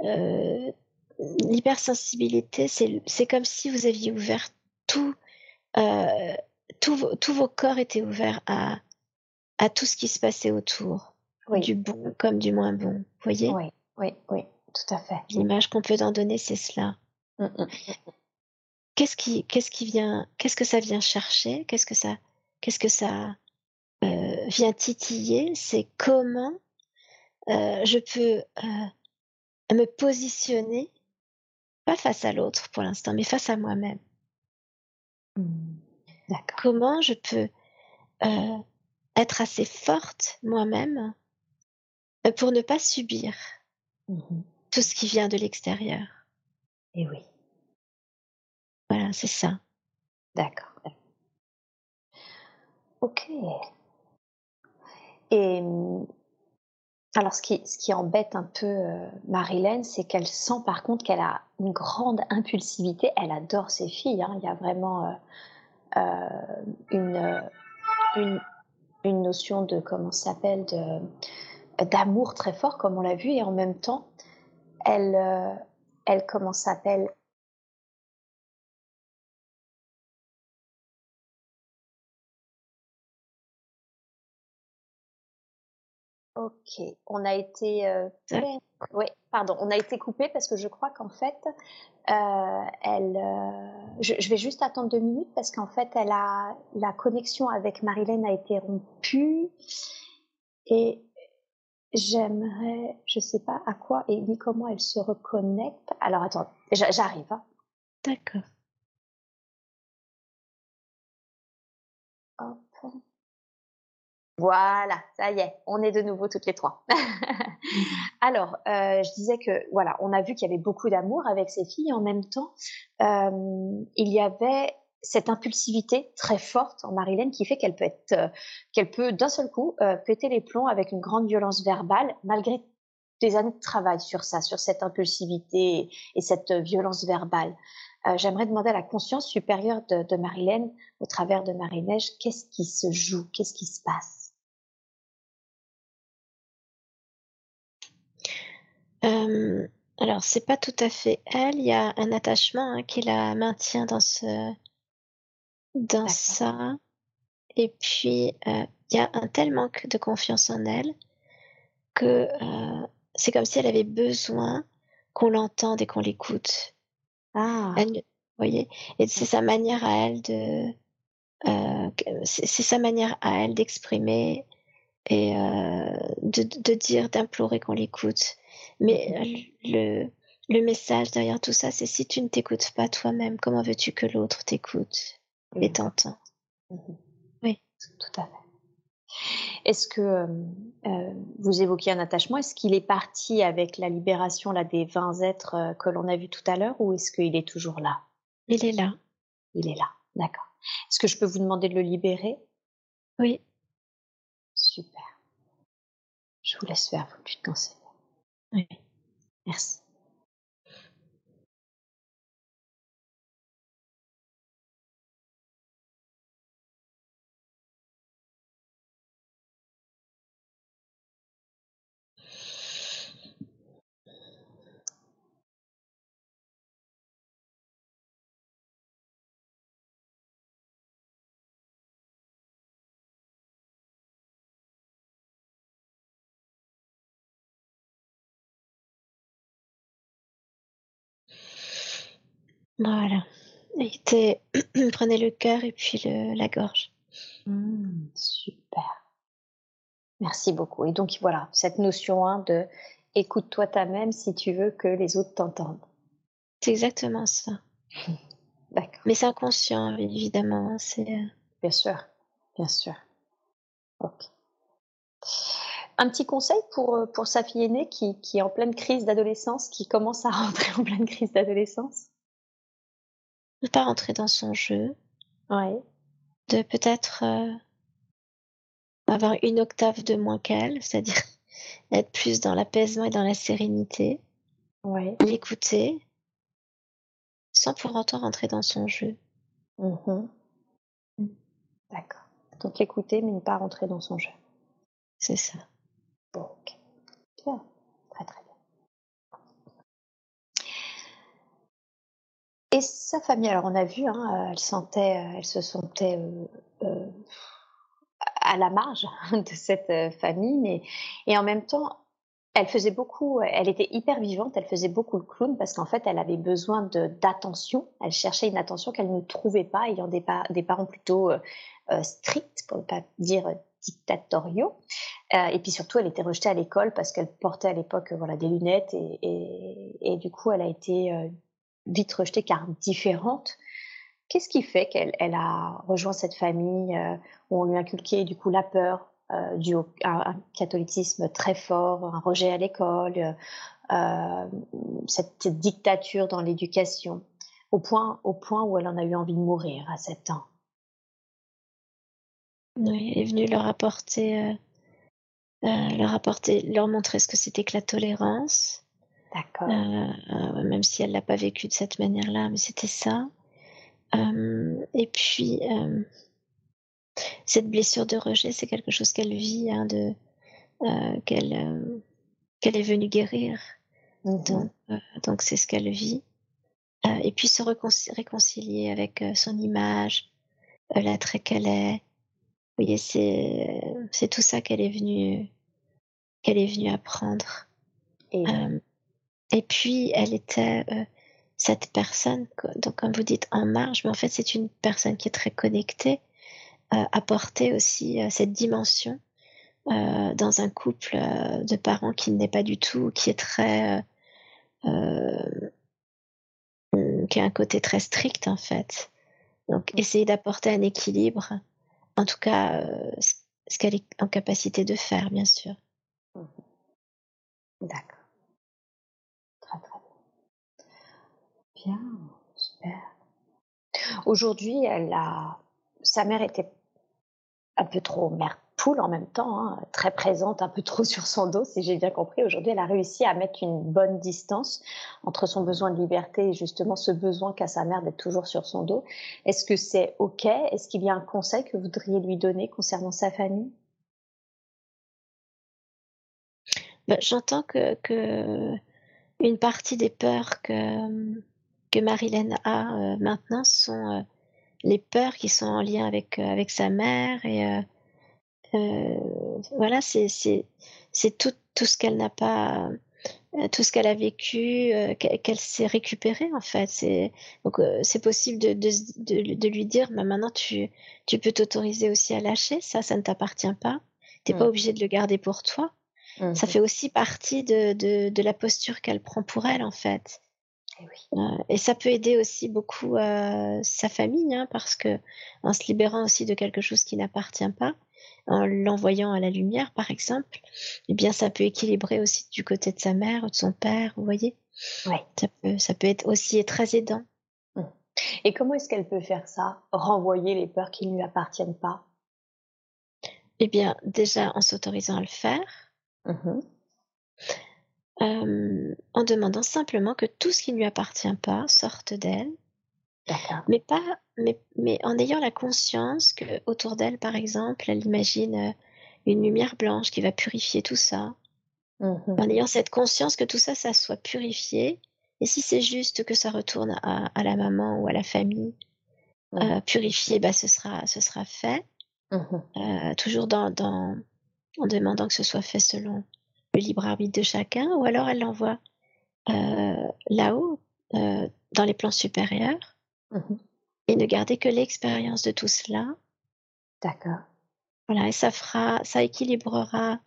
euh, l'hypersensibilité c'est c'est comme si vous aviez ouvert tout euh, tous vos corps étaient ouverts à à tout ce qui se passait autour. Du bon comme du moins bon vous voyez? Oui oui oui tout à fait. L'image qu'on peut en donner c'est cela. Mmh, mmh, mmh, qu'est-ce qui qu'est-ce qui vient qu'est-ce que ça vient chercher? Qu'est-ce que ça qu'est-ce que ça vient titiller, c'est comment euh, je peux euh, me positionner, pas face à l'autre pour l'instant, mais face à moi-même. Mmh. Comment je peux être assez forte moi-même pour ne pas subir mmh tout ce qui vient de l'extérieur. Et oui. Voilà, c'est ça. D'accord. Ok. Et mmh, alors, ce qui, embête un peu euh, Marilyn, c'est qu'elle sent par contre qu'elle a une grande impulsivité. Elle adore ses filles. Hein. Il y a vraiment euh, euh, une, notion de comment s'appelle d'amour très fort, comme on l'a vu, et en même temps, elle, elle comment s'appelle Ok, on a été euh, pardon, on a été coupé parce que je crois qu'en fait, euh, elle, euh, je, vais juste attendre deux minutes parce qu'en fait, elle a la connexion avec Marilyn a été rompue et j'aimerais, je sais pas à quoi et ni comment elle se reconnecte. Alors attends, j'arrive. Hein. D'accord. Voilà, ça y est, on est de nouveau toutes les trois. Alors, euh, je disais que voilà, on a vu qu'il y avait beaucoup d'amour avec ces filles. En même temps, euh, il y avait cette impulsivité très forte en Marilyn qui fait qu'elle peut être, euh, qu'elle peut d'un seul coup péter les plombs avec une grande violence verbale, malgré des années de travail sur ça, sur cette impulsivité et cette violence verbale. J'aimerais demander à la conscience supérieure de, de Marilyn, au travers de Marie-Neige, qu'est-ce qui se joue, qu'est-ce qui se passe? Euh, alors, c'est pas tout à fait elle. Il y a un attachement hein, qui la maintient dans ce, dans ça. Et puis, euh, il y a un tel manque de confiance en elle que euh, c'est comme si elle avait besoin qu'on l'entende et qu'on l'écoute. Ah. vous voyez? Et c'est sa manière à elle de, c'est sa manière à elle d'exprimer et de, de, dire, d'implorer qu'on l'écoute. Mais le, le message derrière tout ça, c'est si tu ne t'écoutes pas toi-même, comment veux-tu que l'autre t'écoute et t'entend mhm. Oui, tout à fait. Est-ce que euh, euh, vous évoquiez un attachement Est-ce qu'il est parti avec la libération là, des 20 êtres euh, que l'on a vus tout à l'heure ou est-ce qu'il est toujours là? Il est là. Il est là, d'accord. Est-ce que je peux vous demander de le libérer? Oui. Super. Je vous laisse faire, vous plus de Oui. Merci. Voilà. Et prenez le cœur et puis le, la gorge. Mmh, super. Merci beaucoup. Et donc voilà, cette notion hein, de écoute-toi toi-même si tu veux que les autres t'entendent. C'est exactement ça. D'accord. Mais c'est inconscient, évidemment. Hein, c'est... Euh bien sûr, bien sûr. Ok. Un petit conseil pour, euh, pour sa fille aînée qui, qui est en pleine crise d'adolescence, qui commence à rentrer en pleine crise d'adolescence? Ne pas rentrer dans son jeu. De peut-être euh, avoir une octave de moins qu'elle, c'est-à-dire être plus dans l'apaisement et dans la sérénité. L'écouter sans pour autant rentrer dans son jeu. Mm-hmm. D'accord. Donc l'écouter mais ne pas rentrer dans son jeu. C'est ça. Bon, ok. Bien. Très très bien. Et sa famille, alors on a vu, hein, elle sentait, elle se sentait euh, euh, à la marge de cette euh, famille, mais et en même temps, elle faisait beaucoup, elle était hyper vivante, elle faisait beaucoup le clown parce qu'en fait, elle avait besoin d'attention, elle cherchait une attention qu'elle ne trouvait pas, ayant des, parents plutôt euh, euh, stricts, pour ne pas dire dictatoriaux. Euh, et puis surtout, elle était rejetée à l'école parce qu'elle portait à l'époque voilà, des lunettes et, du coup, elle a été euh, vite rejetée car différente. Qu'est-ce qui fait qu'elle elle a rejoint cette famille euh, où on lui inculquait du coup la peur, euh, à un catholicisme très fort, un rejet à l'école, euh, cette dictature dans l'éducation, au point, au point où elle en a eu envie de mourir à 7 ans? Oui, elle est venue euh, leur apporter, leur montrer ce que c'était que la tolérance. D'accord. Euh, même si elle l'a pas vécu de cette manière-là, mais c'était ça. et puis, cette blessure de rejet, c'est quelque chose qu'elle vit, hein, de, qu'elle, qu'elle est venue guérir. Mmh donc, donc c'est ce qu'elle vit. et puis se réconcilier avec son image, l'être qu'elle est. Oui, c'est c'est tout ça qu'elle est venue qu'elle est venue apprendre. Et, et puis elle était cette personne, donc comme vous dites en marge, mais en fait c'est une personne qui est très connectée, euh, apporter aussi cette dimension euh, dans un couple de parents qui n'est pas du tout, qui est très euh, qui a un côté très strict en fait. Donc mmh. essayer d'apporter un équilibre, en tout cas ce qu'elle est en capacité de faire, bien sûr. Mmh. D'accord. Très très bien. Super. Aujourd'hui, sa mère était un peu trop mère poule en même temps, hein, très présente, un peu trop sur son dos, si j'ai bien compris. Aujourd'hui, elle a réussi à mettre une bonne distance entre son besoin de liberté et justement ce besoin qu'a sa mère d'être toujours sur son dos. Est-ce que c'est OK? Est-ce qu'il y a un conseil que vous voudriez lui donner concernant sa famille? Ben, J'entends que, que, une partie des peurs que, que Marilyn a euh, maintenant sont euh, les peurs qui sont en lien avec, euh, avec sa mère et voilà, c'est, tout, tout ce qu'elle n'a pas tout ce qu'elle a vécu, euh, qu'elle s'est récupérée en fait. C'est donc euh, c'est possible de, de, de, lui dire, bah, maintenant tu tu peux t'autoriser aussi à lâcher, ça ça ne t'appartient pas. T'es pas mmh. obligé de le garder pour toi. Ça mmh fait aussi partie de, de, de la posture qu'elle prend pour elle en fait. Et, eh oui. et ça peut aider aussi beaucoup sa famille, hein, parce que en se libérant aussi de quelque chose qui n'appartient pas, en l'envoyant à la lumière, par exemple, eh bien, ça peut équilibrer aussi du côté de sa mère ou de son père, vous voyez. Ouais. Ça peut, ça peut être aussi très aidant. Mmh. Et comment est-ce qu'elle peut faire ça Renvoyer les peurs qui ne lui appartiennent pas? Eh bien, déjà en s'autorisant à le faire. Mmh euh, en demandant simplement que tout ce qui ne lui appartient pas sorte d'elle mais pas, mais, mais en ayant la conscience que autour d'elle, par exemple, elle imagine euh, une lumière blanche qui va purifier tout ça. Mmh en ayant cette conscience que tout ça, ça soit purifié. Et si c'est juste que ça retourne à, à, la maman ou à la famille, mmh. euh, purifié, bah, ce sera, ce sera fait. Mmh euh, toujours dans, dans, en demandant que ce soit fait selon le libre arbitre de chacun, ou alors elle l'envoie euh, là-haut, euh, dans les plans supérieurs, Mmh et ne garder que l'expérience de tout cela. D'accord. Voilà, et ça fera, ça équilibrera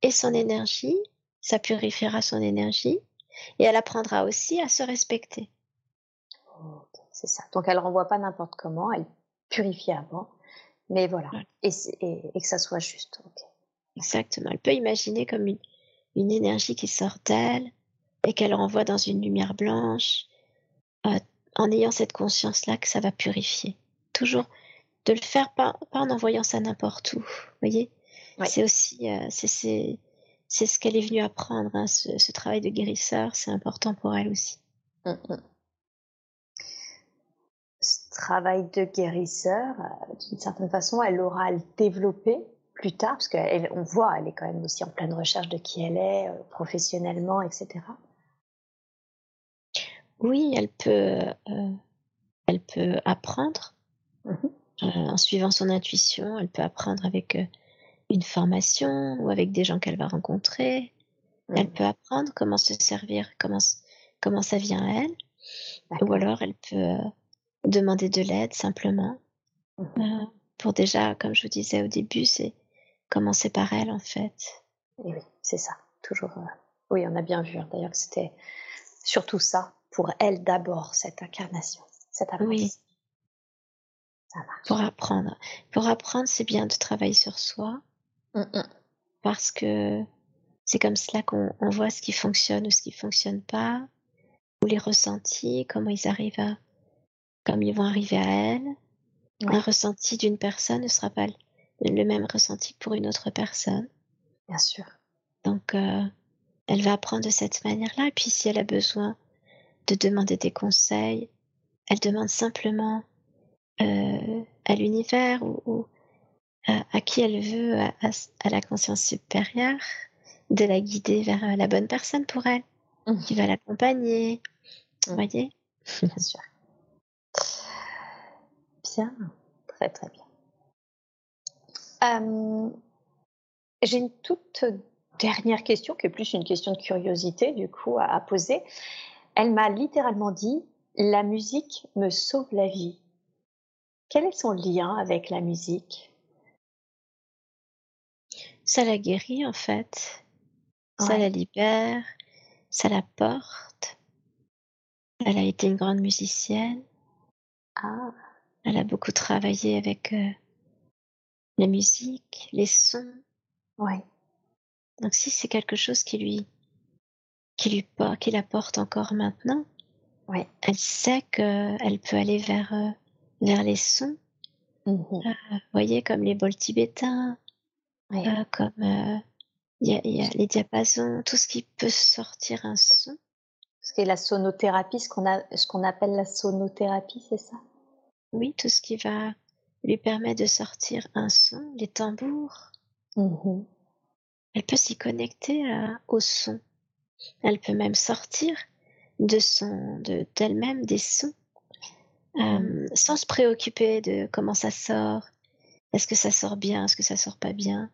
et son énergie, ça purifiera son énergie, et elle apprendra aussi à se respecter. c'est ça. Donc elle renvoie pas n'importe comment, elle purifie avant, mais voilà, Et, et, que ça soit juste. Exactement. Elle peut imaginer comme une, une énergie qui sort d'elle et qu'elle renvoie dans une lumière blanche, euh, en ayant cette conscience-là que ça va purifier. Toujours de le faire pas, en envoyant ça n'importe où. Voyez? C'est aussi, euh, c'est ce qu'elle est venue apprendre, hein, ce, travail de guérisseur, c'est important pour elle aussi. Mm. Ce travail de guérisseur, euh, d'une certaine façon, elle aura à le développer plus tard, parce qu'on voit, elle est quand même aussi en pleine recherche de qui elle est, euh, professionnellement, etc. Oui, elle peut, euh, elle peut apprendre mmh euh, en suivant son intuition. Elle peut apprendre avec euh, une formation ou avec des gens qu'elle va rencontrer. Elle mmh. peut apprendre comment se servir, comment, comment ça vient à elle. Ou alors elle peut demander de l'aide simplement. Mmh pour déjà, comme je vous disais au début, c'est commencer par elle en fait. Et oui, c'est ça. Toujours. Oui, on a bien vu hein, d'ailleurs que c'était surtout ça pour elle d'abord, cette incarnation, cette Oui. Pour apprendre. Pour apprendre, c'est bien de travailler sur soi. Parce que c'est comme cela qu'on voit ce qui fonctionne ou ce qui fonctionne pas, ou les ressentis, comment ils arrivent à, comme ils vont arriver à elle. Un ressenti d'une personne ne sera pas le même ressenti pour une autre personne. Bien sûr. Donc, euh, elle va apprendre de cette manière-là. Et puis, si elle a besoin de demander des conseils. Elle demande simplement euh, à l'univers ou, à, qui elle veut, à, la conscience supérieure, de la guider vers euh, la bonne personne pour elle, mmh. qui va l'accompagner. Vous mmh. voyez? Bien sûr. Bien, très très bien. Euh, j'ai une toute dernière question, qui est plus une question de curiosité, du coup, à poser. Elle m'a littéralement dit La musique me sauve la vie. Quel est son lien avec la musique? Ça la guérit en fait. Ça la libère. Ça la porte. Elle a été une grande musicienne. Ah. Elle a beaucoup travaillé avec euh, la musique, les sons. Ouais. Donc si c'est quelque chose qui lui qui lui qui la porte encore maintenant. Ouais. Elle sait qu'elle peut aller vers, euh, vers les sons. Mmh euh, vous voyez, comme les bols tibétains, euh, comme il y, a les diapasons, tout ce qui peut sortir un son. Ce qui est la sonothérapie, ce qu'on a, ce qu'on appelle la sonothérapie, c'est ça? Oui, tout ce qui va lui permettre de sortir un son, les tambours. Mmh Elle peut s'y connecter au son. Elle peut même sortir de son, de d'elle-même des sons, euh, sans se préoccuper de comment ça sort. Est-ce que ça sort bien Est-ce que ça sort pas bien?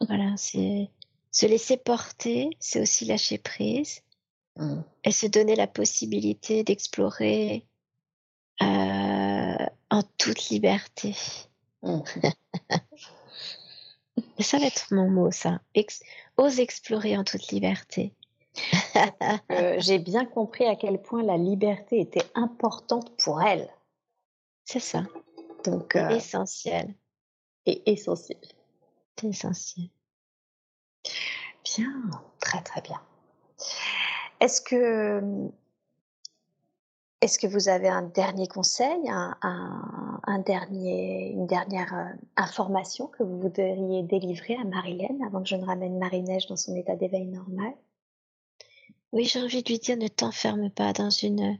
Voilà, c'est Se laisser porter, c'est aussi lâcher prise mmh. et se donner la possibilité d'explorer euh, en toute liberté. Mmh. ça va être mon mot, ça. ose explorer en toute liberté. J'ai bien compris à quel point la liberté était importante pour elle. C'est ça. Donc, euh, essentiel. Et essentiel. Essentiel. Bien, très très bien. Est-ce que est-ce que vous avez un dernier conseil, une dernière euh, information que vous voudriez délivrer à Marilène avant que je ne ramène Marie-Neige dans son état d'éveil normal? Oui, j'ai envie de lui dire ne t'enferme pas dans une,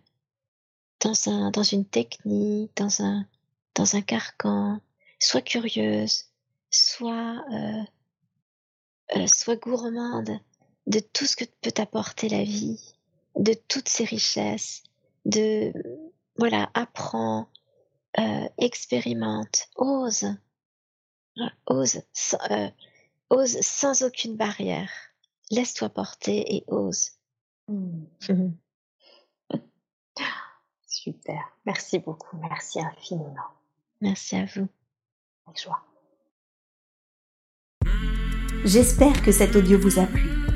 dans, un, dans une technique, dans un, dans un carcan. Sois curieuse, sois, euh, euh, sois gourmande de tout ce que peut t'apporter la vie, de toutes ses richesses de voilà, apprends, euh, expérimente, ose, ose, euh, ose sans aucune barrière. Laisse-toi porter et ose. Mmh. Super. Merci beaucoup. Merci infiniment. Merci à vous. Avec joie. J'espère que cet audio vous a plu.